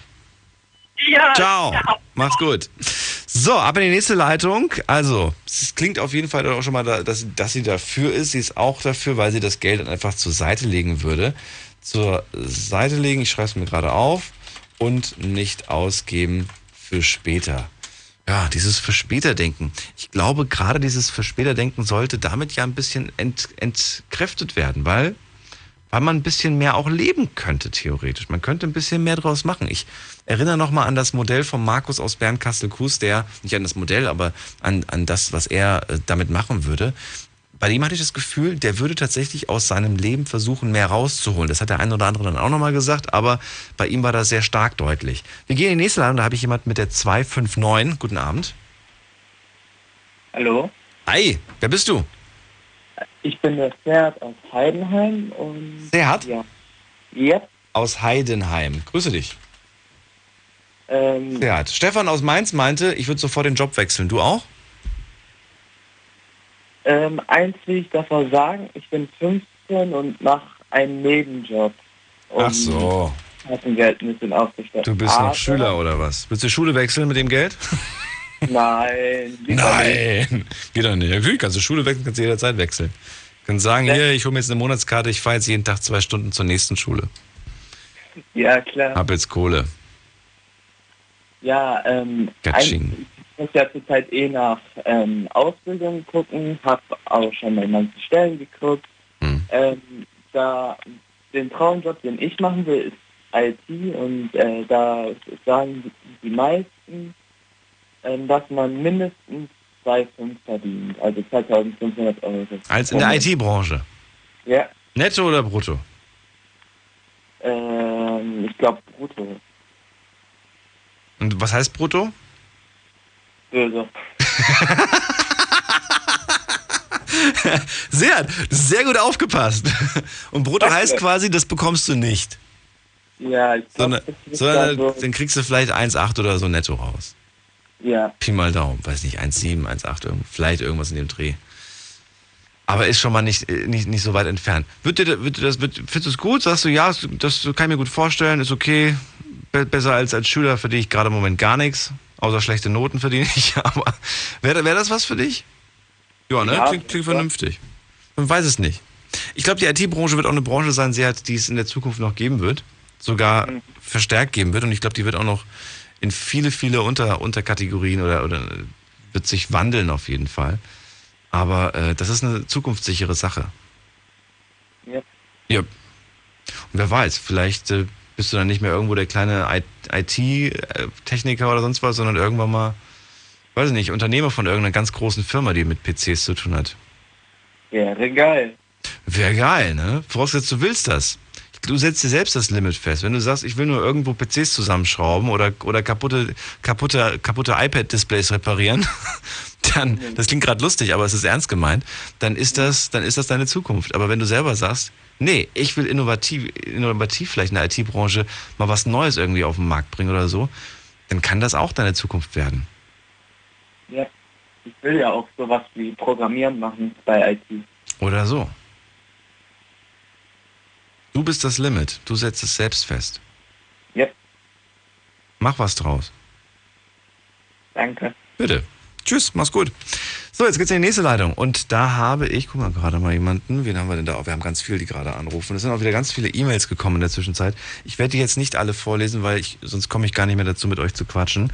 Ja, Ciao. Mach's gut. So, ab in die nächste Leitung. Also, es klingt auf jeden Fall auch schon mal, dass, dass sie dafür ist. Sie ist auch dafür, weil sie das Geld dann einfach zur Seite legen würde. Zur Seite legen, ich schreibe es mir gerade auf, und nicht ausgeben für später. Ja, dieses für später denken. Ich glaube, gerade dieses für später denken sollte damit ja ein bisschen ent, entkräftet werden, weil weil man ein bisschen mehr auch leben könnte, theoretisch. Man könnte ein bisschen mehr draus machen. Ich erinnere nochmal an das Modell von Markus aus Bernkastel-Kues, der, nicht an das Modell, aber an, an das, was er äh, damit machen würde. Bei dem hatte ich das Gefühl, der würde tatsächlich aus seinem Leben versuchen, mehr rauszuholen. Das hat der ein oder andere dann auch nochmal gesagt, aber bei ihm war das sehr stark deutlich. Wir gehen in die nächste Leitung, da habe ich jemand mit der 259. Guten Abend. Hallo, Hi, wer bist du? ich bin der Pferd aus Heidenheim und Serhat? ja. Yep. Aus Heidenheim. Grüße dich. Ähm, Serhat. Stefan aus Mainz meinte, ich würde sofort den Job wechseln. Du auch? Ähm, eins will ich davor sagen, ich bin 15 und mache einen Nebenjob. Um Ach so. Taschengeld ein bisschen aufgestellt. Du bist noch Schüler oder was? Willst du Schule wechseln mit dem Geld? Nein. Nein. Geht doch nicht. Natürlich kannst du Schule wechseln, kannst du jederzeit wechseln. Du kannst sagen, hier, ich hole mir jetzt eine Monatskarte, ich fahre jetzt jeden Tag zwei Stunden zur nächsten Schule. Ja, klar. Hab jetzt Kohle. Ja, ähm, Gatsching. ein- muss ja zurzeit eh nach ähm, Ausbildung gucken, habe auch schon bei manchen Stellen geguckt. Hm. Ähm, da den Traumjob, den ich machen will, ist IT und äh, da sagen die meisten, ähm, dass man mindestens 2,5 verdient, also 2500 Euro. Als in der IT-Branche. Ja, Netto oder brutto? ähm, ich glaube brutto. Und was heißt brutto? Böse. Sehr, sehr gut aufgepasst. Und brutto Danke. heißt quasi, das bekommst du nicht. Ja, ich Sondern, glaube, sondern da so, dann kriegst du vielleicht 1,8 oder so netto raus. ja. Pi mal Daumen, weiß nicht, 1,7, 1,8, irgend- vielleicht irgendwas in dem Dreh. Aber ist schon mal nicht, äh, nicht, nicht so weit entfernt. Wird dir, wird dir das, wird, findest du es gut? Sagst du, ja, das, kann ich mir gut vorstellen, ist okay. Be besser als als Schüler verdiene ich gerade im Moment gar nichts. Außer schlechte Noten verdiene ich. Aber wäre wär das was für dich? Ja, ne? Ja, klingt, klingt vernünftig. Man weiß es nicht. Ich glaube, die IT-Branche wird auch eine Branche sein, die es in der Zukunft noch geben wird. Sogar verstärkt geben wird. Und ich glaube, die wird auch noch in viele, viele Unter Unterkategorien oder, oder wird sich wandeln auf jeden Fall. Aber äh, das ist eine zukunftssichere Sache. Ja. Ja. Und wer weiß, vielleicht äh, bist du dann nicht mehr irgendwo der kleine IT-Techniker oder sonst was, sondern irgendwann mal, weiß ich nicht, Unternehmer von irgendeiner ganz großen Firma, die mit PCs zu tun hat. Wäre geil. Wäre geil, ne? Vorausgesetzt, du willst das. Du setzt dir selbst das Limit fest. Wenn du sagst, ich will nur irgendwo PCs zusammenschrauben oder, oder kaputte, kaputte, kaputte iPad-Displays reparieren, dann, das klingt gerade lustig, aber es ist ernst gemeint, dann ist das, dann ist das deine Zukunft. Aber wenn du selber sagst, nee, ich will innovativ, innovativ vielleicht in der IT-Branche mal was Neues irgendwie auf den Markt bringen oder so, dann kann das auch deine Zukunft werden. Ja. Ich will ja auch sowas wie Programmieren machen bei IT. Oder so. Du bist das Limit. Du setzt es selbst fest. Ja. Mach was draus. Danke. Bitte. Tschüss, mach's gut. So, jetzt geht's in die nächste Leitung. Und da habe ich, guck mal gerade mal jemanden, wen haben wir denn da? Wir haben ganz viele, die gerade anrufen. Es sind auch wieder ganz viele E-Mails gekommen in der Zwischenzeit. Ich werde die jetzt nicht alle vorlesen, weil ich, sonst komme ich gar nicht mehr dazu, mit euch zu quatschen.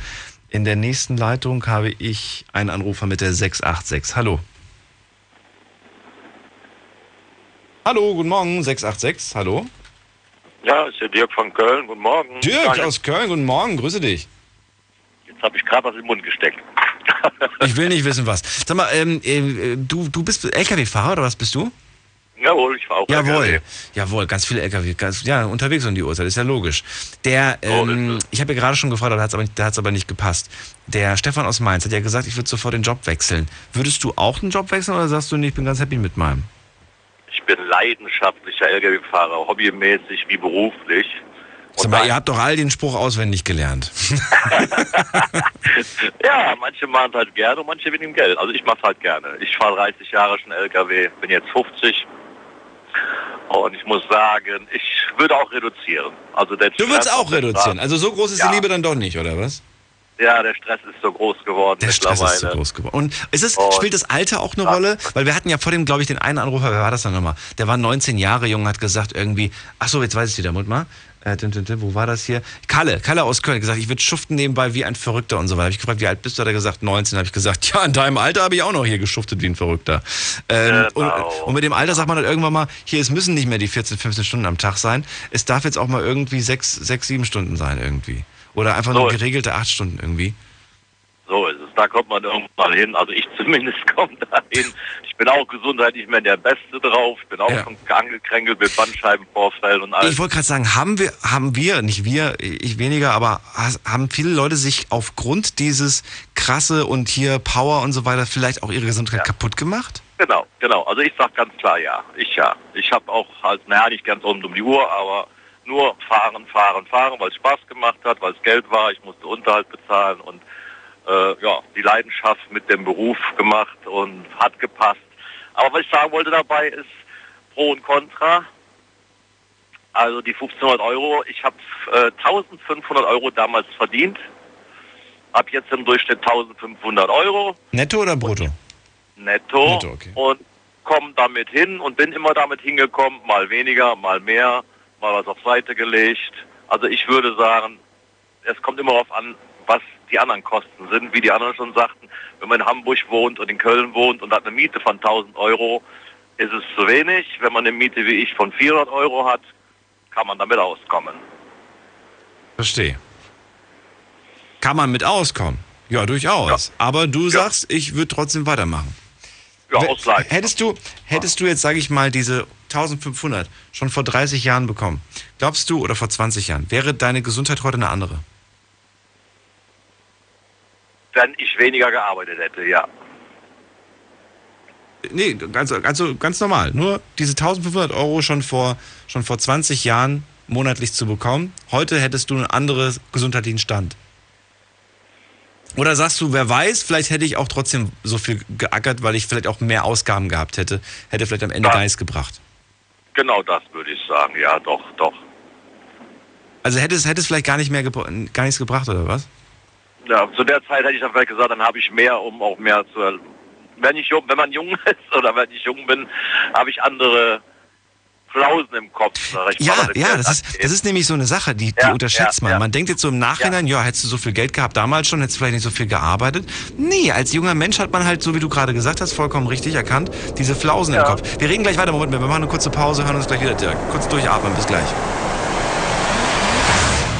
In der nächsten Leitung habe ich einen Anrufer mit der 686. Hallo. Hallo, guten Morgen, 686. Hallo. Ja, ist der Dirk von Köln. Guten Morgen. Dirk aus Köln, guten Morgen, grüße dich. Jetzt habe ich gerade was den Mund gesteckt. Ich will nicht wissen, was. Sag mal, ähm, äh, du, du bist LKW-Fahrer oder was bist du? Jawohl, ich war auch Jawohl, LKW. jawohl, ganz viele LKW, ganz, ja, unterwegs um die Uhrzeit, ist ja logisch. Der, ähm, ich habe ja gerade schon gefragt, aber da hat es aber, nicht- da hat's aber nicht gepasst. Der Stefan aus Mainz hat ja gesagt, ich würde sofort den Job wechseln. Würdest du auch den Job wechseln oder sagst du, nee, ich bin ganz happy mit meinem? Ich bin leidenschaftlicher LKW-Fahrer, hobbymäßig wie beruflich. Sag mal, ihr habt doch all den Spruch auswendig gelernt. Ja, manche machen es halt gerne und manche wegen dem Geld. Also ich mache es halt gerne. Ich fahre 30 Jahre schon LKW, bin jetzt 50. Und ich muss sagen, ich würde auch reduzieren. Also der Du würdest auch reduzieren. Also so groß ist Ja. die Liebe dann doch nicht, oder was? Ja, der Stress ist so groß geworden Der Stress ist zu groß geworden. Und ist es, Und- spielt das Alter auch eine Rolle? Weil wir hatten ja vor dem, glaube ich, den einen Anrufer, wer war das dann nochmal? Der war 19 Jahre jung, hat gesagt irgendwie, ach so, jetzt weiß ich wieder, Mut mal. Äh, dim, dim, dim, wo war das hier? Kalle, Kalle aus Köln, hat gesagt, ich würde schuften nebenbei wie ein Verrückter und so weiter. Hab ich gefragt, wie alt bist du? Hat er gesagt, 19. Habe ich gesagt, ja, in deinem Alter habe ich auch noch hier geschuftet wie ein Verrückter. Ähm, und, und mit dem Alter sagt man dann irgendwann mal, hier, es müssen nicht mehr die 14, 15 Stunden am Tag sein. Es darf jetzt auch mal irgendwie 6, 6 7 Stunden sein irgendwie. Oder einfach nur So. geregelte 8 Stunden irgendwie. So ist es. Da kommt man irgendwann hin. Also ich zumindest komme da hin. Ich bin auch gesundheitlich nicht mehr der Beste drauf. Ich bin auch schon angekränkelt mit Bandscheibenvorfällen und alles. Ich wollte gerade sagen, haben wir, haben wir, nicht wir, ich weniger, aber haben viele Leute sich aufgrund dieses krasse und hier Power und so weiter vielleicht auch ihre Gesundheit kaputt gemacht? Genau, genau. Also ich sag ganz klar ja. Ich ja. Ich habe auch halt, naja, nicht ganz rund um die Uhr, aber nur fahren, fahren, fahren, weil es Spaß gemacht hat, weil es Geld war. Ich musste Unterhalt bezahlen und äh, ja, die Leidenschaft mit dem Beruf gemacht und hat gepasst. Aber was ich sagen wollte dabei ist Pro und Contra. Also die 1500 Euro, ich habe äh, 1500 Euro damals verdient, habe jetzt im Durchschnitt 1500 Euro Netto oder brutto? netto, Netto, okay. und komme damit hin und bin immer damit hingekommen, mal weniger, mal mehr, mal was auf Seite gelegt. Also ich würde sagen, es kommt immer darauf an, was die anderen Kosten sind, wie die anderen schon sagten. Wenn man in Hamburg wohnt und in Köln wohnt und hat eine Miete von 1000 Euro, ist es zu wenig. Wenn man eine Miete wie ich von 400 Euro hat, kann man damit auskommen. Verstehe. Kann man mit auskommen? Ja, durchaus. Aber du sagst, ich würde trotzdem weitermachen. Ja, W- aus Leid. Hättest du, hättest du jetzt, sage ich mal, diese 1500 schon vor 30 Jahren bekommen, glaubst du, oder vor 20 Jahren, wäre deine Gesundheit heute eine andere? Wenn ich weniger gearbeitet hätte, ja. Nee, ganz, also ganz normal. Nur diese 1500 Euro schon vor, schon vor 20 Jahren monatlich zu bekommen. Heute hättest du einen anderen gesundheitlichen Stand. Oder sagst du, wer weiß, vielleicht hätte ich auch trotzdem so viel geackert, weil ich vielleicht auch mehr Ausgaben gehabt hätte. Hätte vielleicht am Ende Ja. Geist gebracht. Genau das würde ich sagen. Ja, doch, doch. Also hätte es, hätte es vielleicht gar, nicht mehr gar nichts gebracht, oder was? Ja, zu der Zeit hätte ich dann vielleicht gesagt, dann habe ich mehr, um auch mehr zu. Wenn ich jung, wenn man jung ist oder wenn ich jung bin, habe ich andere Flausen im Kopf. mal, Ja, das ja, das ist, das ist nämlich so eine Sache, die, die Ja, unterschätzt ja, man. ja. Man denkt jetzt so im Nachhinein, ja. hättest du so viel Geld gehabt damals schon, hättest du vielleicht nicht so viel gearbeitet. Nee, als junger Mensch hat man halt, so wie du gerade gesagt hast, vollkommen richtig erkannt, diese Flausen im Kopf. Wir reden gleich weiter, Moment, wir machen eine kurze Pause, hören uns gleich wieder. Ja, Kurz durchatmen, bis gleich.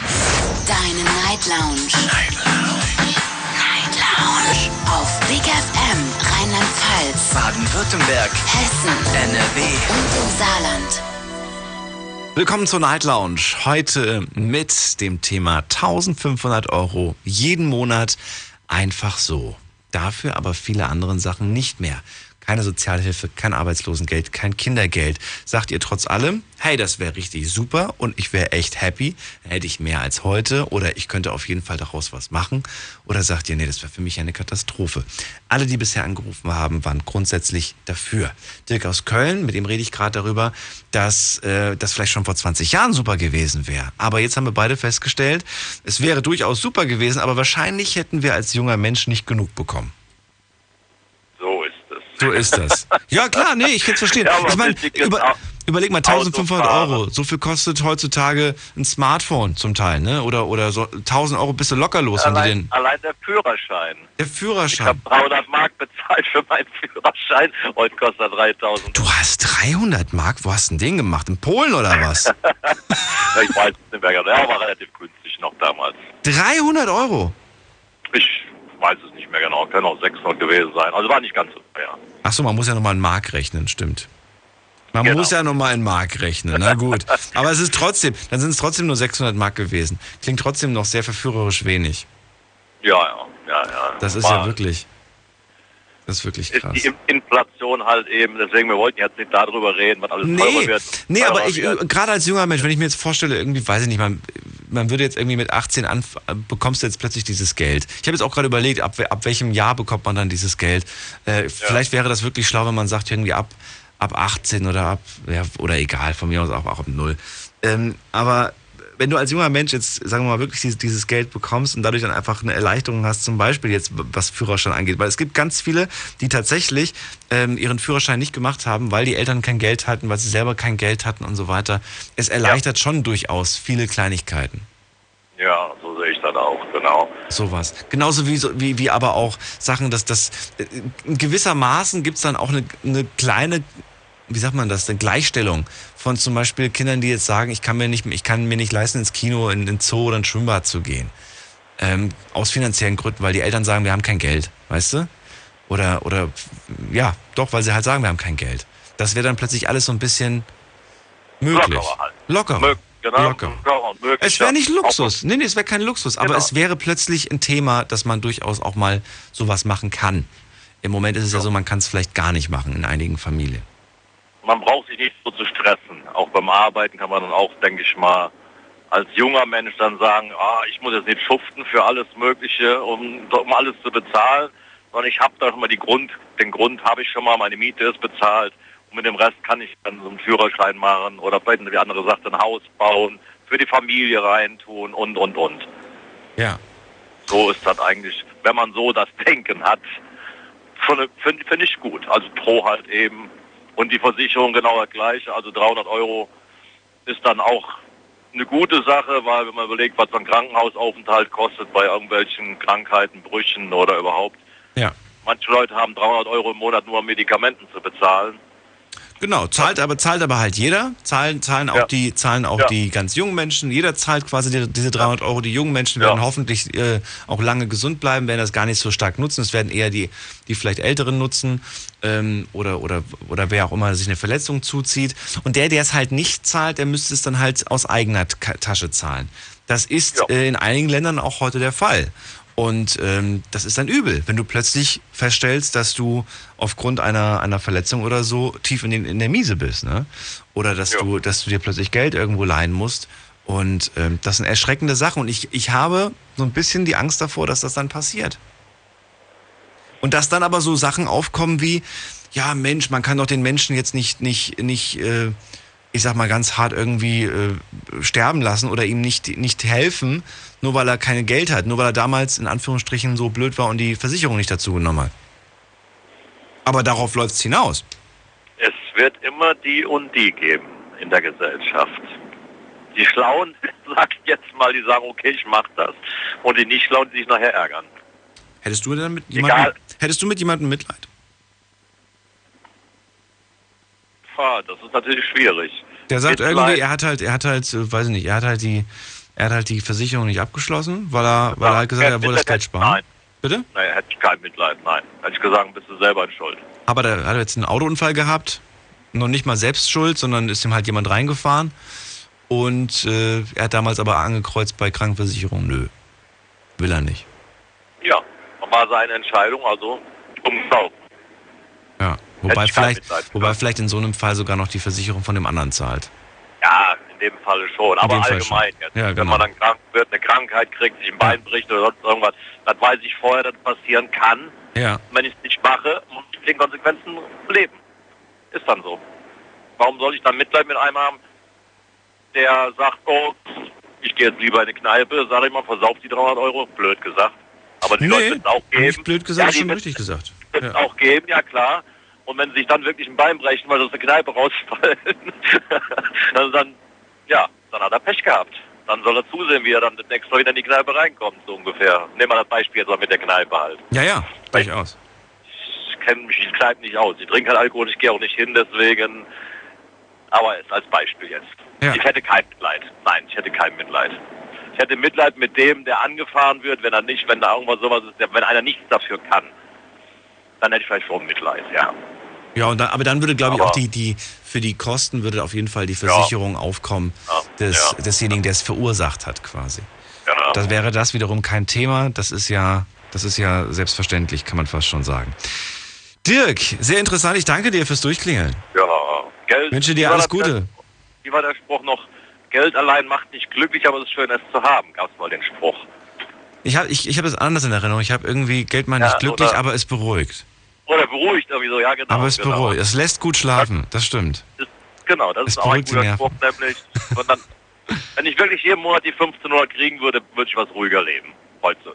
Deine Night Lounge. Night Lounge. Night Lounge. Auf Big FM Rheinland-Pfalz, Baden-Württemberg, Hessen, NRW und im Saarland. Willkommen zur Night Lounge. Heute mit dem Thema 1500 Euro jeden Monat einfach so. Dafür aber viele andere Sachen nicht mehr. Keine Sozialhilfe, kein Arbeitslosengeld, kein Kindergeld. Sagt ihr trotz allem, hey, das wäre richtig super und ich wäre echt happy, dann hätte ich mehr als heute oder ich könnte auf jeden Fall daraus was machen. Oder sagt ihr, nee, das wäre für mich eine Katastrophe. Alle, die bisher angerufen haben, waren grundsätzlich dafür. Dirk aus Köln, mit dem rede ich gerade darüber, dass äh, das vielleicht schon vor 20 Jahren super gewesen wäre. Aber jetzt haben wir beide festgestellt, es wäre durchaus super gewesen, aber wahrscheinlich hätten wir als junger Mensch nicht genug bekommen. So ist das. Ja, klar, nee, ich kann es verstehen. Ja, ich meine, über, auch überleg mal, 1500 Autofahren. Euro. So viel kostet heutzutage ein Smartphone zum Teil, ne? Oder, oder so 1000 Euro bist du locker los, wenn du Allein, den. allein der Führerschein. Der Ich Führerschein. habe 300 Mark bezahlt für meinen Führerschein. Heute kostet er 3000. Du hast 300 Mark? Wo hast du denn den gemacht? In Polen oder was? Ja, ich weiß es nicht mehr genau. Der war relativ günstig noch damals. 300 Euro? Ich weiß es nicht mehr genau. Können auch 600 gewesen sein. Also war nicht ganz so teuer. Achso, man muss ja nochmal in Mark rechnen, stimmt. Man Genau. muss ja nochmal in Mark rechnen, na gut. Aber es ist trotzdem, dann sind es trotzdem nur 600 Mark gewesen. Klingt trotzdem noch sehr verführerisch wenig. Ja, ja, ja, ja. Das ist War- ja wirklich, das ist wirklich krass. die In- Inflation halt eben, deswegen, wir wollten jetzt nicht darüber reden, was alles teurer Nee, wird. nee, teurer aber ich, gerade als junger Mensch, wenn ich mir jetzt vorstelle, irgendwie, weiß ich nicht, man, man würde jetzt irgendwie mit 18 an, bekommst du jetzt plötzlich dieses Geld. Ich habe jetzt auch gerade überlegt, ab, ab welchem Jahr bekommt man dann dieses Geld. Äh, Vielleicht wäre das wirklich schlau, wenn man sagt, irgendwie ab, ab 18 oder ab, ja, oder egal, von mir aus auch, auch ab null. Ähm, aber wenn du als junger Mensch jetzt, sagen wir mal, wirklich dieses, dieses Geld bekommst und dadurch dann einfach eine Erleichterung hast, zum Beispiel jetzt, was Führerschein angeht, weil es gibt ganz viele, die tatsächlich ähm, ihren Führerschein nicht gemacht haben, weil die Eltern kein Geld hatten, weil sie selber kein Geld hatten und so weiter. Es erleichtert schon durchaus viele Kleinigkeiten. Ja, so sehe ich das auch, genau. Sowas. Genauso wie, wie, wie aber auch Sachen, dass das äh, in gewissermaßen gibt es dann auch eine, eine kleine, wie sagt man das, eine Gleichstellung von zum Beispiel Kindern, die jetzt sagen, ich kann mir nicht, ich kann mir nicht leisten, ins Kino, in den Zoo oder ein Schwimmbad zu gehen. Ähm, aus finanziellen Gründen, weil die Eltern sagen, wir haben kein Geld, weißt du? Oder, oder, ja, doch, weil sie halt sagen, wir haben kein Geld. Das wäre dann plötzlich alles so ein bisschen möglich. Lockerer halt. Locker. Genau, Locker. locker möglich, Es wäre ja. nicht Luxus. Nee, nee, es wäre kein Luxus. Aber Genau. es wäre plötzlich ein Thema, dass man durchaus auch mal sowas machen kann. Im Moment ist es ja so, man kann es vielleicht gar nicht machen in einigen Familien. Man braucht sich nicht so zu stressen. Auch beim Arbeiten kann man dann auch, denke ich mal, als junger Mensch dann sagen, ah, ich muss jetzt nicht schuften für alles Mögliche, um, um alles zu bezahlen, sondern ich habe da schon mal die Grund, den Grund habe ich schon mal, meine Miete ist bezahlt und mit dem Rest kann ich dann so einen Führerschein machen oder vielleicht, wie andere sagt, ein Haus bauen, für die Familie reintun und, und, und. Ja. So ist das eigentlich, wenn man so das Denken hat, finde find, ich gut. Also pro halt eben. Und die Versicherung genau das gleiche. Also 300 Euro ist dann auch eine gute Sache, weil wenn man überlegt, was so ein Krankenhausaufenthalt kostet bei irgendwelchen Krankheiten, Brüchen oder überhaupt. Ja. Manche Leute haben 300 Euro im Monat nur um Medikamenten zu bezahlen. Genau, zahlt aber, zahlt aber halt jeder. Zahlen, zahlen auch, Ja. die, zahlen auch Ja. die ganz jungen Menschen. Jeder zahlt quasi die, diese 300 Euro. Die jungen Menschen werden hoffentlich äh, auch lange gesund bleiben, werden das gar nicht so stark nutzen. Es werden eher die, die vielleicht Älteren nutzen ähm, oder, oder, oder wer auch immer sich eine Verletzung zuzieht. Und der, der es halt nicht zahlt, der müsste es dann halt aus eigener Tasche zahlen. Das ist äh, in einigen Ländern auch heute der Fall. Und ähm, das ist dann übel, wenn du plötzlich feststellst, dass du aufgrund einer, einer Verletzung oder so tief in, den, in der Miese bist. Ne? Oder dass, du, dass du dir plötzlich Geld irgendwo leihen musst. Und ähm, das sind erschreckende Sachen. Und ich, ich habe so ein bisschen die Angst davor, dass das dann passiert. Und dass dann aber so Sachen aufkommen wie, ja Mensch, man kann doch den Menschen jetzt nicht, nicht, nicht äh, ich sag mal ganz hart irgendwie äh, sterben lassen oder ihm nicht, nicht helfen, nur weil er kein Geld hat, nur weil er damals in Anführungsstrichen so blöd war und die Versicherung nicht dazu genommen hat. Aber darauf läuft es hinaus. Es wird immer die und die geben in der Gesellschaft. Die Schlauen, sag ich jetzt mal, die sagen, okay, ich mach das. Und die nicht Schlauen, die sich nachher ärgern. Hättest du denn mit Egal. jemandem, hättest du mit jemandem Mitleid? Pah, Das ist natürlich schwierig. Der sagt Mitleid. irgendwie, er hat halt, er hat halt, äh, weiß ich nicht, er hat halt die, er hat halt die Versicherung nicht abgeschlossen, weil er, weil er halt gesagt hat, er wollte das Geld sparen. Nein. Bitte? Nein, hätte ich kein Mitleid, nein. Hätte ich gesagt, bist du selber in Schuld. Aber der hat jetzt einen Autounfall gehabt, noch nicht mal selbst schuld, sondern ist ihm halt jemand reingefahren. Und äh, er hat damals aber angekreuzt bei Krankenversicherung, nö, will er nicht. Ja, war seine Entscheidung, also umgelaufen. Ja. Wobei vielleicht, wobei vielleicht in so einem Fall sogar noch die Versicherung von dem anderen zahlt. Ja, in dem Falle schon, aber Fall allgemein schon. jetzt. Ja, Wenn genau. man dann krank wird, eine Krankheit kriegt, sich ein Bein bricht oder sonst irgendwas, das weiß ich vorher, dass passieren kann. Ja. Wenn ich es nicht mache, muss ich mit den Konsequenzen leben. Ist dann so. Warum soll ich dann Mitleid mit einem haben, der sagt, oh, ich gehe jetzt lieber in eine Kneipe, sage ich mal, versauft die 300 Euro, blöd gesagt. Aber die Leute Nee, wird es auch geben. nicht blöd gesagt, die schon richtig gesagt. es auch geben, ja klar. Und wenn sie sich dann wirklich ein Bein brechen, weil sie aus der Kneipe rausfallen, also dann, ja, dann hat er Pech gehabt. Dann soll er zusehen, wie er dann das nächste Mal wieder in die Kneipe reinkommt, so ungefähr. Nehmen wir das Beispiel jetzt mal mit der Kneipe halt. Ja, ja, durchaus. Ich kenne mich in Kneipen nicht aus. Ich trinke halt Alkohol, ich gehe auch nicht hin, deswegen. Aber jetzt als Beispiel jetzt. Ja. Ich hätte kein Mitleid. Nein, ich hätte kein Mitleid. Ich hätte Mitleid mit dem, der angefahren wird, wenn er nicht, wenn da irgendwas sowas ist, wenn einer nichts dafür kann. Dann hätte ich vielleicht schon Mitleid, ja. Ja, und dann, aber dann würde, glaube ich, auch die, die, für die Kosten würde auf jeden Fall die Versicherung aufkommen des, desjenigen, der es verursacht hat, quasi. Genau. Das wäre das wiederum kein Thema. Das ist ja, das ist ja selbstverständlich, kann man fast schon sagen. Dirk, sehr interessant. Ich danke dir fürs Durchklingeln. Ja, Geld. Wünsche dir alles Gute. Wie war der Spruch noch? Geld allein macht nicht glücklich, aber es ist schön, es zu haben. Gab es mal den Spruch. Ich habe ich, ich hab es anders in Erinnerung. Ich habe irgendwie Geld mal Ja, nicht glücklich, aber es beruhigt. Oder beruhigt irgendwie so, ja genau. aber es genau. beruhigt. Es lässt gut schlafen. Das stimmt. Genau, das Es ist auch ein guter. Spruch, nämlich. Und dann, wenn ich wirklich jeden Monat die 1500 kriegen würde, würde ich was ruhiger leben. Heute.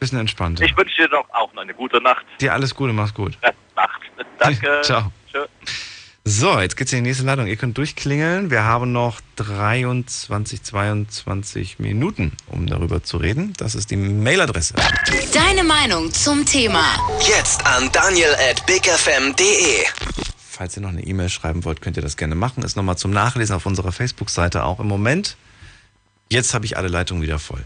Bisschen entspannter. Ich wünsche dir doch auch noch eine gute Nacht. Dir alles Gute, mach's gut. Nacht. Danke. Ciao. Tschö. So, jetzt geht's in die nächste Leitung. Ihr könnt durchklingeln. Wir haben noch 23, 22 Minuten, um darüber zu reden. Das ist die Mailadresse. Deine Meinung zum Thema. Jetzt an daniel at bigfm.de. Falls ihr noch eine E-Mail schreiben wollt, könnt ihr das gerne machen. Ist nochmal zum Nachlesen auf unserer Facebook-Seite auch im Moment. Jetzt habe ich alle Leitungen wieder voll.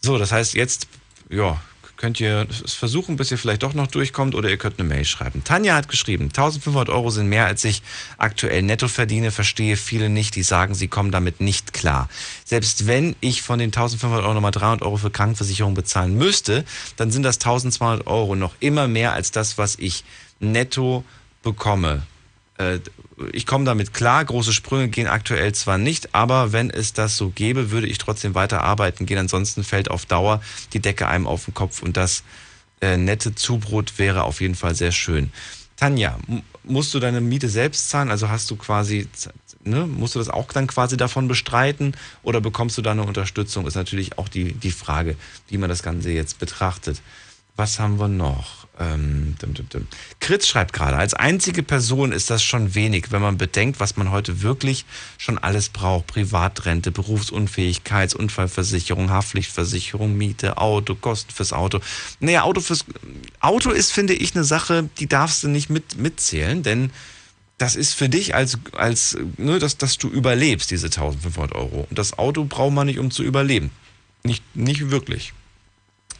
So, das heißt, jetzt ja, könnt ihr es versuchen, bis ihr vielleicht doch noch durchkommt oder ihr könnt eine Mail schreiben. Tanja hat geschrieben, 1500 Euro sind mehr, als ich aktuell netto verdiene, verstehe viele nicht, die sagen, sie kommen damit nicht klar. Selbst wenn ich von den 1500 Euro nochmal 300 Euro für Krankenversicherung bezahlen müsste, dann sind das 1200 Euro noch immer mehr als das, was ich netto bekomme. Äh, Ich komme damit klar, große Sprünge gehen aktuell zwar nicht, aber wenn es das so gäbe, würde ich trotzdem weiter arbeiten gehen. Ansonsten fällt auf Dauer die Decke einem auf den Kopf und das äh, nette Zubrot wäre auf jeden Fall sehr schön. Tanja, musst du deine Miete selbst zahlen? Also hast du quasi, ne, musst du das auch dann quasi davon bestreiten oder bekommst du da eine Unterstützung? Ist natürlich auch die, die Frage, wie man das Ganze jetzt betrachtet. Was haben wir noch? Ähm, dim, dim, dim. Kritz schreibt gerade, als einzige Person ist das schon wenig, wenn man bedenkt, was man heute wirklich schon alles braucht. Privatrente, Berufsunfähigkeits, Unfallversicherung, Haftpflichtversicherung, Miete, Auto, Kosten fürs Auto. Naja, Auto fürs Auto ist, finde ich, eine Sache, die darfst du nicht mit, mitzählen, denn das ist für dich als, als ne, dass, dass du überlebst, diese 1500 Euro. Und das Auto braucht man nicht, um zu überleben. Nicht, nicht wirklich.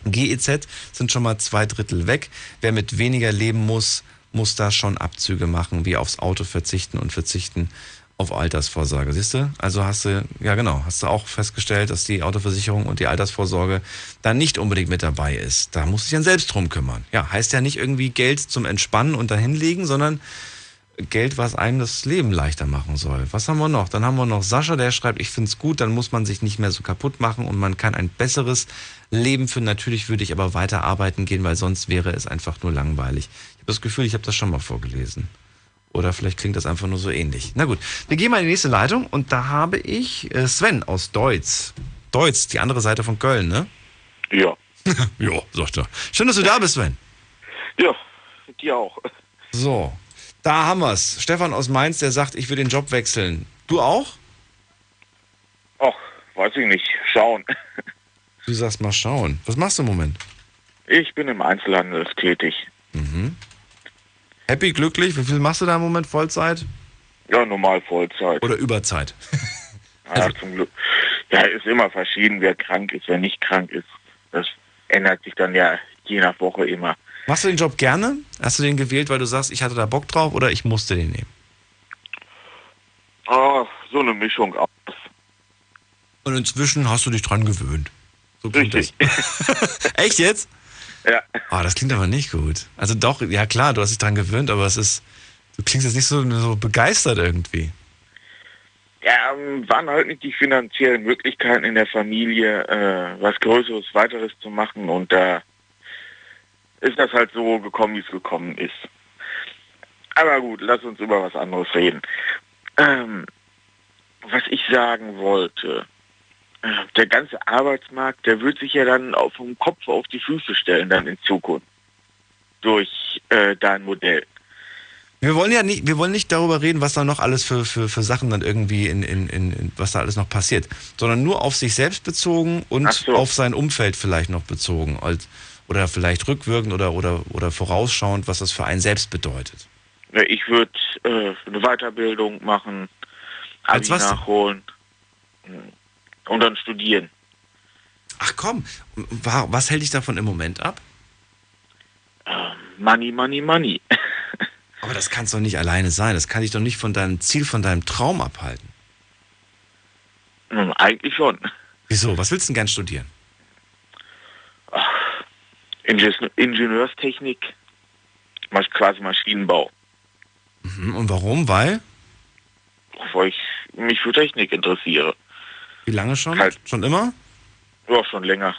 GEZ sind schon mal zwei Drittel weg. Wer mit weniger leben muss, muss da schon Abzüge machen, wie aufs Auto verzichten und verzichten auf Altersvorsorge. Siehst du? Also hast du, ja genau, hast du auch festgestellt, dass die Autoversicherung und die Altersvorsorge da nicht unbedingt mit dabei ist. Da musst du dich dann selbst drum kümmern. Ja, heißt ja nicht irgendwie Geld zum Entspannen und dahinlegen, sondern Geld, was einem das Leben leichter machen soll. Was haben wir noch? Dann haben wir noch Sascha, der schreibt, ich finde es gut, dann muss man sich nicht mehr so kaputt machen und man kann ein besseres Leben führen. Natürlich würde ich aber weiter arbeiten gehen, weil sonst wäre es einfach nur langweilig. Ich habe das Gefühl, ich habe das schon mal vorgelesen. Oder vielleicht klingt das einfach nur so ähnlich. Na gut, wir gehen mal in die nächste Leitung und da habe ich äh, Sven aus Deutz. Deutz, die andere Seite von Köln, ne? Ja. ja, sagt er. Schön, dass du da bist, Sven. Ja, dir auch. So, da haben wir's. Stefan aus Mainz, der sagt, ich will den Job wechseln. Du auch? Ach, weiß ich nicht. Schauen. Du sagst mal schauen. Was machst du im Moment? Ich bin im Einzelhandel tätig. Mhm. Happy, glücklich? Wie viel machst du da im Moment Vollzeit? Ja, normal Vollzeit. Oder Überzeit? Ja, zum Glück. Ja, ist immer verschieden, wer krank ist, wer nicht krank ist. Das ändert sich dann ja je nach Woche immer. Machst du den Job gerne? Hast du den gewählt, weil du sagst, ich hatte da Bock drauf oder ich musste den nehmen? Ah, so eine Mischung aus. Und inzwischen hast du dich dran gewöhnt. So Richtig. Echt jetzt? Ja. Ah, das klingt aber nicht gut. Also doch, ja klar, du hast dich dran gewöhnt, aber es ist, du klingst jetzt nicht so, so begeistert irgendwie. Ja, ähm, waren halt nicht die finanziellen Möglichkeiten in der Familie, äh, was Größeres, Weiteres zu machen und da ist das halt so gekommen, wie es gekommen ist. Aber gut, lass uns über was anderes reden. Ähm, was ich sagen wollte, äh, der ganze Arbeitsmarkt, der wird sich ja dann auf vom Kopf auf die Füße stellen dann in Zukunft durch äh, dein Modell. Wir wollen ja nicht, wir wollen nicht darüber reden, was da noch alles für, für, für Sachen dann irgendwie in, in, in, in was da alles noch passiert, sondern nur auf sich selbst bezogen und so. auf sein Umfeld vielleicht noch bezogen. Als, oder vielleicht rückwirkend oder, oder, oder vorausschauend, was das für einen selbst bedeutet. Ja, Ich würde äh, eine Weiterbildung machen, Abi Als was? nachholen mm, und dann studieren. Ach komm, wa- was hält dich davon im Moment ab? Money, money, money. Aber das kann es doch nicht alleine sein. Das kann dich doch nicht von deinem Ziel, von deinem Traum abhalten. Eigentlich schon. Wieso? Was willst du denn gern studieren? Ingenieurs Ingenieurstechnik, quasi Maschinenbau. Mhm. Und warum? Weil? Weil ich mich für Technik interessiere. Wie lange schon? Halt. Schon immer? Ja, schon länger.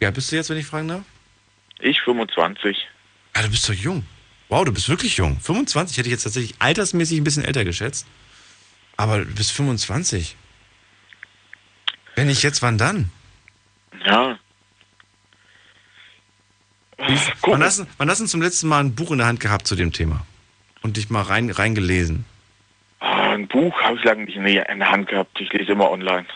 Ja, bist du jetzt, wenn ich fragen darf? Ich 25. Ah, du bist doch jung. Wow, du bist wirklich jung. 25 hätte ich jetzt tatsächlich altersmäßig ein bisschen älter geschätzt. Aber du bist 25. Wenn nicht jetzt, wann dann? Ja. Wann, hast, du- wann hast du zum letzten Mal ein Buch in der Hand gehabt zu dem Thema? Und dich mal rein, reingelesen? Ah, Ein Buch habe ich lange nicht in der Hand gehabt. Ich lese immer online.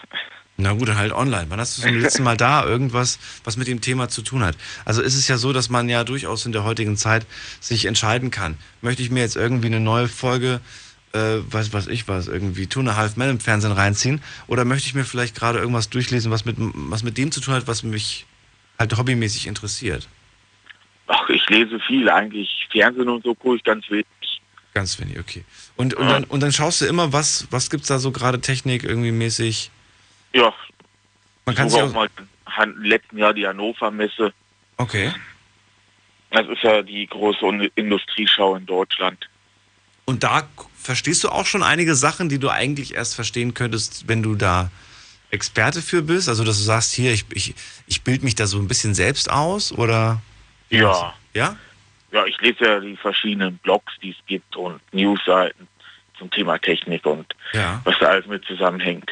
Na gut, dann halt online. Wann hast du zum letzten Mal da irgendwas, was mit dem Thema zu tun hat? Also ist es ja so, dass man ja durchaus in der heutigen Zeit sich entscheiden kann. Möchte ich mir jetzt irgendwie eine neue Folge, äh, was weiß ich was, irgendwie Two and a Half Men im Fernsehen reinziehen? Oder möchte ich mir vielleicht gerade irgendwas durchlesen, was mit, was mit dem zu tun hat, was mich halt hobbymäßig interessiert? Ach, ich lese viel eigentlich. Fernsehen und so gucke ich ganz wenig. Ganz wenig, okay. Und, und, dann, und dann schaust du immer, was, was gibt's da so gerade Technik irgendwie mäßig? Ja. Man kann ich sich auch auch, mal Han- letzten Jahr die Hannover Messe. okay. Das ist ja die große Industrieschau in Deutschland. Und da verstehst du auch schon einige Sachen, die du eigentlich erst verstehen könntest, wenn du da Experte für bist? Also, dass du sagst, hier, ich, ich, ich bilde mich da so ein bisschen selbst aus oder? Ja. Ja? Ja, ich lese ja die verschiedenen Blogs, die es gibt und Newsseiten zum Thema Technik und Ja. was da alles mit zusammenhängt.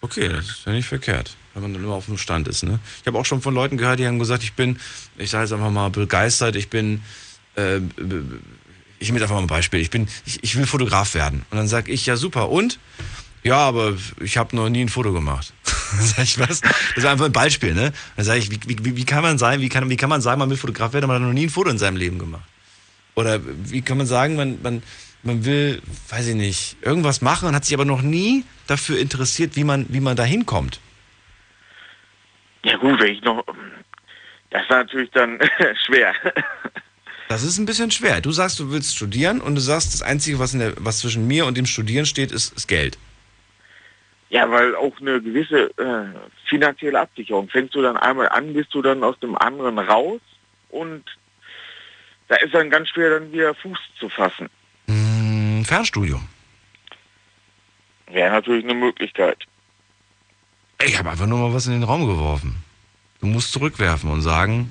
Okay, das ist ja nicht verkehrt, wenn man dann immer auf dem Stand ist. Ne? Ich habe auch schon von Leuten gehört, die haben gesagt, ich bin, ich sage jetzt einfach mal begeistert, ich bin, äh, ich nehme jetzt einfach mal ein Beispiel, ich bin, ich, ich will Fotograf werden. Und dann sage ich, ja super, und? Ja, aber ich habe noch nie ein Foto gemacht. sag ich, was? Das ist einfach ein Beispiel, ne? Dann sage ich, wie, wie, wie kann man sein, wie kann, wie kann man sagen, man will Fotograf werden, aber man hat noch nie ein Foto in seinem Leben gemacht? Oder wie kann man sagen, man, man, man will, weiß ich nicht, irgendwas machen und hat sich aber noch nie dafür interessiert, wie man, wie man da hinkommt. Ja gut, wenn ich noch... Das ist natürlich dann schwer. Das ist ein bisschen schwer. Du sagst, du willst studieren und du sagst, das Einzige, was, in der, was zwischen mir und dem Studieren steht, ist, ist Geld. Ja, weil auch eine gewisse äh, finanzielle Absicherung. Fängst du dann einmal an, bist du dann aus dem anderen raus und da ist dann ganz schwer dann wieder Fuß zu fassen. Hm, Fernstudium. Wäre natürlich eine Möglichkeit. Ich habe einfach nur mal was in den Raum geworfen. Du musst zurückwerfen und sagen,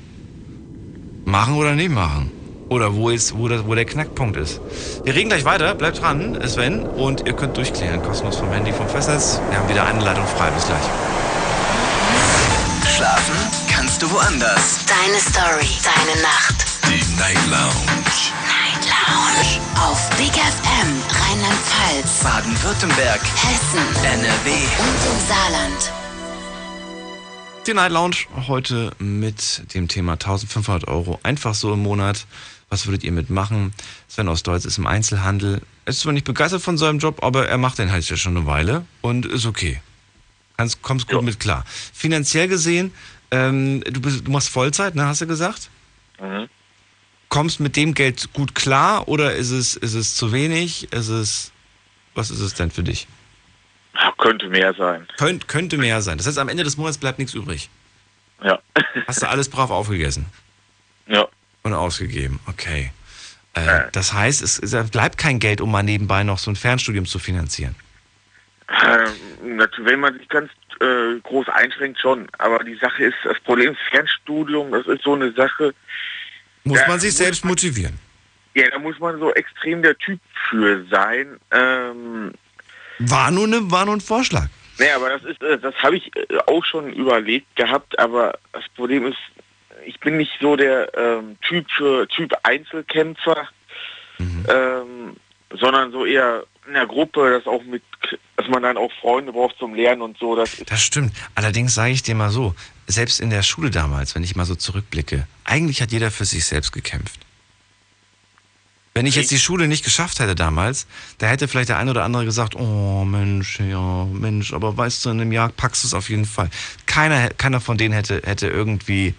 machen oder nicht machen. Oder wo, ist, wo, das, wo der Knackpunkt ist. Wir reden gleich weiter. Bleibt dran, Sven. Und ihr könnt durchklären. Kostenlos vom Handy vom Festnetz. Wir haben wieder eine Leitung frei. Bis gleich. Schlafen kannst du woanders. Deine Story, deine Nacht. Die Night Lounge. Night Lounge. Auf Big FM, Rheinland-Pfalz, Baden-Württemberg. Hessen, NRW. und im Saarland. Die Night Lounge heute mit dem Thema 1500 Euro. Einfach so im Monat. Was würdet ihr mitmachen? Sven aus Deutsch ist im Einzelhandel. Er ist zwar nicht begeistert von seinem Job, aber er macht den halt ja schon eine Weile und ist okay. Kannst, kommst gut mit klar. Finanziell gesehen, ähm, du, bist, du machst Vollzeit, ne, hast du gesagt? Mhm. Kommst mit dem Geld gut klar oder ist es, ist es zu wenig? Ist es, was ist es denn für dich? Könnte mehr sein. Könnt, könnte mehr sein. Das heißt, am Ende des Monats bleibt nichts übrig. Ja. Hast du alles brav aufgegessen? Ja. Und ausgegeben, okay. Äh, das heißt, es, es bleibt kein Geld, um mal nebenbei noch so ein Fernstudium zu finanzieren. Ähm, natürlich, wenn man sich ganz äh, groß einschränkt, schon. Aber die Sache ist, das Problem ist Fernstudium, das ist so eine Sache. Muss man sich selbst motivieren. Ja, da muss man so extrem der Typ für sein. Ähm, War nur, ne, war nur ein Vorschlag. nee, aber das ist, äh, das habe ich äh, auch schon überlegt gehabt, aber das Problem ist, ich bin nicht so der ähm, Typ für Typ Einzelkämpfer. ähm, sondern so eher in der Gruppe, dass auch mit, dass man dann auch Freunde braucht zum Lernen und so. Das Das stimmt. Allerdings sage ich dir mal so, selbst in der Schule damals, wenn ich mal so zurückblicke, eigentlich hat jeder für sich selbst gekämpft. Wenn ich jetzt die Schule nicht geschafft hätte damals, da hätte vielleicht der eine oder andere gesagt, oh Mensch, ja, Mensch, aber weißt du, in einem Jahr packst du es auf jeden Fall. Keiner, keiner von denen hätte, hätte irgendwie,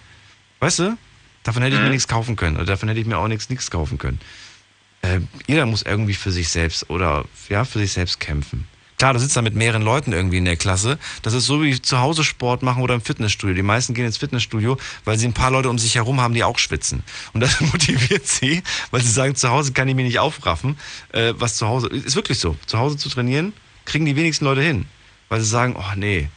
weißt du, davon hätte ich mir nichts kaufen können oder davon hätte ich mir auch nichts, nichts kaufen können. Äh, jeder muss irgendwie für sich selbst oder ja, für sich selbst kämpfen. Klar, du sitzt da mit mehreren Leuten irgendwie in der Klasse. Das ist so wie zu Hause Sport machen oder im Fitnessstudio. Die meisten gehen ins Fitnessstudio, weil sie ein paar Leute um sich herum haben, die auch schwitzen. Und das motiviert sie, weil sie sagen, zu Hause kann ich mich nicht aufraffen. Äh, was zu Hause, ist wirklich so. Zu Hause zu trainieren, kriegen die wenigsten Leute hin. Weil sie sagen, oh nee,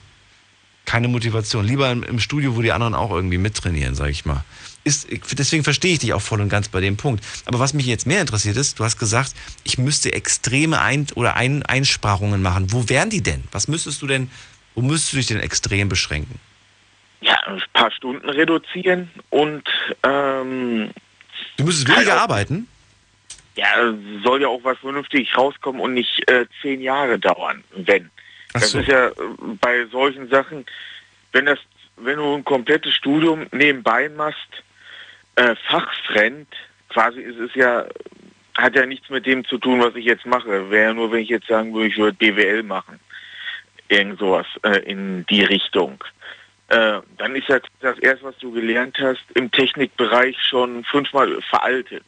keine Motivation. Lieber im, im Studio, wo die anderen auch irgendwie mittrainieren, sag ich mal. Ist, deswegen verstehe ich dich auch voll und ganz bei dem Punkt. Aber was mich jetzt mehr interessiert ist, du hast gesagt, ich müsste extreme Ein oder Ein Einsparungen machen. Wo wären die denn? Was müsstest du denn, wo müsstest du dich denn extrem beschränken? ja, ein paar Stunden reduzieren und ähm, Du müsstest weniger arbeiten? ja, soll ja auch was vernünftig rauskommen und nicht äh, zehn Jahre dauern, wenn. Das so. ist ja äh, bei solchen Sachen, wenn das, wenn du ein komplettes Studium nebenbei machst, äh, fachfremd, quasi ist es ja, hat ja nichts mit dem zu tun, was ich jetzt mache. Wäre ja nur, wenn ich jetzt sagen würde, ich würde BWL machen. Irgend sowas äh, in die Richtung. Äh, dann ist ja das erste, was du gelernt hast, im Technikbereich schon fünfmal veraltet.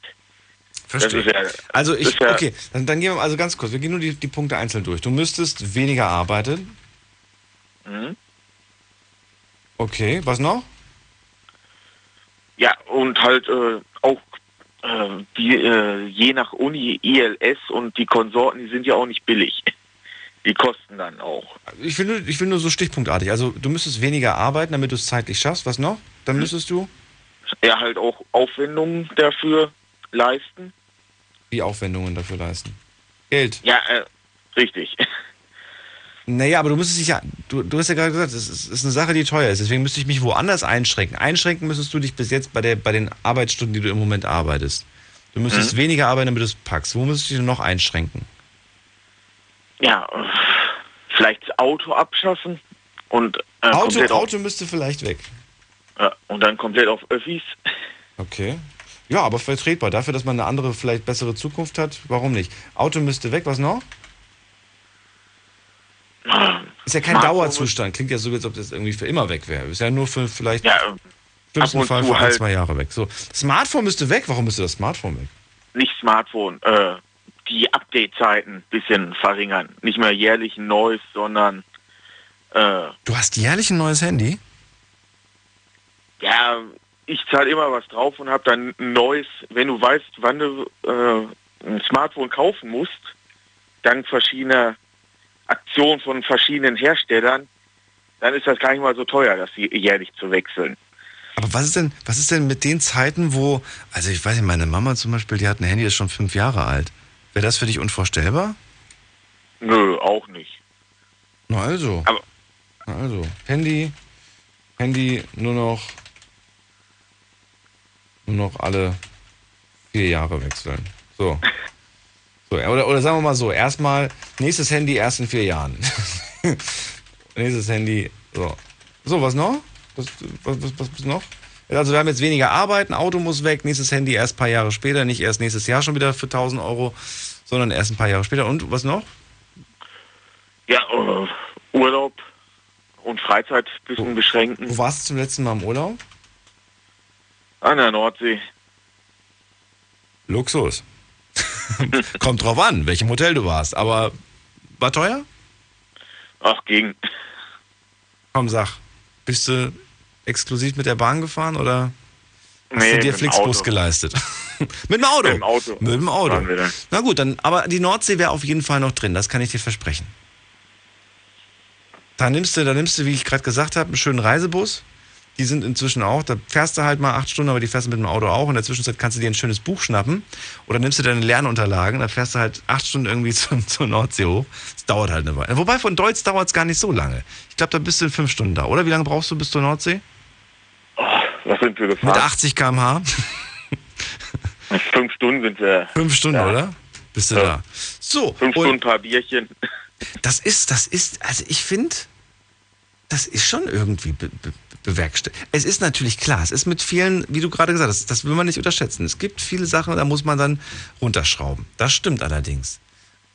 Verstehe. Ja- also ich, ja- okay, dann, dann gehen wir also ganz kurz, wir gehen nur die, die Punkte einzeln durch. Du müsstest weniger arbeiten. Mhm. Okay, was noch? Ja, und halt äh, auch äh, die, äh, je nach Uni, ILS und die Konsorten, die sind ja auch nicht billig. Die kosten dann auch. Ich will, nur, ich will nur so stichpunktartig. Also du müsstest weniger arbeiten, damit du es zeitlich schaffst. Was noch? Dann Hm? müsstest du Ja, halt auch Aufwendungen dafür leisten. Die Aufwendungen dafür leisten. Geld. Ja, äh, richtig. Naja, aber du müsstest dich ja, du, du hast ja gerade gesagt, es ist, ist eine Sache, die teuer ist. Deswegen müsste ich mich woanders einschränken. Einschränken müsstest du dich bis jetzt bei, der, bei den Arbeitsstunden, die du im Moment arbeitest. Du müsstest Mhm. weniger arbeiten, damit du es packst. Wo müsstest du dich noch einschränken? Ja, vielleicht das Auto abschaffen und äh, Auto, komplett auf, Auto müsste vielleicht weg. äh, und dann komplett auf Öffis. Okay. Ja, aber vertretbar. Dafür, dass man eine andere, vielleicht bessere Zukunft hat, warum nicht? Auto müsste weg, was noch? Ist ja kein Dauerzustand. Klingt ja so, als ob das irgendwie für immer weg wäre. Ist ja nur für vielleicht Ja, schlimmsten Fall für ein, halt- zwei Jahre weg. So, Smartphone müsste weg. Warum müsste das Smartphone weg? Nicht Smartphone, äh, die Update-Zeiten ein bisschen verringern. Nicht mehr jährlich ein neues, sondern äh, Du hast jährlich ein neues Handy? ja, ich zahle immer was drauf und habe dann ein neues, wenn du weißt, wann du äh, ein Smartphone kaufen musst, dank verschiedener Aktionen von verschiedenen Herstellern, dann ist das gar nicht mal so teuer, das jährlich zu wechseln. Aber was ist denn, was ist denn mit den Zeiten, wo, also ich weiß nicht, meine Mama zum Beispiel, die hat ein Handy, das ist schon fünf Jahre alt. Wäre das für dich unvorstellbar? Nö, auch nicht. Na also. Aber- Na also. Handy, Handy nur noch, nur noch alle vier Jahre wechseln. So. so oder, oder sagen wir mal so, erstmal, nächstes Handy erst in vier Jahren. nächstes Handy, so. So, was noch? Was, was, was, was ist noch? Also wir haben jetzt weniger Arbeit, ein Auto muss weg, nächstes Handy erst ein paar Jahre später, nicht erst nächstes Jahr schon wieder für 1000 Euro, sondern erst ein paar Jahre später. Und was noch? Ja, äh, Urlaub und Freizeit ein bisschen beschränken. Wo warst du zum letzten Mal im Urlaub? An der Nordsee. Luxus. Kommt drauf an, welchem Hotel du warst. Aber war teuer? Ach, gegen. Komm, sag. Bist du exklusiv mit der Bahn gefahren oder hast Nee, du dir Flixbus geleistet? mit dem Auto? Mit dem Auto. Mit dem Auto. Na gut, dann, aber die Nordsee wäre auf jeden Fall noch drin, das kann ich dir versprechen. Da nimmst du, da nimmst du, wie ich gerade gesagt habe, einen schönen Reisebus. Die sind inzwischen auch, da fährst du halt mal acht Stunden, aber die fährst du mit dem Auto auch. In der Zwischenzeit kannst du dir ein schönes Buch schnappen oder nimmst du deine Lernunterlagen, da fährst du halt acht Stunden irgendwie zur, zur Nordsee hoch. Das dauert halt eine Weile. Wobei von Deutsch dauert es gar nicht so lange. Ich glaube, da bist du in fünf Stunden da, oder? Wie lange brauchst du bis zur Nordsee? Was sind wir gefahren? Mit 80 km/h? Fünf Stunden sind wir. Fünf Stunden, oder? Bist du Ja. da? So. Fünf und Stunden, paar Bierchen. Das ist, das ist, also ich finde, das ist schon irgendwie be be bewerkstelligt. Es ist natürlich klar, es ist mit vielen, wie du gerade gesagt hast, das will man nicht unterschätzen. Es gibt viele Sachen, da muss man dann runterschrauben. Das stimmt allerdings.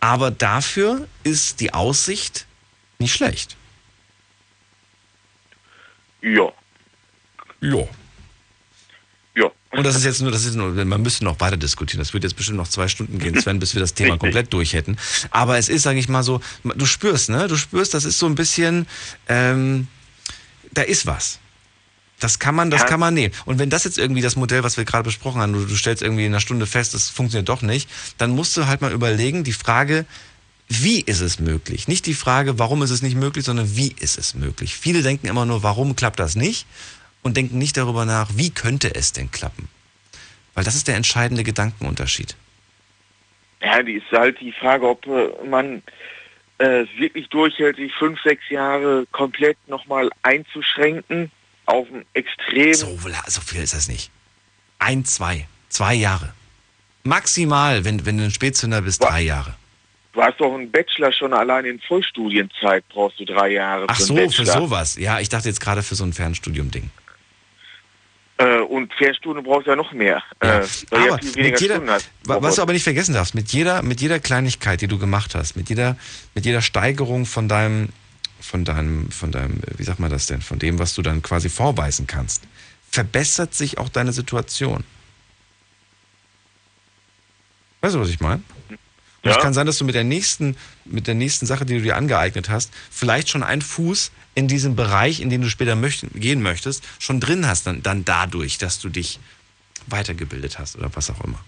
Aber dafür ist die Aussicht nicht schlecht. Ja. Ja. Ja. Und das ist jetzt nur, das ist nur, man müsste noch weiter diskutieren. Das würde jetzt bestimmt noch zwei Stunden gehen, Sven, bis wir das Thema komplett durch hätten. Aber es ist, sage ich mal so, du spürst, ne? Du spürst, das ist so ein bisschen, ähm, da ist was. Das kann man, das Ja. kann man nehmen. Und wenn das jetzt irgendwie das Modell, was wir gerade besprochen haben, du, du stellst irgendwie in einer Stunde fest, das funktioniert doch nicht, dann musst du halt mal überlegen, die Frage, wie ist es möglich? Nicht die Frage, warum ist es nicht möglich, sondern wie ist es möglich? Viele denken immer nur, warum klappt das nicht? Und denken nicht darüber nach, wie könnte es denn klappen? Weil das ist der entscheidende Gedankenunterschied. Ja, die ist halt die Frage, ob äh, man äh, wirklich durchhält, sich fünf, sechs Jahre komplett nochmal einzuschränken auf ein Extrem. So, so viel ist das nicht. Ein, zwei, zwei Jahre. Maximal, wenn, wenn du ein Spätzünder bist, drei Jahre. Du hast doch einen Bachelor schon allein in Vollstudienzeit, brauchst du drei Jahre Ach so, für sowas. Ja, ich dachte jetzt gerade für so ein Fernstudium-Ding. Äh, und Fährstunden brauchst du ja noch mehr. Äh, weil ja Aber viel weniger mit jeder, hast. wa- was du aber nicht vergessen darfst, mit jeder, mit jeder Kleinigkeit, die du gemacht hast, mit jeder, mit jeder Steigerung von deinem, von deinem, von deinem, wie sagt man das denn, von dem, was du dann quasi vorweisen kannst, verbessert sich auch deine Situation. Weißt du, was ich meine? Und es Ja. kann sein, dass du mit der nächsten, mit der nächsten Sache, die du dir angeeignet hast, vielleicht schon einen Fuß in diesem Bereich, in den du später möcht gehen möchtest, schon drin hast, dann, dann dadurch, dass du dich weitergebildet hast oder was auch immer.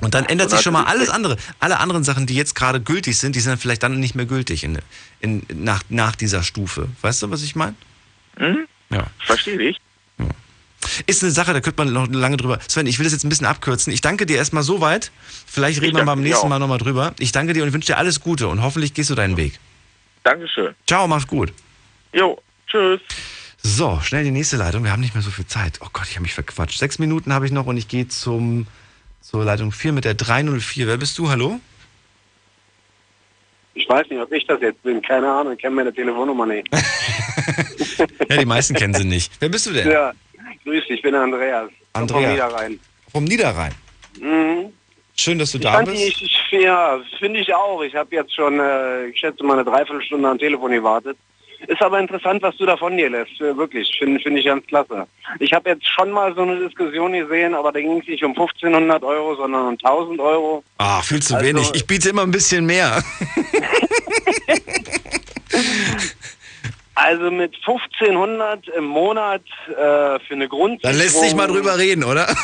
Und dann ändert sich schon mal alles andere. Alle anderen Sachen, die jetzt gerade gültig sind, die sind dann vielleicht dann nicht mehr gültig in, in, nach, nach dieser Stufe. Weißt du, was ich meine? Hm? Ja. Verstehe ich. Ist eine Sache, da könnte man noch lange drüber. Sven, ich will das jetzt ein bisschen abkürzen. Ich danke dir erstmal so weit. Vielleicht reden wir beim nächsten. Mal nochmal drüber. Ich danke dir und wünsche dir alles Gute und hoffentlich gehst du deinen Weg. Dankeschön. Ciao, mach's gut. Jo, tschüss. So, schnell die nächste Leitung. Wir haben nicht mehr so viel Zeit. Oh Gott, ich habe mich verquatscht. Sechs Minuten habe ich noch und ich gehe zum zur Leitung 4 mit der 304. Wer bist du? Hallo? Ich weiß nicht, ob ich das jetzt bin. Keine Ahnung, ich kenne meine Telefonnummer nicht. Ja, die meisten kennen sie nicht. Wer bist du denn? Ja, grüß dich, ich bin Andreas. Andreas. Vom Niederrhein. Vom Niederrhein. Mhm. Schön, dass du Ich da bist. ich, ich, ja, finde ich auch. Ich habe jetzt schon, äh, ich schätze mal, eine Dreiviertelstunde am Telefon gewartet. Ist aber interessant, was du da von dir lässt. Äh, Wirklich, finde finde ich ganz klasse. Ich habe jetzt schon mal so eine Diskussion gesehen, aber da ging es nicht um 1500 Euro, sondern um 1000 Euro. Ah, viel zu Also- wenig. Ich biete immer ein bisschen mehr. Also mit 1500 im Monat äh, für eine Grundsicherung. Dann lässt sich mal drüber reden, oder?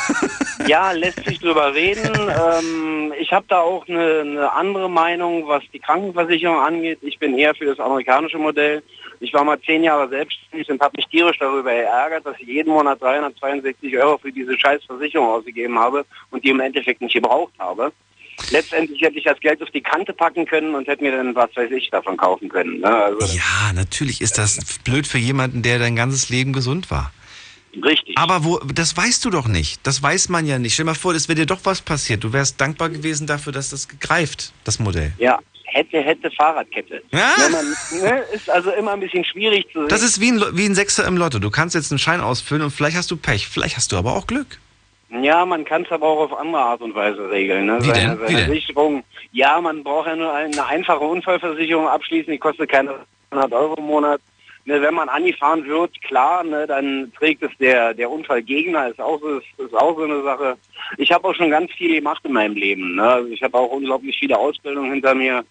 Ja, lässt sich drüber reden. Ähm, ich habe da auch eine, eine andere Meinung, was die Krankenversicherung angeht. Ich bin eher für das amerikanische Modell. Ich war mal zehn Jahre selbstständig und habe mich tierisch darüber geärgert, dass ich jeden Monat 362 Euro für diese scheiß Versicherung ausgegeben habe und die im Endeffekt nicht gebraucht habe. Letztendlich hätte ich das Geld auf die Kante packen können und hätte mir dann was weiß ich davon kaufen können. Ne? Also, Ja, natürlich ist das blöd für jemanden, der dein ganzes Leben gesund war. Richtig. Aber wo, das weißt du doch nicht. Das weiß man ja nicht. Stell dir mal vor, es wäre dir doch was passiert. Du wärst dankbar gewesen dafür, dass das greift, das Modell. Ja, hätte, hätte Fahrradkette. Ja. Man, ne, ist also immer ein bisschen schwierig zu sehen. Das ist wie ein, wie ein Sechser im Lotto. Du kannst jetzt einen Schein ausfüllen und vielleicht hast du Pech. Vielleicht hast du aber auch Glück. Ja, man kann es aber auch auf andere Art und Weise regeln. Ne? Wie seine, denn? Wie seine denn? Sicherung. Ja, man braucht ja nur eine einfache Unfallversicherung abschließen, die kostet keine 100 Euro im Monat. Ne, wenn man angefahren wird, klar, ne, dann trägt es der, der Unfallgegner, ist auch, so- ist, ist auch so eine Sache. Ich habe auch schon ganz viel gemacht in meinem Leben. Ne? Also ich habe auch unglaublich viele Ausbildungen hinter mir.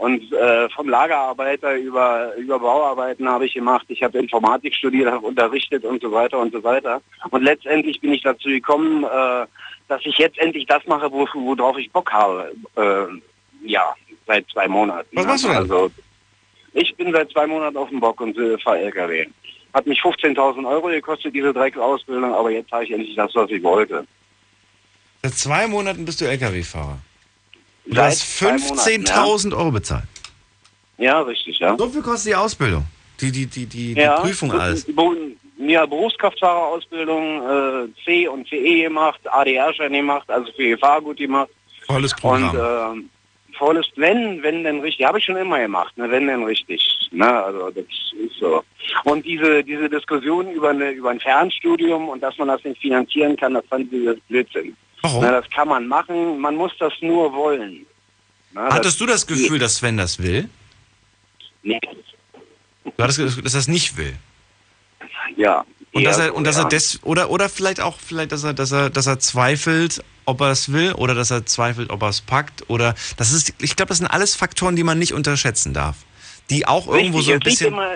Und äh, vom Lagerarbeiter über, über Bauarbeiten habe ich gemacht. Ich habe Informatik studiert, habe unterrichtet und so weiter und so weiter. Und letztendlich bin ich dazu gekommen, äh, dass ich jetzt endlich das mache, wo, worauf ich Bock habe. Äh, ja, seit zwei Monaten. Was machst du denn? Also, ich bin seit zwei Monaten auf dem Bock und äh, fahre LKW. Hat mich 15.000 Euro gekostet, diese Dreckausbildung, aber jetzt habe ich endlich das, was ich wollte. Seit zwei Monaten bist du LKW-Fahrer. Du hast zwei Monaten, 15.000 Euro bezahlt. Ja, richtig, ja. So viel kostet die Ausbildung. Die, die, die, die, ja, die Prüfung alles. Ja, Berufskraftfahrerausbildung, äh, C und CE gemacht, ADR-Schein gemacht, also für Fahrgut gemacht. Volles Programm. Und ähm, volles, wenn, wenn denn richtig, habe ich schon immer gemacht, ne, wenn denn richtig. Ne, also das ist so. Und diese, diese Diskussion über, eine, über ein Fernstudium und dass man das nicht finanzieren kann, das fand ich das Blödsinn. Warum? Ne, das kann man machen, man muss das nur wollen. Ne, Hattest du das Gefühl, dass Sven das will? Nee. Du hattest das Gefühl, dass er es nicht will. Ja. Und dass er und dass er des oder oder vielleicht auch vielleicht dass er dass er dass er zweifelt, ob er es will oder dass er zweifelt, ob er es packt oder das ist ich glaube, das sind alles Faktoren, die man nicht unterschätzen darf, die auch irgendwo Richtig, so ein es liegt bisschen immer,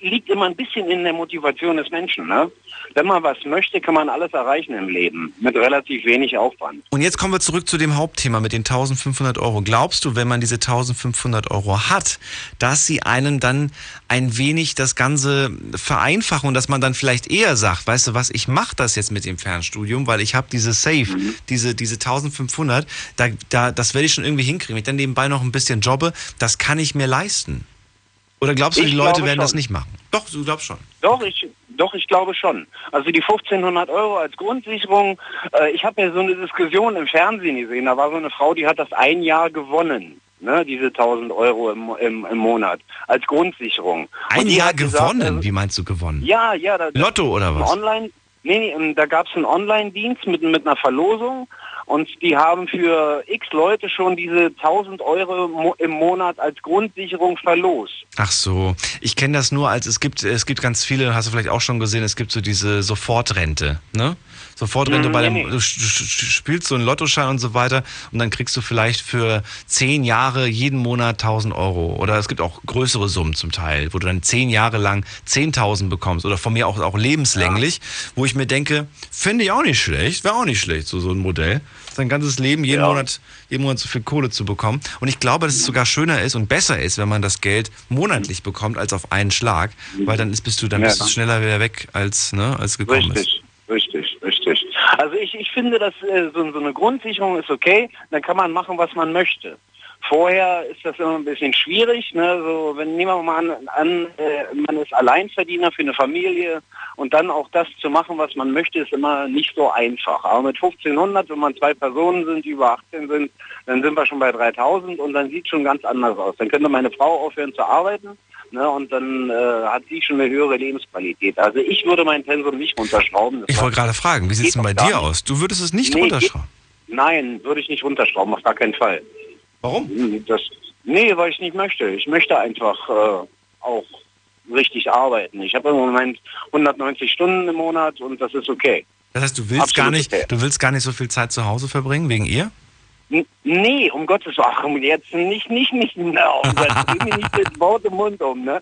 liegt immer ein bisschen in der Motivation des Menschen. Ne? Wenn man was möchte, kann man alles erreichen im Leben mit relativ wenig Aufwand. Und jetzt kommen wir zurück zu dem Hauptthema mit den 1500 Euro. Glaubst du, wenn man diese 1500 Euro hat, dass sie einen dann ein wenig das Ganze vereinfachen und dass man dann vielleicht eher sagt, weißt du was, ich mache das jetzt mit dem Fernstudium, weil ich habe diese Safe, diese, diese 1500, da, da, das werde ich schon irgendwie hinkriegen. Wenn ich dann nebenbei noch ein bisschen jobbe, das kann ich mir leisten. Oder glaubst du, Ich die Leute werden das schon. nicht machen? Doch, du glaubst schon. Doch, ich, doch, ich glaube schon. Also die 1500 Euro als Grundsicherung, äh, ich habe ja so eine Diskussion im Fernsehen gesehen, da war so eine Frau, die hat das ein Jahr gewonnen. Ne, diese 1000 Euro im, im, im Monat als Grundsicherung. Ein Jahr hat gesagt, gewonnen? äh, Wie meinst du gewonnen? Ja, ja. Da, Lotto oder was? Online, nee, nee, ähm, da gab es einen Online-Dienst mit, mit einer Verlosung und die haben für x Leute schon diese 1000 Euro im Monat als Grundsicherung verlost. Ach so, ich kenne das nur als es gibt es gibt ganz viele, hast du vielleicht auch schon gesehen, es gibt so diese Sofortrente, ne? Sofortrente Mhm, bei dem nee, nee. du spielst so einen Lottoschein und so weiter und dann kriegst du vielleicht für zehn Jahre jeden Monat 1000 Euro oder es gibt auch größere Summen zum Teil, wo du dann zehn Jahre lang 10.000 bekommst oder von mir auch auch lebenslänglich, wo ich mir denke, finde ich auch nicht schlecht, wäre auch nicht schlecht so so ein Modell, sein ganzes Leben jeden Monat jeden Monat so viel Kohle zu bekommen und ich glaube, dass es sogar schöner ist und besser ist, wenn man das Geld monatlich bekommt als auf einen Schlag, weil dann ist, bist du dann Ja. bist du schneller wieder weg als ne als gekommen ist. Richtig, richtig, richtig. Also ich, ich finde, dass äh, so, so eine Grundsicherung ist okay, dann kann man machen, was man möchte. Vorher ist das immer ein bisschen schwierig. Ne? So, wenn nehmen wir mal an, an äh, man ist Alleinverdiener für eine Familie und dann auch das zu machen, was man möchte, ist immer nicht so einfach. Aber mit 1500, wenn man zwei Personen sind, die über 18 sind, dann sind wir schon bei 3000 und dann sieht schon ganz anders aus. Dann könnte meine Frau aufhören zu arbeiten ne? und dann äh, hat sie schon eine höhere Lebensqualität. Also ich würde mein Pensum nicht runterschrauben. Das Ich wollte gerade fragen, wie sieht es denn bei dir aus? Du würdest es nicht Nee, runterschrauben. Nein, würde ich nicht runterschrauben, auf gar keinen Fall. Warum? Das, nee, weil ich nicht möchte. Ich möchte einfach äh, auch richtig arbeiten. Ich habe im Moment 190 Stunden im Monat und das ist okay. Das heißt, du willst Absolut gar nicht, okay. du willst gar nicht so viel Zeit zu Hause verbringen wegen ihr? Nee, um Gottes Willen, jetzt nicht, nicht, nicht, mir nicht das Wort im Mund um, ne?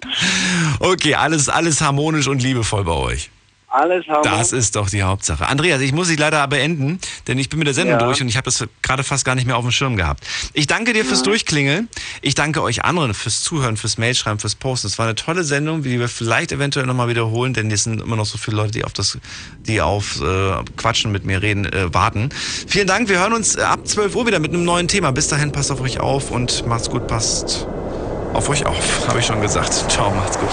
Okay, alles, alles harmonisch und liebevoll bei euch. Alles haben Das ist doch die Hauptsache. Andreas, ich muss dich leider beenden, denn ich bin mit der Sendung Ja. durch und ich habe das gerade fast gar nicht mehr auf dem Schirm gehabt. Ich danke dir fürs Durchklingeln. Ich danke euch anderen fürs Zuhören, fürs Mailschreiben, fürs Posten. Es war eine tolle Sendung, die wir vielleicht eventuell nochmal wiederholen, denn es sind immer noch so viele Leute, die auf das, die auf äh, Quatschen mit mir reden, äh, warten. Vielen Dank. Wir hören uns äh, ab 12 Uhr wieder mit einem neuen Thema. Bis dahin, passt auf euch auf und macht's gut, passt auf euch auf, habe ich schon gesagt. Ciao, macht's gut.